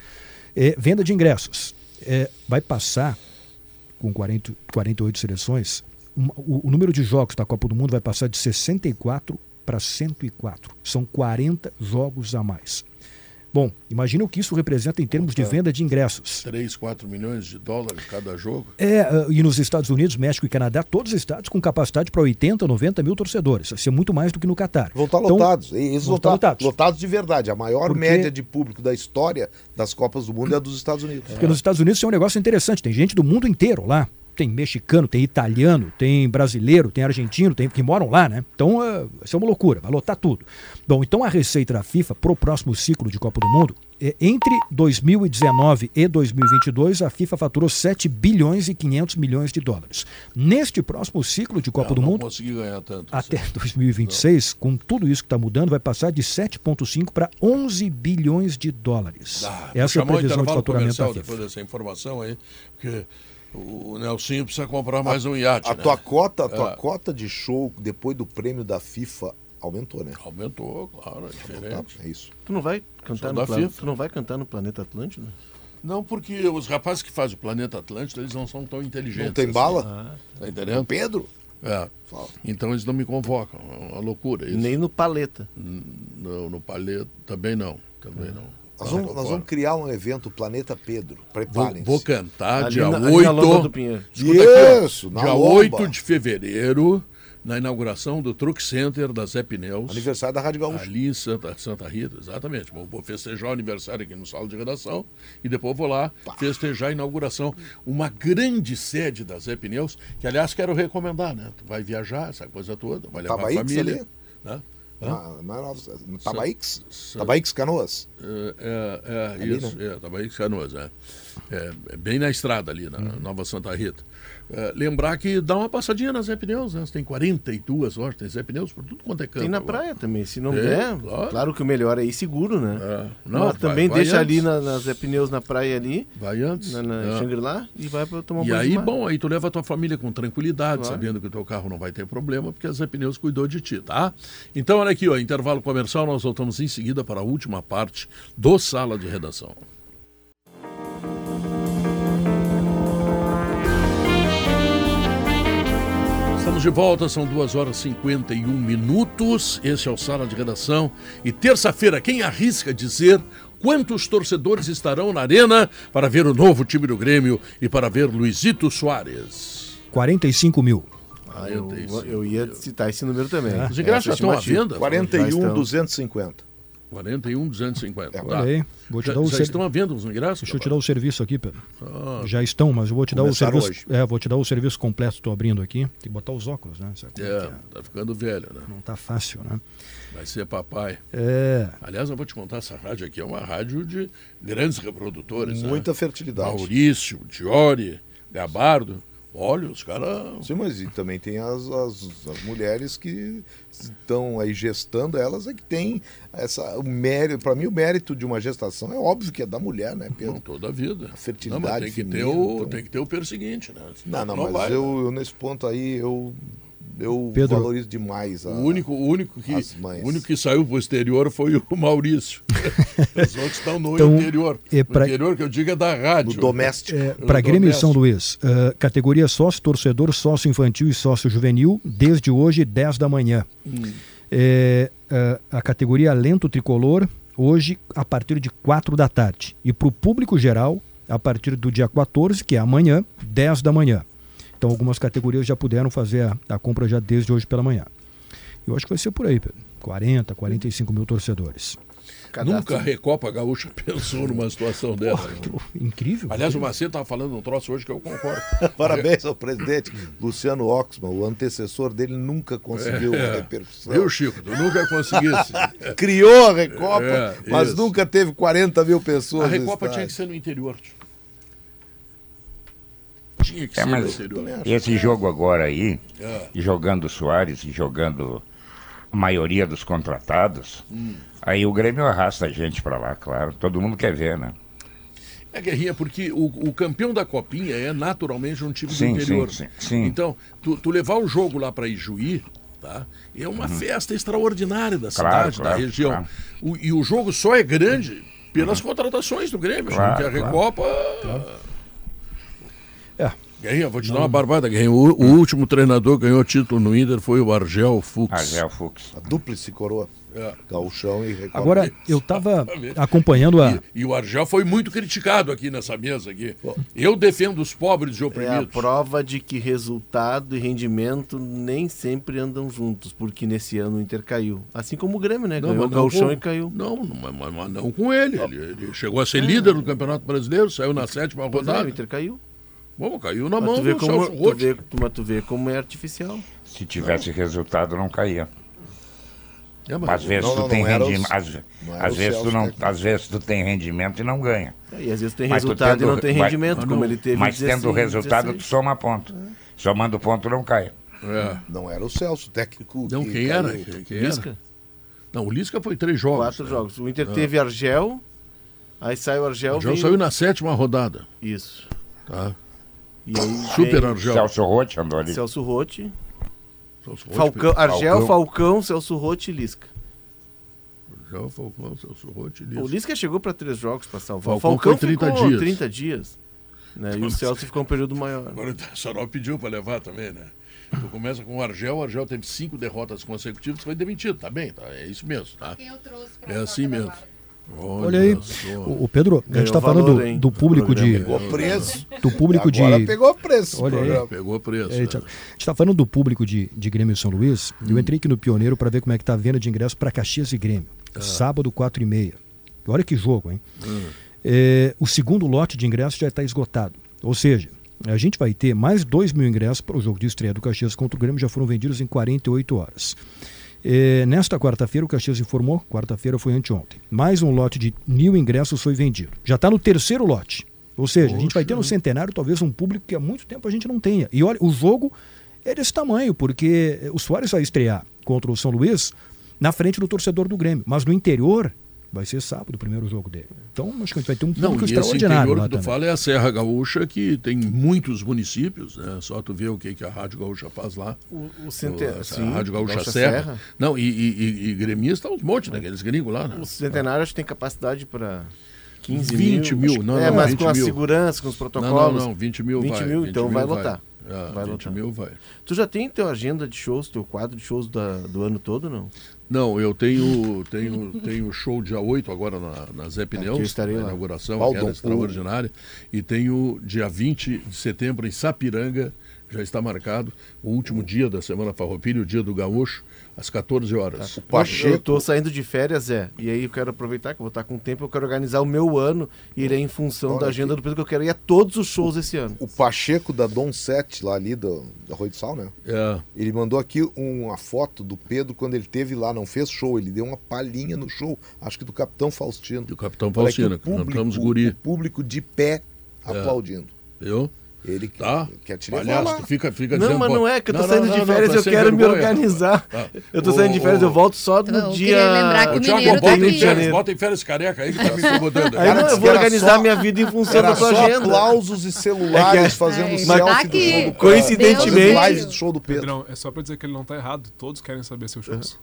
É, venda de ingressos. É, vai passar com 40, 48 seleções, um- o, o número de jogos da Copa do Mundo vai passar de 64 para 104. São 40 jogos a mais. Bom, imagina o que isso representa em termos de venda de ingressos. 3, 4 milhões de dólares cada jogo. É, ah, e nos Estados Unidos, México e Canadá, todos os estados com capacidade para 80, 90 mil torcedores. Vai ser muito mais do que no Catar. vão estar Então, lotados. Eles vão estar lotados. lotados de verdade. A maior Porque- média de público da história das Copas do Mundo é a dos Estados Unidos. Porque nos Estados Unidos isso é um negócio interessante. Tem gente do mundo inteiro lá. Tem mexicano, tem italiano, tem brasileiro, tem argentino, tem que moram lá, né? Então, ah, isso é uma loucura, vai lotar tudo. Bom, então a receita da FIFA para o próximo ciclo de Copa do Mundo, é, entre 2019 e 2022, a FIFA faturou 7 bilhões e 500 milhões de dólares. Neste próximo ciclo de Copa Eu do não Mundo, tanto. até 2026, com tudo isso que está mudando, vai passar de 7,5 para 11 bilhões de dólares. Ah, Essa é a previsão de faturamento da FIFA. depois dessa informação aí, porque o Nelsinho precisa comprar mais um iate. A né? tua cota, a tua É. cota de show depois do prêmio da FIFA aumentou, né? Aumentou, claro, é diferente. É isso. Tu não vai cantar no da Pla- FIFA. Tu não vai cantar no Planeta Atlântida? Não, porque os rapazes que fazem o Planeta Atlântico, eles não são tão inteligentes. Não tem assim. bala? Tá entendendo? Pedro? É. Então eles não me convocam. É uma loucura isso. Nem no paleta. No, no paleta também não. Também não. Nós vamos, nós vamos criar um evento Planeta Pedro. Vou, Preparem-se. vou cantar Ali dia na- ali na Lomba do 8. Pinheiro. Escuta aqui, ó. Isso, na dia Lomba. 8 de fevereiro, na inauguração do Truck Center da Zé Pneus. Aniversário da Rádio Gaúcha. Ali em Santa, Santa Rita, exatamente. Vou, vou festejar o aniversário aqui no sala de redação e depois vou lá festejar a inauguração. Uma grande sede da Zé Pneus, que aliás quero recomendar, né? Tu vai viajar, essa coisa toda, vai levar a família. ali? Né? Hã? Sa- Tabaíx Canoas. É, é, é, Ali, isso, né? é, Tabaíx Canoas, é. É, é bem na estrada ali, na Nova Santa Rita. É, lembrar que dá uma passadinha na Zé Pneus, né? Você tem 42 lojas, tem Zé Pneus por tudo quanto é canto. Tem na agora. praia também. Se não É, der, claro. claro. que o melhor é ir seguro, né? É. Não, Não, vai- também vai deixa antes. ali na, na Zé Pneus na praia ali, Vai antes. na, na É. Shangri-La, e vai pra tomar um E aí, bom, aí tu leva a tua família com tranquilidade, Claro. sabendo que o teu carro não vai ter problema, porque a Zé Pneus cuidou de ti, tá? Então, olha aqui, ó, intervalo comercial, nós voltamos em seguida para a última parte do Sala de Redação. Estamos de volta, são 2 horas e 51 minutos. Esse é o Sala de Redação. E terça-feira, quem arrisca dizer quantos torcedores estarão na arena para ver o novo time do Grêmio e para ver Luizito Soares? 45 mil. Ah, eu, eu ia citar esse número também. É. Os ingressos já estão à venda? 41, 250. 41, 250. É, tá. Olha aí, vou te Já, dar o já ser- estão à venda os ingressos? Deixa eu te dar o serviço aqui, Pedro. Ah, Já estão, mas eu vou te dar o serviço. hoje. É, vou te dar o serviço completo, estou abrindo aqui. Tem que botar os óculos, né? É é, é? tá ficando velho, né? Não tá fácil, né? Vai ser papai. É. Aliás, eu vou te contar, essa rádio aqui é uma rádio de grandes reprodutores. né? Muita fertilidade. Maurício, Diori, Gabardo. Olha, os caras. Sim, mas e também tem as, as, as mulheres que estão aí gestando, elas é que tem essa, o mérito. Para mim, o mérito de uma gestação é óbvio que é da mulher, né, Não, Pedro? toda a vida. A fertilidade não, tem que, ter feminina, o, então. tem que ter o perseguinte, né? Não, não, Senão mas vai, né? eu, eu nesse ponto aí eu, eu Pedro- valorizo demais. A, O único, o, único que, o único que saiu pro exterior foi o *laughs* Maurício. *laughs* Os outros estão no Então, interior. é pra- O interior que eu digo é da rádio. do doméstico. É, para Grêmio e. São Luís, eh, categoria sócio torcedor, sócio infantil e sócio juvenil, desde hoje, 10 da manhã. É, eh, a categoria Lento Tricolor, hoje, a partir de 4 da tarde. E para o público geral, a partir do dia 14, que é amanhã, 10 da manhã. Então, algumas categorias já puderam fazer a, a compra já desde hoje pela manhã. Eu acho que vai ser por aí, Pedro. 40, 45 mil torcedores. Nunca a Recopa Gaúcha *laughs* pensou numa situação dessa. né? Incrível. Aliás, o Macedo estava falando um troço hoje que eu concordo. *laughs* Parabéns ao presidente Luciano Oxman, o antecessor dele nunca conseguiu uma repercussão. Viu, Chico? Tu nunca conseguisse. *laughs* Criou a Recopa, É, mas isso. nunca teve 40 mil pessoas. A Recopa tinha que ser no interior. tio. Tinha que É, ser mas esse jogo agora aí, É. jogando o Soares e jogando a maioria dos contratados, Hum. aí o Grêmio arrasta a gente pra lá, claro. Todo mundo quer ver, né? É guerrinha, porque o, o campeão da Copinha é naturalmente um time Sim, do interior. sim, sim, sim. Então, tu, tu levar o jogo lá para Ijuí, tá? É uma festa extraordinária da Uhum. Claro, cidade, claro, da região. claro. O- e o jogo só é grande pelas contratações do Grêmio, Claro, porque a. Recopa. É. Guerrinha, vou te dar uma barbada, Guerrinha. O, o último treinador que ganhou título no Inter foi o Argel Fux. Argel Fux. A dúplice coroa. É. Gauchão e Recopa. Agora, eu estava acompanhando a. E, e o Argel foi muito criticado aqui nessa mesa aqui. Eu defendo os pobres e É a oprimidos. prova de que resultado e rendimento nem sempre andam juntos, porque nesse ano o Inter caiu. Assim como o Grêmio, né? Ganhou o com- e caiu. Não, não, mas, mas- mas não com ele. ele. ele chegou a ser líder do Campeonato Brasileiro, saiu na sétima é, rodada. o Inter caiu. Vamos, caiu na Mas mão tu vê, do como, Celso tu, Roth. vê, tu- mas tu vê como é artificial. Se tivesse resultado, não caía. É, mas- Às vezes Não, tu não, tem não rendimento. Às, não às vezes tu não, às vezes tu tem rendimento e não ganha. E às vezes tem Mas tu resultado tendo- e não tem rendimento, mas como não- ele teve Mas 16, tendo resultado, tu 16. soma ponto. Somando ponto, não cai. É. Não era o Celso, o técnico. Não, que quem caiu. era? Quem, quem era? Lisca? Não, o Lisca foi três jogos. Quatro né? jogos. O Inter teve Argel, aí sai o Argel. O Argel vem- saiu na sétima rodada. Isso. Tá? E aí Super Argel. Celso Roth andou ali. Celso Rotti, Falcão, Argel, Falcão. Falcão, Celso Rotti e Lisca. Já o Falcão, Celso Rotti, O Lisca chegou para três jogos para salvar. Falcão Falcão foi 30 ficou dias. 30 dias. Né? E o Celso ficou um período maior. Agora o Sarol pediu para levar também, né? Tu começa com o Argel, o Argel teve cinco derrotas consecutivas, foi demitido, tá bem, tá? É isso mesmo, tá? Quem eu trouxe pra É assim mesmo. Olha aí, só. o, o Pedro, a gente está falando valor, do, do público de. Pegou preço. Do público de. Agora pegou preço. o Olha aí. Pegou preço. É, a gente está falando do público de, de Grêmio São Luís. Eu entrei aqui no Pioneiro para ver como é que tá a venda de ingresso para Caxias e Grêmio. Sábado, 4 e meia. Olha que jogo, hein? É, o segundo lote de ingressos já está esgotado. Ou seja, a gente vai ter mais 2 mil ingressos para o jogo de estreia do Caxias contra o Grêmio, já foram vendidos em 48 horas. Nesta quarta-feira, o Caxias informou, quarta-feira foi anteontem, mais um lote de mil ingressos foi vendido. Já está no terceiro lote. Ou seja, a gente vai ter no centenário talvez um público que há muito tempo a gente não tenha. E olha, o jogo é desse tamanho, porque o Soares vai estrear contra o São Luís na frente do torcedor do Grêmio. Mas no interior vai ser sábado o primeiro jogo dele. Então acho que a gente vai ter um Não, público e esse extraordinário interior lá que tu também. fala é a Serra Gaúcha, que tem muitos municípios, né? Só tu vê o que, que a Rádio Gaúcha faz lá. O, o centenário. a Rádio Gaúcha, Serra. Não, e, e, e, e uns montes, né? Aqueles gringos lá, né? O centenário acho que tem capacidade para 15 20 mil, Acho- não, É, não, mas 20 com a mil. segurança, com os Não, protocolos. não, não, 20 mil 20 vai. mil, 20 então mil vai lotar. É, Vai 20 lotar. mil vai. Tu já tem teu agenda de shows, teu quadro de shows da- do ano todo, não? Não, eu tenho tenho tenho show dia 8 agora na, na Zé Pneus, estarei na lá. inauguração, Baldon, aquela o- extraordinária. E tenho dia 20 de setembro em Sapiranga, já está marcado, o último dia da Semana Farroupilha, o dia do Gaúcho, às 14 horas. O Pacheco. Eu tô saindo de férias, Zé. E aí eu quero aproveitar que eu vou estar com tempo, eu quero organizar o meu ano e irei em função Olha da agenda do Pedro, que eu quero ir a todos os shows esse ano. O Pacheco da Dom 7, lá ali do, da Rui do Sal, né? É, Ele mandou aqui uma foto do Pedro quando ele teve lá, não fez show, ele deu uma palhinha no show, acho que do Capitão Faustino. do Capitão Olha aqui, Faustino, o público, cantamos guri. o público de pé aplaudindo. Viu? Ele Tá? quer te levar Palhaço, lá. tu fica, fica Não, dizendo... mas não é que eu tô não, saindo não, de não, férias, tá eu quero me organizar. Tá. Eu tô saindo de férias, ô, eu volto só no Eu dia. queria lembrar que o Thiago, Mineiro tá bota em aqui. férias, bota em férias careca aí que tá me incomodando. Aí não, eu vou que organizar só- minha vida em função da tua só agenda. aplausos e celulares É que- fazendo É, selfie do tá show do Coincidentemente- show do Pedro. Pedrão, é só pra dizer que ele não tá errado. Todos querem saber seus shows.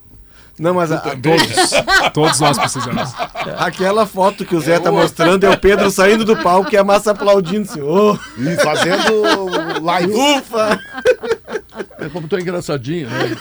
Não, mas a- a- *laughs* Todos nós precisamos. aquela foto que o Zé tá mostrando é o Pedro saindo do palco e a massa aplaudindo. Assim, "Ô, E fazendo live. ufa! É como tu é engraçadinho, né?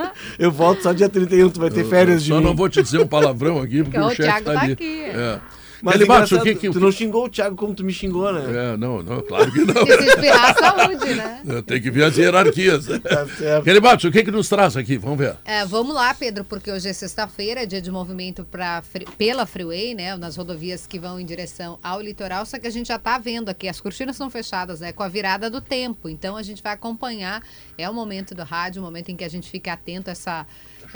É. *laughs* Eu volto só dia 31, tu vai ter férias de Só mim. não vou te dizer um palavrão aqui, porque Porque o o chefe tá tá ali. aqui. É. Mas Ele bate, engraçado, o que que... tu não xingou o Thiago como tu me xingou, né? É, não, não, claro que não. Se se espirrar, saúde, né? *laughs* Tem que ver as hierarquias. *laughs* Tá certo. Ele bate, o que que nos traz aqui? Vamos ver. É, vamos lá, Pedro, porque hoje é sexta-feira, dia de movimento pra, pela Freeway, né? Nas rodovias que vão em direção ao litoral, só que a gente já tá vendo aqui, as cortinas são fechadas, né? Com a virada do tempo. Então a gente vai acompanhar. É o momento do rádio, o momento em que a gente fica atento a essa.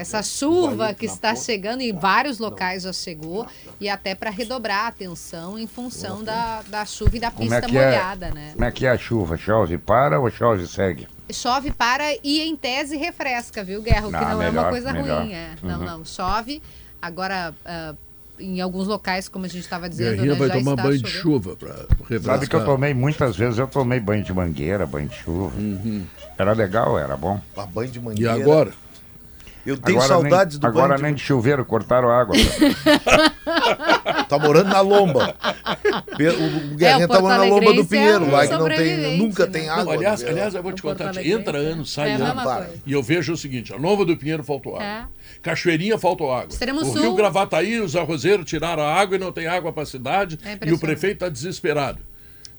Essa chuva que está chegando em vários locais já chegou e até para redobrar a atenção em função da, da chuva e da Como pista é que é? molhada, né? Como é que é a chuva? Chove para ou chove segue? Chove para e em tese refresca, viu, Guerra? O que Ah, não é uma melhor, coisa melhor. ruim, é. Não, Uhum. não. Chove. Agora, ah, em alguns locais, como a gente estava dizendo, Guerrinha né, vai já tomar banho de chovendo. chuva para refrescar. Sabe que eu tomei muitas vezes, eu tomei banho de mangueira, banho de chuva. Era legal, era bom. A banho de E mangueira. agora? Eu tenho Agora saudades nem, do Agora banho nem de... chuveiro, cortaram a água. Tá morando na lomba. Pe- O Guerrinha tá Porto morando na lomba do é Pinheiro, um lá que não tem, nunca né? tem Não, água. Não, aliás, aliás, eu vou te Porto contar, entra ano, sai É ano. E eu vejo o seguinte, a Nova do Pinheiro faltou água. É. Cachoeirinha faltou água. Extremo o Sul. Rio Gravataí, os arrozeiros tiraram a água e não tem água para a cidade. É e o prefeito está desesperado.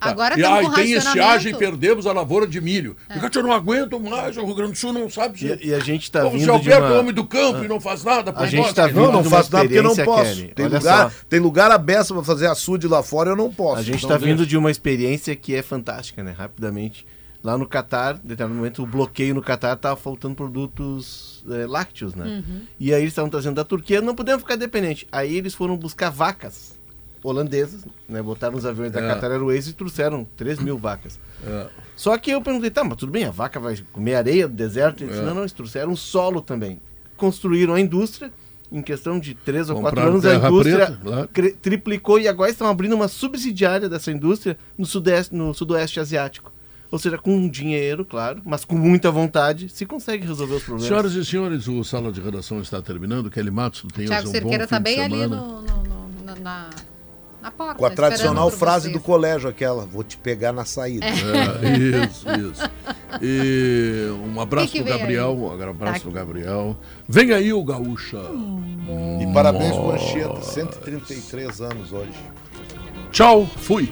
Tá. Agora e aí com tem estiagem, perdemos a lavoura de milho. Porque eu não aguento mais, o Rio Grande do Sul não sabe se... E, e a gente tá se vindo de Alberto é uma... homem do campo e não faz nada. A gente nós, tá quer vindo. Não, faço nada porque eu não posso. Kelly. Tem Olha lugar, só. tem lugar aberto pra fazer açude lá fora, eu não posso. A gente Então está vindo de uma experiência que é fantástica, né? Rapidamente. Lá no Catar, em determinado momento, o bloqueio no Catar estava faltando produtos eh, lácteos, né? E aí eles estavam trazendo da Turquia, não podemos ficar dependentes. Aí eles foram buscar vacas holandesas, né? Botaram os aviões da É. Qatar Airways e trouxeram 3 mil vacas. É. Só que eu perguntei, tá, mas tudo bem, a vaca vai comer areia do deserto? Ele disse, É. não, não, eles trouxeram solo também. Construíram a indústria, em questão de 3 ou 4 Compraram anos, a indústria preta, cre- triplicou e agora estão abrindo uma subsidiária dessa indústria no sudeste, no sudoeste asiático. Ou seja, com dinheiro, claro, mas com muita vontade, se consegue resolver os problemas. Senhoras e senhores, o Sala de Redação está terminando. Kelly Matos, tenha Tiago um bom Cerqueira fim tá de bem ali semana. no, no- no- na, na, porta. Com a tradicional frase do colégio, aquela, vou te pegar na saída. É, isso, isso. E um abraço Que que vem Gabriel, um abraço do Gabriel. Vem aí o Gaúcha. E parabéns pro Anchieta, 133 anos hoje. Tchau, fui.